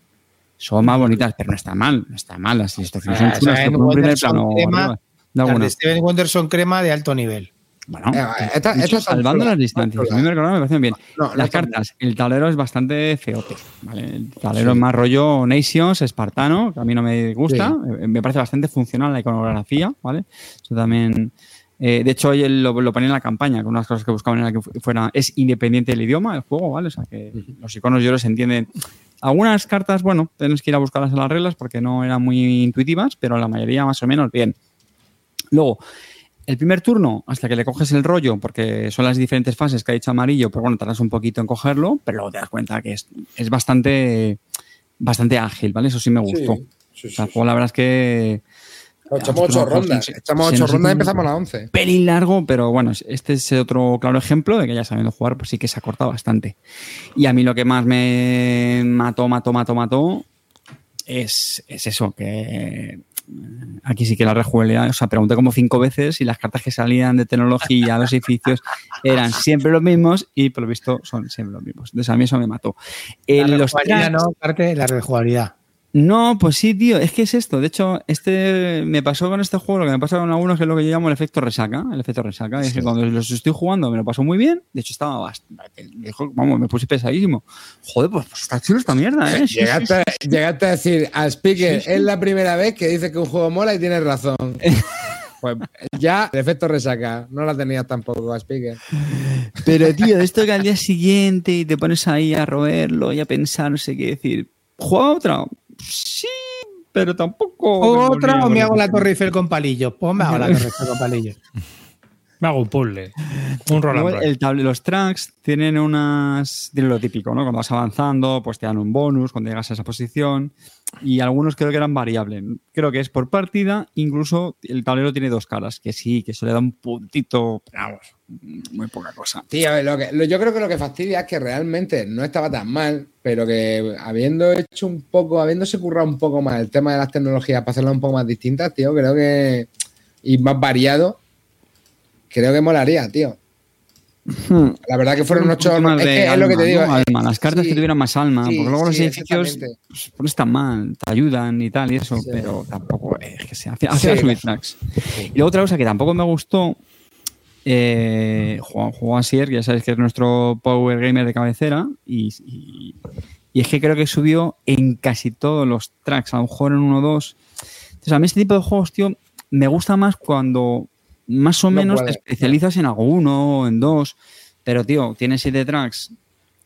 S1: Son más bonitas, pero no está mal, no está mal. Las ilustraciones son
S4: Ah,
S1: chulas, un primer plano.
S4: crema, Las Steven Wonder son crema de alto nivel.
S1: Bueno,
S2: Eh, esta- esta
S1: salvando las distancias, a mí me parecen bien.
S2: No, no
S1: las cartas, el tablero es bastante feote, ¿vale? El tablero
S2: Sí.
S1: es más rollo Nations, espartano, que a mí no me gusta,
S2: Sí.
S1: eh, me parece bastante funcional la iconografía, ¿vale? Eso también... eh, de hecho, hoy él lo, lo ponía en la campaña, que una de las cosas que buscaban era que fu- fuera, es independiente del idioma, el juego, ¿vale? O sea, que los iconos yo los entienden. Algunas cartas, bueno, tienes que ir a buscarlas en las reglas porque no eran muy intuitivas, pero la mayoría más o menos bien. Luego, el primer turno, hasta que le coges el rollo, porque son las diferentes fases que ha dicho amarillo, pues bueno, tardas un poquito en cogerlo, pero luego te das cuenta que es, es bastante, bastante ágil, ¿vale? Eso sí me gustó.
S2: Sí, sí,
S1: o sea,
S2: sí,
S1: juego, la verdad es que
S2: Echamos ocho rondas. Echamos ocho y empezamos a las once.
S1: pelín largo, pero bueno, este es otro claro ejemplo de que ya sabiendo jugar, pues sí que se ha cortado bastante. Y a mí lo que más me mató, mató, mató, mató es, es eso, que eh, aquí sí que la rejugabilidad, o sea, pregunté como cinco veces y las cartas que salían de tecnología, los edificios, eran siempre los mismos y por lo visto son siempre los mismos. Entonces a mí eso me mató.
S4: La
S1: los
S4: rejugabilidad,
S1: tracks-
S4: no, parte la rejugabilidad.
S1: No, pues sí, tío, es que es esto. De hecho, este me pasó con este juego lo que me pasa con algunos, que es lo que yo llamo el efecto resaca. El efecto resaca. Es que cuando los estoy jugando me lo paso muy bien. De hecho, estaba bastante. Vamos, me puse pesadísimo. Joder, pues, pues está chulo esta mierda, ¿eh? Sí, sí,
S2: Llegaste, llegaste a decir al speaker, es la primera vez que dice que un juego mola y tienes razón. Pues ya, el efecto resaca. No la tenías tampoco a speaker.
S1: Pero, tío, de esto que al día siguiente y te pones ahí a roerlo y a pensar, no sé qué decir. ¿Juega otra? Sí, pero tampoco.
S4: ¿Otra o me hago la Torre Eiffel con palillos? Pues me hago la Torre Eiffel con palillos.
S3: Me hago un puzzle. Un roll
S1: el los tracks tienen unas. Tienen lo típico, ¿no? Cuando vas avanzando, pues te dan un bonus cuando llegas a esa posición. Y algunos creo que eran variables. Creo que es por partida, incluso el tablero tiene dos caras, que sí, que eso le da un puntito, pero vamos, muy poca cosa.
S2: Tío, lo que, lo- yo creo que lo que fastidia es que realmente no estaba tan mal, pero que habiendo hecho un poco, habiéndose currado un poco más el tema de las tecnologías para hacerlas un poco más distintas, tío, creo que. y más variado, creo que molaría, tío. La verdad que fueron ocho.
S1: más
S2: Es
S1: de
S2: que es lo que
S1: alma,
S2: te digo.
S1: ¿no?
S2: eh,
S1: Alma, Las cartas
S2: sí,
S1: que tuvieran más alma,
S2: sí,
S1: porque luego los edificios pues, no están mal, te ayudan y tal, y eso, pero tampoco es que se hace, subir tracks. Y luego otra cosa que tampoco me gustó, eh, Juan, Juan Asier, que ya sabes que es nuestro Power Gamer de cabecera, y, y- y es que creo que subió en casi todos los tracks, a lo mejor en uno o dos. Entonces, a mí este tipo de juegos, tío, me gusta más cuando más o
S2: No
S1: menos
S2: puede.
S1: te especializas en alguno o en dos, pero, tío, tienes siete tracks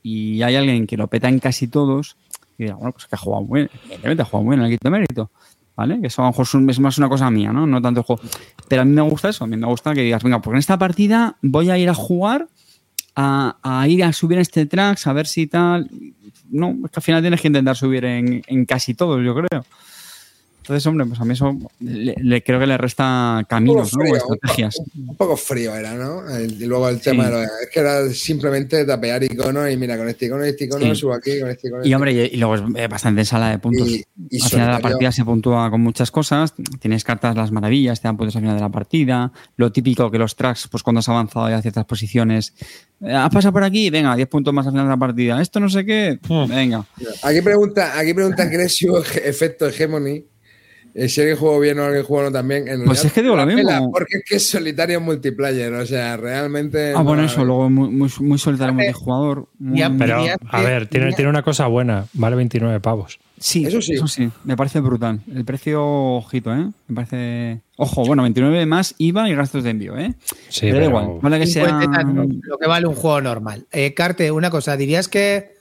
S1: y hay alguien que lo peta en casi todos, y digo, bueno, pues que ha jugado muy bien, evidentemente ha jugado muy bien, el quito mérito, ¿vale? Que eso a lo mejor es más una cosa mía, ¿no? No tanto el juego. Pero a mí me gusta eso, a mí me gusta que digas, venga, porque en esta partida voy a ir a jugar, a, a ir a subir este track, a ver si tal. No, es que al final tienes que intentar subir en, en casi todos, yo creo. Entonces, hombre, pues a mí eso le, le- creo que le resta caminos, ¿no? O
S2: frío,
S1: estrategias.
S2: Un, un poco frío era, ¿no? El- y luego el tema
S1: Sí.
S2: de lo es que era simplemente tapear iconos y mira, con este icono, este icono,
S1: Sí.
S2: subo aquí, con este icono.
S1: Y
S2: este
S1: hombre, y, y luego es eh, bastante sala de puntos.
S2: Y- y
S1: al final de la partida se puntúa con muchas cosas. Tienes cartas las maravillas, te dan puntos al final de la partida. Lo típico que los tracks, pues cuando has avanzado ya a ciertas posiciones, eh, has pasado por aquí, venga, 10 puntos más al final de la partida. Esto no sé qué,
S3: Hmm.
S1: venga.
S2: Aquí pregunta, aquí pregunta Cresio, efecto Hegemony. Si alguien jugó bien o alguien jugó no también. En
S1: Pues es que digo lo mismo.
S2: Porque es que es solitario multiplayer, o sea, realmente.
S1: Ah, bueno,
S2: no,
S1: eso, luego muy, muy, muy solitario multijugador. muy-
S4: Ya,
S3: Pero, a ver, tiene, tiene una cosa buena. Vale 29 pavos.
S1: Sí,
S2: Eso sí.
S1: Eso sí, me parece brutal. El precio, ojito, ¿eh? Me parece. Ojo, bueno, 29 más IVA y gastos de envío, ¿eh?
S3: Sí,
S1: pero da
S3: pero-
S1: igual. Vale que sea.
S4: 50 y tantos, lo que vale un juego normal. Eh, Carte, una cosa, ¿dirías que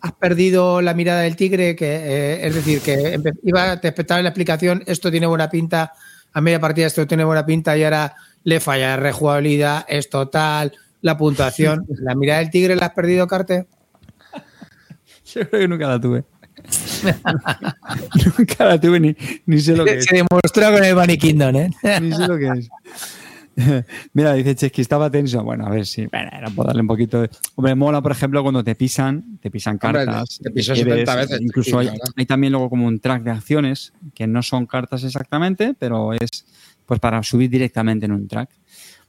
S4: has perdido la mirada del tigre? Que, eh, es decir, que iba, te espectaba la explicación, esto tiene buena pinta, a media partida esto tiene buena pinta y ahora le falla rejugabilidad, es total, la puntuación. ¿La mirada del tigre la has perdido, Carte?
S1: Yo creo que nunca la tuve. nunca la tuve ni, ni sé lo que es.
S4: Se demostró con el Bunny Kingdom, ¿eh?
S1: Ni sé lo que es. Mira, dice Chesky, estaba tenso. Bueno, a ver si. Bueno, era por darle un poquito de. Hombre, mola, por ejemplo, cuando te pisan, te pisan
S2: Hombre,
S1: cartas.
S2: te pisó
S1: quieres,
S2: 70 veces,
S1: Incluso hay, también luego como un track de acciones que no son cartas exactamente, pero es pues para subir directamente en un track.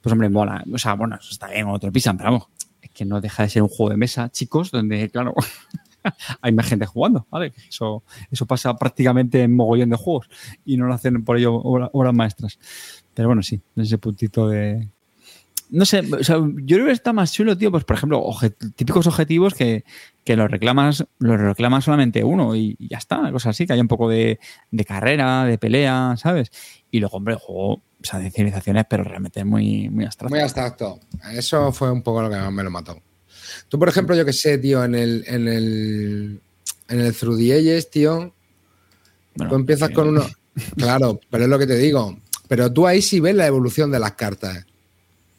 S1: Pues hombre, mola. O sea, bueno, eso está bien, o te lo pisan, pero vamos. Es que no deja de ser un juego de mesa, chicos, donde, claro, hay más gente jugando, ¿vale? Eso, eso pasa prácticamente en mogollón de juegos y no lo hacen por ello obra- obras maestras. Pero bueno, sí, en ese puntito de. No sé, o sea, yo creo que está más chulo, tío, pues por ejemplo, típicos objetivos que, que los reclamas, los reclama solamente uno y, y ya está, cosas así, que haya un poco de, de carrera, de pelea, ¿sabes? Y luego, hombre, el juego, o sea, de civilizaciones, pero realmente muy, muy abstracto.
S2: Muy abstracto. Eso fue un poco lo que más me lo mató. Tú, por ejemplo, yo que sé, tío, en el, en el, en el Through the Ages, tío,
S1: Bueno,
S2: tú empiezas
S1: sí.
S2: con uno. Claro, pero es lo que te digo. Pero tú ahí sí ves la evolución de las cartas.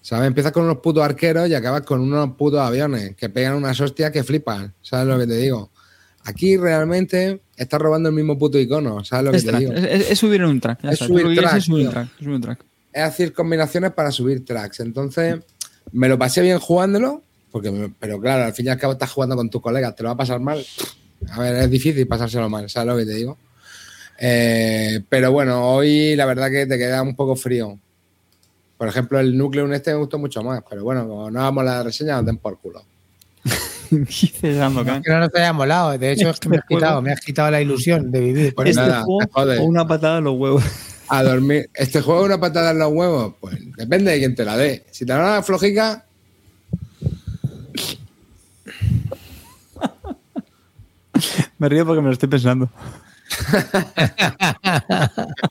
S2: ¿Sabes? Empiezas con unos putos arqueros y acabas con unos putos aviones que pegan unas hostias que flipan. ¿Sabes lo que te digo? Aquí realmente estás robando el mismo puto icono. ¿Sabes lo que
S1: Es,
S2: te
S1: track,
S2: digo?
S1: es, es- subir en un track.
S2: Es subir track,
S1: es subir track. es subir un track.
S2: es hacer combinaciones para subir tracks. Entonces, me lo pasé bien jugándolo, porque me- pero claro, al fin y al cabo estás jugando con tus colegas, te lo va a pasar mal. A ver, es difícil pasárselo mal, ¿sabes lo que te digo? Eh, pero bueno, hoy la verdad que te queda un poco frío. Por ejemplo, el núcleo este me gustó mucho más, pero bueno, como no vamos a la reseña, nos den por culo.
S1: Dice Sandokan.
S4: Que no nos haya molado. De hecho, es que me has quitado, me has quitado la ilusión de vivir. Por
S2: Pues
S4: eso.
S2: nada,
S1: juego o una patada en los huevos.
S2: A dormir. ¿Este juego es una patada en los huevos? Pues depende de quién te la dé. Si te la da flojica,
S1: Me río porque me lo estoy pensando.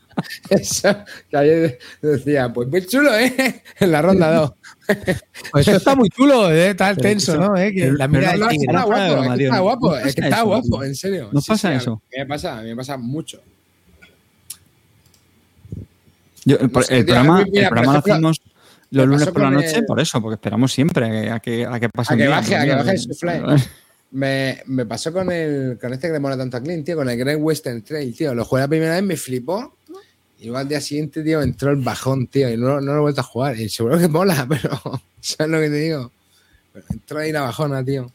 S2: eso que ayer decía, pues muy chulo, ¿eh? En la ronda 2.
S4: Pues esto está muy chulo, ¿eh? Está tenso, ¿no? ¿Eh? Que la mira
S1: pero
S4: del
S1: no,
S4: tigre.
S2: Está guapo,
S1: broma,
S2: es que está guapo, es que está
S1: eso,
S2: guapo,
S1: tío.
S2: en serio.
S1: No
S2: Sí,
S1: pasa
S2: sí,
S1: eso.
S2: A mí me pasa, a mí me pasa mucho.
S1: Yo, el,
S2: sé,
S1: programa,
S2: mira,
S1: el programa lo hacemos Los lunes por la noche,
S2: el-
S1: por eso, porque esperamos siempre a que, a que pase
S2: A que
S1: día,
S2: baje, a que baje el soufflé. Me, me pasó con el con este que le mola tanto a Clint, tío, con el Great Western Trail, tío. Lo jugué la primera vez, me flipó. Y luego al día siguiente, tío, entró el bajón, tío, y no, no lo he vuelto a jugar. Y seguro que mola, pero ¿sabes lo que te digo? Pero entró ahí la bajona, tío.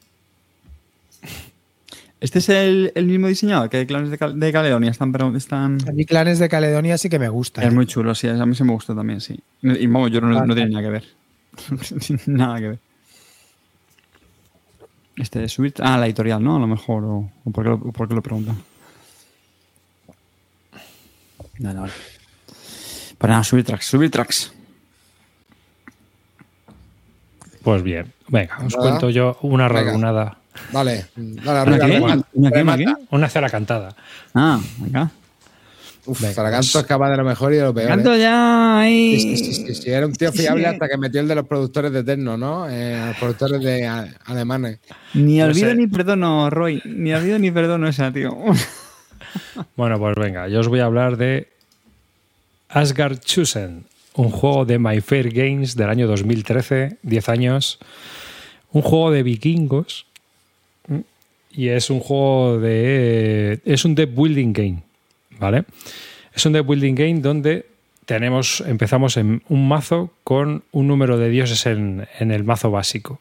S1: Este es el, el mismo diseñador que Clanes de, Cal- de Caledonia. Están, pero están...
S4: A mí Clanes de Caledonia sí que me gusta.
S1: Es
S4: ¿eh?
S1: muy chulo, sí. A mí se me gustó también, sí. Y vamos, yo no,
S4: Ah,
S1: no tiene nada que ver. nada que ver. Este de subir. Ah, la editorial, ¿no? A lo mejor. O, o por, qué lo, por qué lo preguntan. Vale, vale. Pues nada, subir tracks, subir tracks.
S3: Pues bien, venga, os
S2: Nada.
S3: cuento yo una ragunada.
S2: Dale, dale
S1: ¿Una qué? ¿Una qué? ¿Una qué?
S3: Una cera cantada.
S1: Ah, venga.
S2: Uf,
S3: Venga,
S2: Zaraganto es capaz de lo mejor y de lo peor.
S1: Canto
S2: ¿eh?
S1: ya ahí.
S2: Sí, sí, sí, sí, sí, Era un tío fiable
S1: sí.
S2: hasta que metió el de los productores de Tecno, ¿no? Eh, los productores de a- alemanes.
S1: Ni
S3: No
S1: olvido
S3: sé.
S1: ni perdono, Roy. Ni olvido ni perdono esa, tío.
S3: Bueno, pues venga, yo os voy a hablar de Asgard Chusen, un juego de My Fair Games del año 2013, 10 años. Un juego de vikingos. Y es un juego de. Es un deck building game. ¿Vale? Es un deck building game donde tenemos. Empezamos en un mazo con un número de dioses en, en el mazo básico.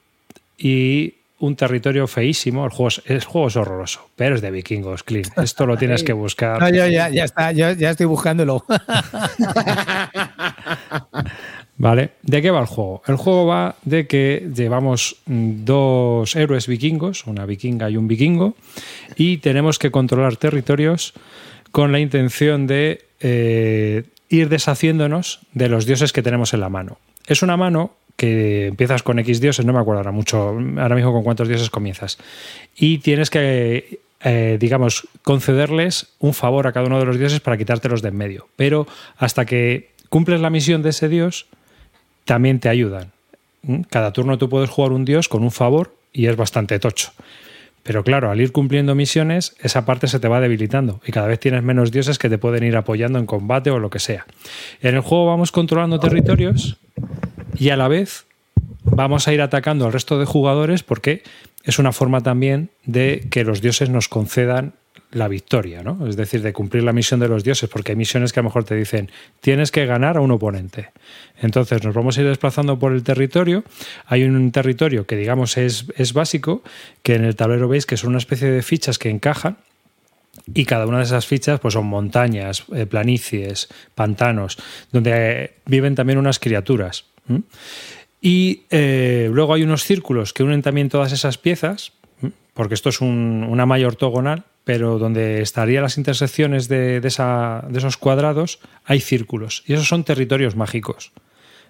S3: Y un territorio feísimo. El juego, es, el juego es horroroso, pero es de vikingos, Clean. Esto lo tienes que buscar.
S4: No, yo ya, ya está, yo ya estoy buscándolo.
S3: ¿Vale? ¿De qué va el juego? El juego va de que llevamos dos héroes vikingos, una vikinga y un vikingo, y tenemos que controlar territorios con la intención de eh, ir deshaciéndonos de los dioses que tenemos en la mano. Es una mano que empiezas con X dioses, no me acuerdo ahora mucho, ahora mismo con cuántos dioses comienzas, y tienes que eh, digamos, concederles un favor a cada uno de los dioses para quitártelos de en medio. Pero hasta que cumples la misión de ese dios, también te ayudan. ¿Mm? Cada turno tú puedes jugar un dios con un favor y es bastante tocho. Pero claro, al ir cumpliendo misiones, esa parte se te va debilitando y cada vez tienes menos dioses que te pueden ir apoyando en combate o lo que sea. En el juego vamos controlando territorios y a la vez vamos a ir atacando al resto de jugadores porque es una forma también de que los dioses nos concedan la victoria, ¿no? Es decir, de cumplir la misión de los dioses, porque hay misiones que a lo mejor te dicen tienes que ganar a un oponente. Entonces nos vamos a ir desplazando por el territorio. Hay un territorio que digamos es, es básico, que en el tablero veis que son una especie de fichas que encajan y cada una de esas fichas pues son montañas, eh, planicies, pantanos, donde eh, viven también unas criaturas. Y eh, luego hay unos círculos que unen también todas esas piezas, porque esto es un- una malla ortogonal, pero donde estarían las intersecciones de, esos cuadrados hay círculos. Y esos son territorios mágicos.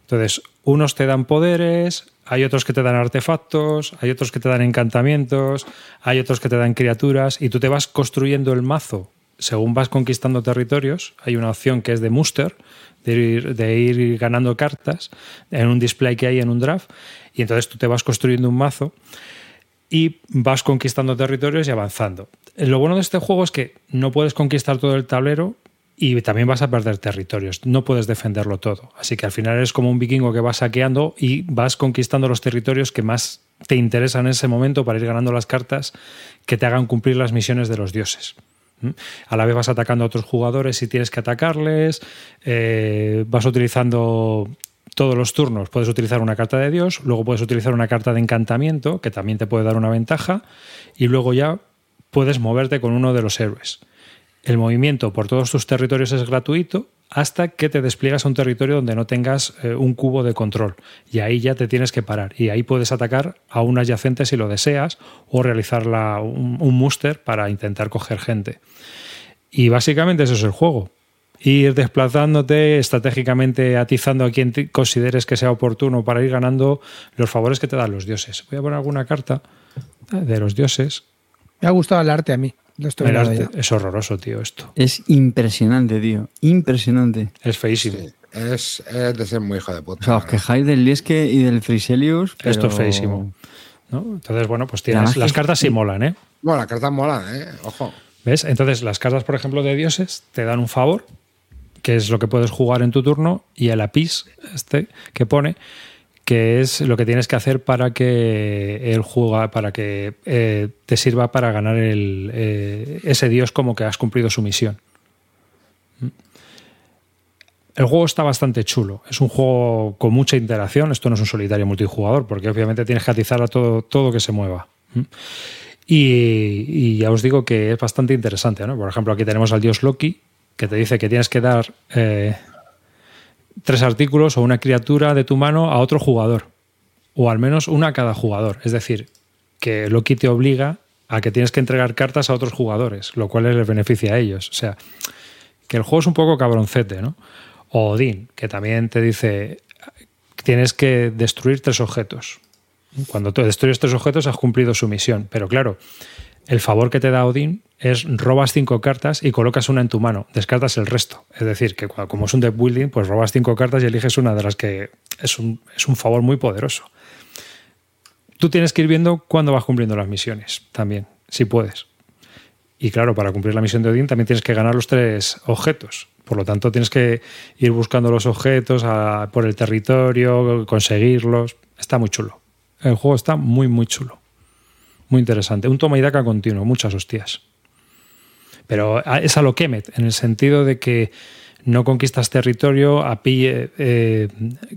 S3: Entonces, unos te dan poderes, hay otros que te dan artefactos, hay otros que te dan encantamientos, hay otros que te dan criaturas, y tú te vas construyendo el mazo según vas conquistando territorios. Hay una opción que es de muster, de ir, de ir ganando cartas en un display que hay en un draft, y entonces tú te vas construyendo un mazo y vas conquistando territorios y avanzando. Lo bueno de este juego es que no puedes conquistar todo el tablero y también vas a perder territorios, no puedes defenderlo todo. Así que al final eres como un vikingo que va saqueando y vas conquistando los territorios que más te interesan en ese momento para ir ganando las cartas que te hagan cumplir las misiones de los dioses. ¿Mm? A la vez vas atacando a otros jugadores y tienes que atacarles, eh, vas utilizando todos los turnos puedes utilizar una carta de Dios, luego puedes utilizar una carta de encantamiento, que también te puede dar una ventaja, y luego ya puedes moverte con uno de los héroes. El movimiento por todos tus territorios es gratuito hasta que te despliegas a un territorio donde no tengas eh, un cubo de control. Y ahí ya te tienes que parar. Y ahí puedes atacar a un adyacente si lo deseas o realizar un, un muster para intentar coger gente. Y básicamente eso es el juego. Ir desplazándote, estratégicamente atizando a quien te consideres que sea oportuno para ir ganando los favores que te dan los dioses. Voy a poner alguna carta eh, de los dioses.
S4: Me ha gustado el arte a mí. Lo estoy
S3: El arte- es horroroso, tío, esto.
S1: Es impresionante, tío. Impresionante.
S3: Es feísimo.
S2: Es, es de ser muy hijo de puta.
S1: O sea, os quejáis del Liesque y del Friselius.
S3: Esto es feísimo. ¿no? Entonces, bueno, pues tienes. Las cartas sí molan, ¿eh?
S2: Bueno, las cartas molan, ¿eh? Ojo.
S3: ¿Ves? Entonces, las cartas, por ejemplo, de dioses te dan un favor, que es lo que puedes jugar en tu turno, y el APIS, este que pone, que es lo que tienes que hacer para que el juega, para que eh, te sirva para ganar el, eh, ese dios como que has cumplido su misión. El juego está bastante chulo. Es un juego con mucha interacción. Esto no es un solitario multijugador, porque obviamente tienes que atizar a todo, todo que se mueva. Y, y ya os digo que es bastante interesante. ¿no? Por ejemplo, aquí tenemos al dios Loki, que te dice que tienes que dar eh, tres artículos o una criatura de tu mano a otro jugador. O al menos una a cada jugador. Es decir, que Loki te obliga a que tienes que entregar cartas a otros jugadores, lo cual les beneficia a ellos. O sea, que el juego es un poco cabroncete, ¿no? O Odín, que también te dice tienes que destruir tres objetos. Cuando tú destruyes tres objetos has cumplido su misión. Pero claro, el favor que te da Odín es robas cinco cartas y colocas una en tu mano, descartas el resto. Es decir, que como es un deck building, pues robas cinco cartas y eliges una de las que es un, es un favor muy poderoso. Tú tienes que ir viendo cuándo vas cumpliendo las misiones también, si puedes. Y claro, para cumplir la misión de Odín también tienes que ganar los tres objetos. Por lo tanto, tienes que ir buscando los objetos por el territorio, conseguirlos. Está muy chulo. El juego está muy, muy chulo. Muy interesante. Un toma y daca continuo, muchas hostias. Pero es a lo Kemet, en el sentido de que no conquistas territorio, a eh,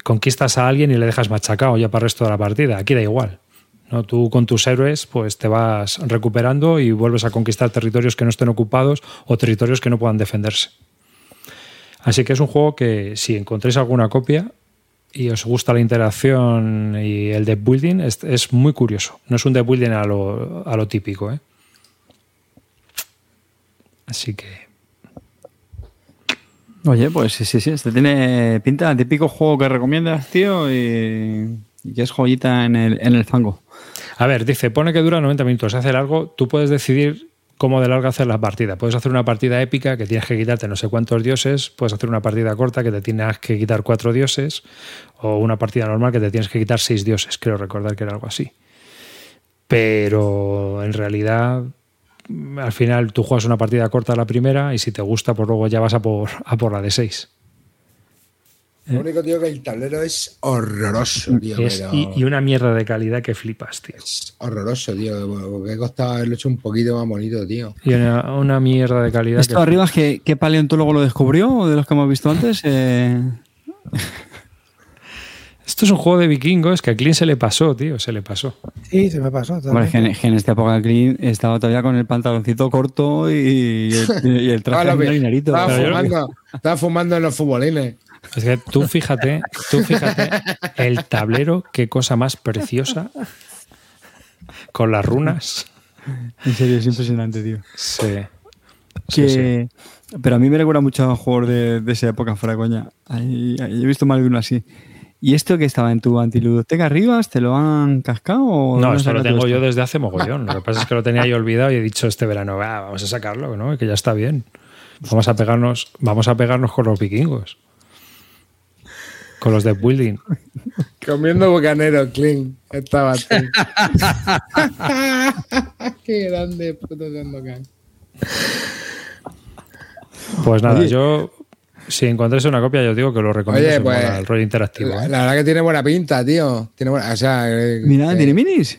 S3: conquistas a alguien y le dejas machacado ya para el resto de la partida. Aquí da igual. ¿no? Tú con tus héroes pues te vas recuperando y vuelves a conquistar territorios que no estén ocupados o territorios que no puedan defenderse. Así que es un juego que si encontréis alguna copia y os gusta la interacción y el deck building, es, es muy curioso. No es un deck building a lo, a lo típico. ¿eh? Así que...
S1: Oye, pues sí, sí, sí. Este tiene pinta de típico juego que recomiendas, tío, y, y que es joyita en el, en el fango.
S3: A ver, dice, pone que dura 90 minutos. Hace algo, tú puedes decidir cómo de larga hacer la partida. Puedes hacer una partida épica que tienes que quitarte no sé cuántos dioses, puedes hacer una partida corta que te tienes que quitar cuatro dioses, o una partida normal que te tienes que quitar seis dioses. Creo recordar que era algo así. Pero en realidad, al final tú juegas una partida corta la primera y si te gusta, pues luego ya vas a por, a por la de seis.
S2: Lo único, tío, que el tablero es horroroso, tío.
S3: Es-
S2: pero
S3: y, y una mierda de calidad que flipas, tío.
S2: Es horroroso, tío. Porque he costado haberlo hecho un poquito más bonito, tío.
S3: Y una, una mierda de calidad.
S1: ¿Esto
S3: que
S1: arriba es que qué paleontólogo lo descubrió o de los que hemos visto antes? Eh,
S3: Esto es un juego de vikingos que a Clean se le pasó, tío, se le pasó.
S4: Sí, se me pasó.
S1: Hombre, es que en, que en esta época Clean estaba todavía con el pantaloncito corto y, el, y el traje
S2: Estaba, lo-
S1: marinerito.
S2: estaba fumando, estaba fumando en los futbolines.
S3: Es que tú fíjate, tú fíjate, el tablero, qué cosa más preciosa. Con las runas.
S1: En serio, es impresionante, tío.
S3: Sí. Sí,
S1: Que- Pero a mí me recuerda mucho a juegos de, de esa época, fuera coña. Ahí- ahí he visto más de uno así. ¿Y esto que estaba en tu antiludoteca arriba? ¿Te lo han cascado? o
S3: No, esto lo tengo
S1: esto?
S3: yo desde hace mogollón. Lo que pasa es que lo tenía yo olvidado y he dicho este verano, "Va, vamos a sacarlo, ¿no? Que ya está bien. Vamos a pegarnos, vamos a pegarnos con los vikingos. Con los de building.
S2: Comiendo bucanero, clean. Estaba tú. Qué grande, puto Sandokan.
S3: Pues nada,
S1: Oye.
S3: yo si encontráis una copia, yo os digo que lo recomiendo.
S2: Oye, pues,
S3: el rollo interactivo.
S2: La,
S3: ¿eh?
S2: la verdad que tiene buena pinta, tío. Tiene buena, o sea, eh,
S1: Mira,
S2: eh,
S1: ¿tiene minis?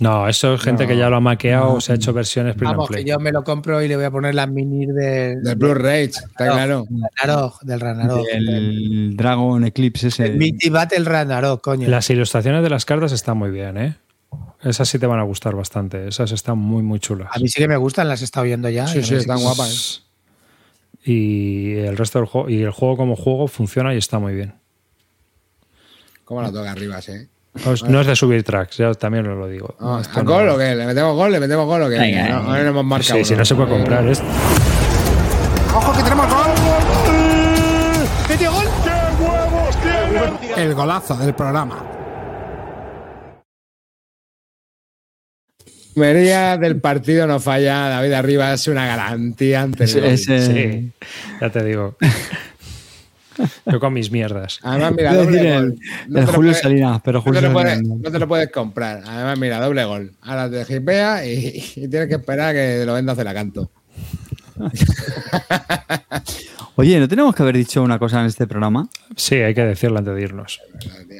S3: No, eso es gente que ya lo ha maqueado, se ha hecho versiones print and
S4: Vamos, que yo me lo compro y le voy a poner las minis del,
S2: del Blue Rage, está claro.
S4: Ragnarok, del Ragnarok. del
S1: El Dragon Eclipse ese.
S4: Mighty Battle Ragnarok, coño.
S3: Las ilustraciones de las cartas están muy bien, ¿eh? Esas sí te van a gustar bastante. Esas están muy, muy chulas.
S4: A mí sí que me gustan, las he estado viendo ya.
S2: Sí,
S4: y
S2: sí, están guapas.
S3: Y el resto del juego, y el juego como juego funciona y está muy bien.
S2: ¿Cómo la toca arriba, eh?
S3: No es, no es de subir tracks, ya también os lo digo.
S2: Ah,
S3: Esto
S2: ¿A
S3: no-
S2: gol o qué? ¿Le metemos gol? ¿Le metemos gol o qué?
S1: Venga,
S2: no, no hemos marcado.
S3: Sí, si no se puede comprar. Es,
S2: ¡Ojo que tenemos gol! ¡Metió gol! El golazo del programa. Mería del partido no falla, David Arriba es una garantía ante el
S1: Ese-
S2: gol.
S1: ese-
S3: sí, ya te digo. Yo con mis mierdas.
S2: Además, mira, doble
S1: decir
S2: gol.
S1: el,
S2: No
S1: el
S2: te lo
S1: Julio
S2: puedes-
S1: Salinas, pero
S2: No
S1: Julio
S2: te,
S1: Salinas
S2: puedes,
S1: no.
S2: no te lo puedes comprar. Además, mira, doble gol. Ahora te hipea y, y tienes que esperar a que lo vendas de la canto.
S1: Oye, ¿no tenemos que haber dicho una cosa en este programa?
S3: Sí, hay que decirlo antes de irnos.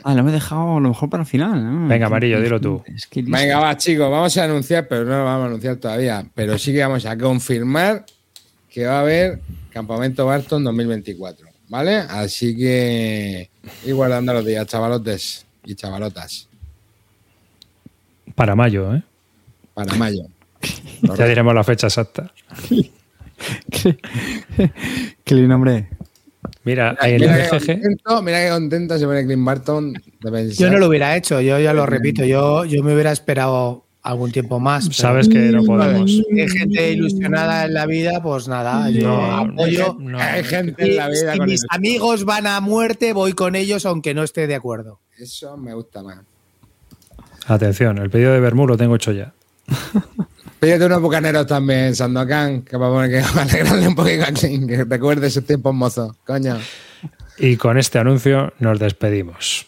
S1: Ah, lo hemos dejado a lo mejor para el final. ¿no?
S3: Venga, Amarillo, dilo tú.
S1: Es que listo.
S2: Venga, va, chicos, vamos a anunciar, pero no lo vamos a anunciar todavía. Pero sí que vamos a confirmar que va a haber Campamento Barton 2024. ¿Vale? Así que ir guardando los días, chavalotes y chavalotas,
S3: Para mayo, ¿eh?
S2: para mayo.
S3: Ya diremos la fecha exacta.
S1: Qué qué lindo, hombre.
S3: Mira, en el
S2: Mira qué
S3: MGG,
S2: contento, mira qué contento se pone Clint Barton de.
S4: Yo no lo hubiera hecho, yo ya lo repito, yo, yo me hubiera esperado algún tiempo más. pero
S3: sabes que no podemos.
S4: Hay gente ilusionada en la vida, pues nada, yo
S3: No,
S4: apoyo.
S3: no.
S2: Hay gente en la vida
S4: si
S2: con
S4: mis amigos van a muerte, voy con ellos aunque no esté de acuerdo.
S2: Eso me gusta más.
S3: Atención, el pedido de Bermú lo tengo hecho ya.
S2: Pídete unos bucaneros también, Sandokan, que para poner que va a alegrarle un poquito a Clint, que recuerde esos tiempos mozos. Coño.
S3: Y con este anuncio nos despedimos.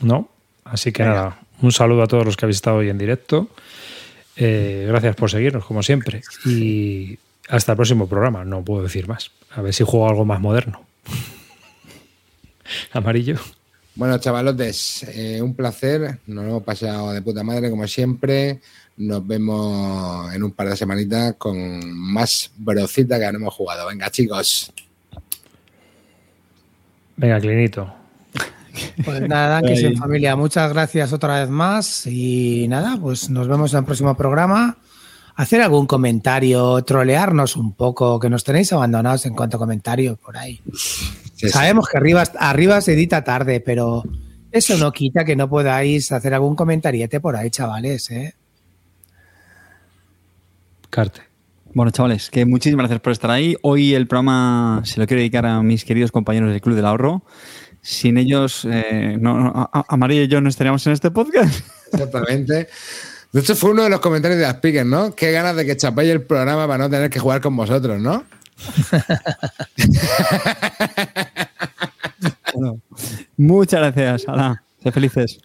S3: ¿No? Así que
S2: Venga.
S3: nada, un saludo a todos los que habéis estado hoy en directo. Eh, gracias por seguirnos, como siempre. Y hasta el próximo programa, no puedo decir más. A ver si juego algo más moderno. Amarillo.
S2: Bueno, chavalotes, eh, un placer. Nos lo hemos pasado de puta madre, como siempre. Nos vemos en un par de semanitas con más brocita que no hemos jugado. Venga, chicos.
S3: Venga, Clinito.
S4: Pues nada, que en familia, muchas gracias otra vez más y nada, pues nos vemos en el próximo programa. Hacer algún comentario, trolearnos un poco, que nos tenéis abandonados en cuanto a comentarios por ahí.
S2: Sí, sí.
S4: Sabemos que arriba, arriba se edita tarde, pero eso no quita que no podáis hacer algún comentariete por ahí, chavales, ¿eh?
S3: Carte.
S1: Bueno, chavales, que muchísimas gracias por estar ahí. Hoy el programa se lo quiero dedicar a mis queridos compañeros del Club del Ahorro. Sin ellos, eh, no, no, Amarillo y yo no estaríamos en este podcast.
S2: Exactamente. De hecho, fue uno de los comentarios de las piques, ¿no? Qué ganas de que chapéis el programa para no tener que jugar con vosotros, ¿no?
S1: Bueno, muchas gracias, Ala. Sé felices.